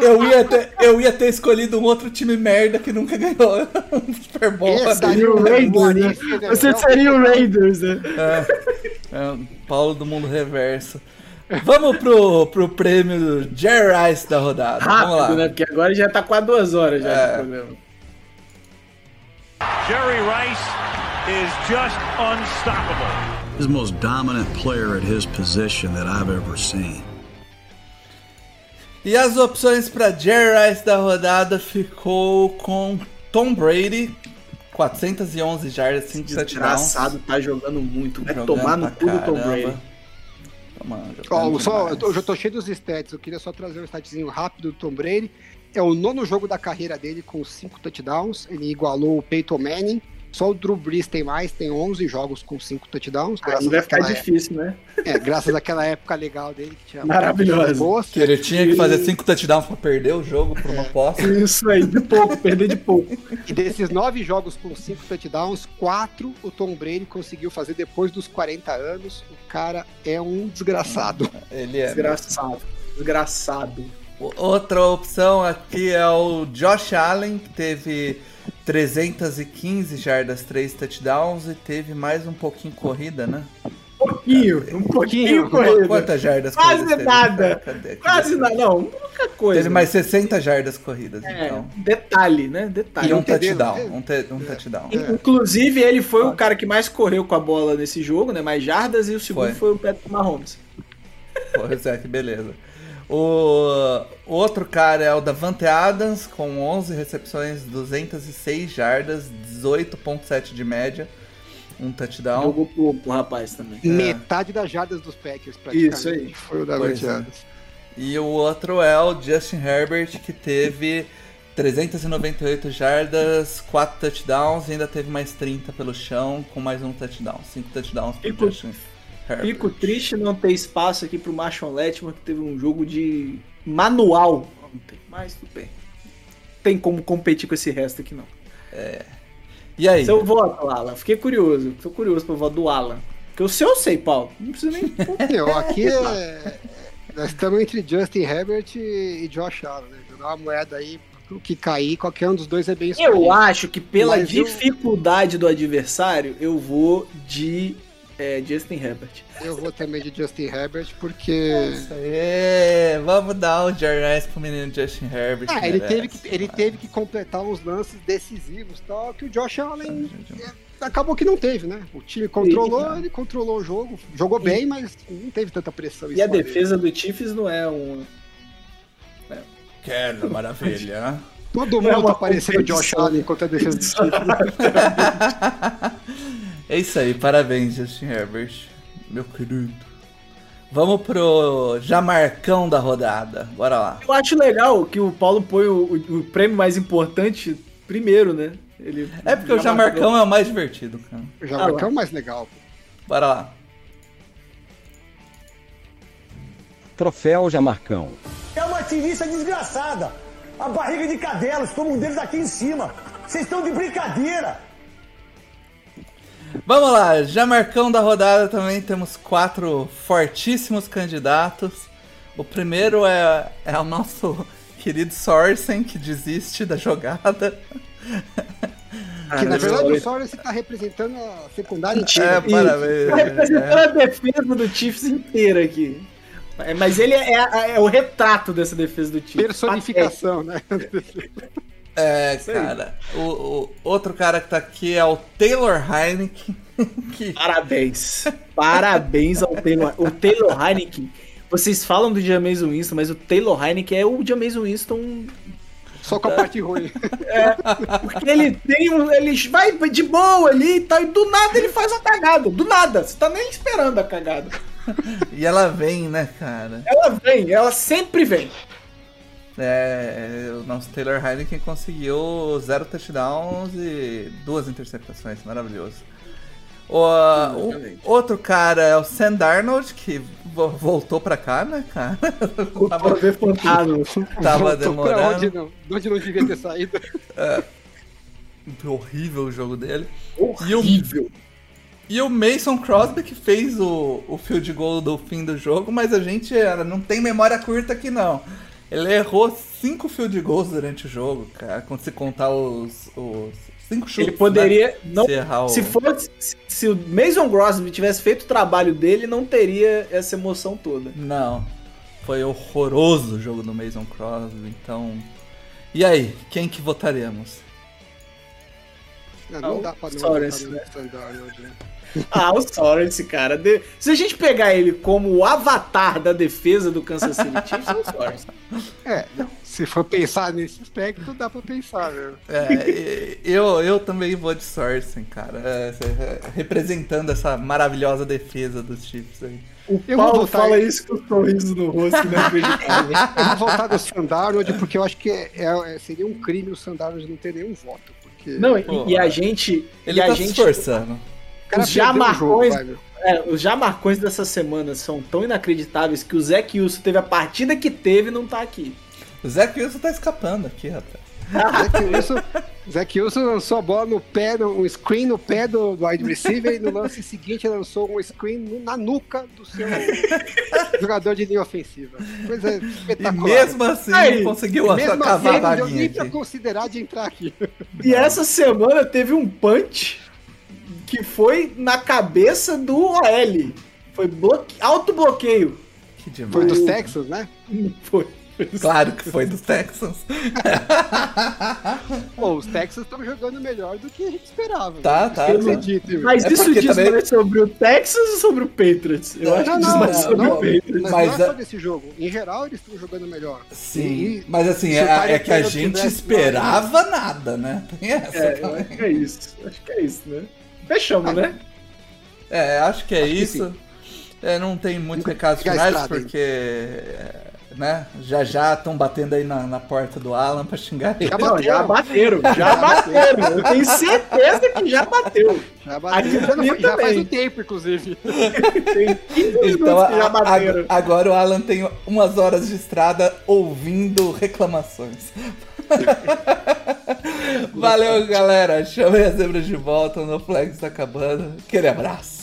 eu, ia ter, eu ia ter escolhido um outro time merda que nunca ganhou [laughs] um Super Bowl.
Seria o Raiders, né?
Né?
Você seria o Raiders, né?
É, Paulo do Mundo Reverso. Vamos pro, pro prêmio Jerry Rice da rodada. Vamos lá.
Rápido, né? Porque agora já tá quase duas horas já
É.
programa.
Jerry Rice is just unstoppable.
He's the most dominant player at his position that I've ever seen.
E as opções para Jerry Rice da rodada ficou com Tom Brady, 411 jardas, 5 touchdowns.
Desgraçado, tá jogando muito. Vai
Jogando
tomar no cu do Tom. Brady.
Ó,
jogando
só, eu já tô cheio dos stats, eu queria só trazer um statzinho rápido do Tom Brady. É o nono jogo da carreira dele com cinco touchdowns, ele igualou o Peyton Manning. Só o Drew Brees tem mais, tem 11 jogos com cinco touchdowns.
Aí vai ficar
àquela,
difícil, né?
é, graças àquela época legal dele que tinha
Maravilhosa.
Que ele tinha que fazer 5 touchdowns pra perder o jogo por uma posse.
Isso aí, de pouco, perder de pouco.
E desses nove jogos com cinco touchdowns, quatro o Tom Brady conseguiu fazer depois dos 40 anos. O cara é um desgraçado.
Ele é.
Desgraçado. Desgraçado.
Outra opção aqui é o Josh Allen, que teve 315 jardas, 3 touchdowns e teve mais um pouquinho corrida, né?
Um pouquinho, um pouquinho corrido.
Quantas jardas
Quase
corridas
nada.
Cadê?
Quase nada, não, pouca coisa.
Teve mais 60 jardas corridas,
É,
então.
detalhe, né? Detalhe.
E um touchdown, um, te- um touchdown.
Inclusive, ele foi o cara que mais correu com a bola nesse jogo, né? Mais jardas, e o segundo
Foi.
foi, o Patrick Mahomes.
Pois é, que beleza. O, o outro cara é o Davante Adams, com 11 recepções, 206 jardas, 18.7 de média, um touchdown.
Jogou pro, pro rapaz também.
Metade das jardas dos Packers, praticamente.
Isso aí.
Foi o da
Pois é.
Adams.
E o outro é o Justin Herbert, que teve 398 jardas, 4 touchdowns e ainda teve mais 30 pelo chão, com mais um touchdown. 5 touchdowns pro Justin.
Fico triste não ter espaço aqui pro Marshall Letman, que teve um jogo de manual ontem. Mas tudo bem. Tem como competir com esse resto aqui, não.
E aí?
Seu voto, Alan. Fiquei curioso. Tô curioso pro voto do Alan. Porque o seu eu sei, Paulo. Não precisa nem. [laughs]
Meu, aqui é. Nós estamos entre Justin Herbert e Josh Allen, né? Jogar uma moeda aí, o que cair, qualquer um dos dois é bem
Eu acho que pela
Mas eu-
dificuldade do adversário, eu vou de é, Justin Herbert.
Eu vou também de Justin Herbert, porque.
Isso aí, vamos dar o Jarnais pro menino Justin Herbert.
Ah, ele
merece.
teve, que, ele teve que completar uns lances decisivos tal, que o Josh Allen é, acabou que não teve, né? O time controlou,
Sim.
ele controlou o jogo, jogou bem, mas não teve tanta pressão.
E a
cima dele.
defesa do Chiefs não é um.
Quero, maravilha, né? [laughs]
Todo
Não é
mundo
uma
tá parecendo o Josh. Allen contra a defesa do Chiefs. [laughs]
É isso aí, parabéns, Justin Herbert, meu querido. Vamos pro Jamarcão da rodada, bora lá.
Eu acho legal que o Paulo põe o, o- o prêmio mais importante primeiro, né? Ele
É porque o Jamarcão é o mais divertido, cara.
O Jamarcão é o mais legal. pô.
Bora lá.
Troféu Jamarcão.
É uma tirista desgraçada. A barriga de cadela, estômago deles aqui em cima. Vocês estão de brincadeira.
Vamos lá, Jamarcão da rodada também temos quatro fortíssimos candidatos. O primeiro é, é o nosso [laughs] querido Sorsen, que desiste da jogada. [laughs]
Que na verdade o Sorensen tá representando a secundária
É,
inteira.
parabéns.
Tá representando a defesa do Chiefs inteira aqui. É, Mas ele é, é- é o retrato dessa defesa do Chiefs.
Personificação, né? [laughs]
É, cara. O, o outro cara que tá aqui é o Taylor Heineken. [laughs] Que
Parabéns. Parabéns ao Taylor. O Taylor Heineken. Vocês falam do Jameis Winston, mas o Taylor Heineken é o Jameis Winston.
Só com a parte ruim. [laughs]
Porque ele tem um. Ele vai de boa ali e tal, e do nada ele faz uma cagada. Do nada. Você tá nem esperando a cagada. [laughs]
E ela vem, né, cara?
Ela vem, ela sempre vem.
É, o nosso Taylor Heineken conseguiu zero touchdowns e duas interceptações, maravilhoso. O, o- outro cara é o Sam Darnold, que vo- voltou pra cá, né, cara? [laughs]
Fantasma. [laughs]
Tava
Voltou pra
demorando.
onde não, de onde não devia ter saído. [laughs]
Horrível o jogo dele.
Horrível.
E o Mason Crosby que fez o, o field goal do fim do jogo, mas a gente não tem memória curta aqui não. Ele errou cinco field goals durante o jogo, cara, quando se contar os, os cinco chutes.
Ele poderia.
né?
Não,
Se errar o-
se, fosse, se, se o Mason Crosby tivesse feito o trabalho dele, não teria essa emoção toda.
Não. Foi horroroso o jogo do Mason Crosby, então. E aí, quem que votaremos?
Não, não
Ah,
dá pra não no standard hoje, né?
Ah, o Sorensen, cara. De- Se a gente pegar ele como o avatar da defesa do Kansas City Chiefs, é o Sorensen.
É, se for pensar nesse aspecto, dá pra pensar, né?
É, eu, eu também vou de Sorsen, cara. é, representando essa maravilhosa defesa dos Chiefs aí.
O
Eu
Paulo
votar
fala isso com o sorriso no rosto, né? [laughs]
Eu vou voltar do Sandarnold porque eu acho que é- é- seria um crime o Sandarnold não ter nenhum voto. Porque
Não, e,
Pô,
e a gente.
Ele
e a
tá
gente
se esforçando.
Cara
os
jogo,
jamarcões-. É, os jamarcões dessa semana são tão inacreditáveis que o Zé Wilson teve a partida que teve e não tá aqui.
O Zach Wilson tá escapando aqui, rapaz.
Zac Wilson lançou a bola no pé, um screen no pé do, do wide receiver e no lance seguinte lançou um screen na nuca do seu jogador de linha ofensiva. Coisa
E
espetacular.
mesmo assim
Aí,
conseguiu
E mesmo assim,
a
não deu nem pra considerar de entrar aqui.
E essa semana teve um punch que foi na cabeça do OL. Foi bloque... autobloqueio.
Que demais.
Foi dos Texans, né?
Foi.
Claro que foi dos Texans. [laughs]
Pô, os Texans estão jogando melhor do que a gente esperava.
Tá, tá.
Eu
tá.
Acredito.
Mas
É
isso diz
também-
mais sobre o Texas ou sobre o Patriots? Eu acho
Não,
que diz mais
não,
sobre
não,
o Patriots.
mas
Mas
não é
a-
só desse jogo. Em geral, eles estão jogando melhor.
Sim,
E-
mas assim, é, é que a gente
tivesse
esperava nada, né? Tem essa
É, eu
também.
acho que é isso. Acho que é isso, né? Fechamos, né?
É, acho que é
Acho que
isso. É, não tem muitos recados
Fica a
finais,
estrada
porque é, né, já já estão batendo aí na, na porta do Alan pra xingar ele.
Já
Não, já
bateram.
bateram, já bateram. Eu tenho certeza que já bateu.
Já, bateu. Já, não- já faz um tempo, inclusive. [laughs]
Tem 15
Então
minutos que já
a-
bateram.
a- agora o Alan tem umas horas de estrada ouvindo reclamações. Valeu, galera. Chamei as zebras de volta. No Flags tá acabando. Aquele abraço.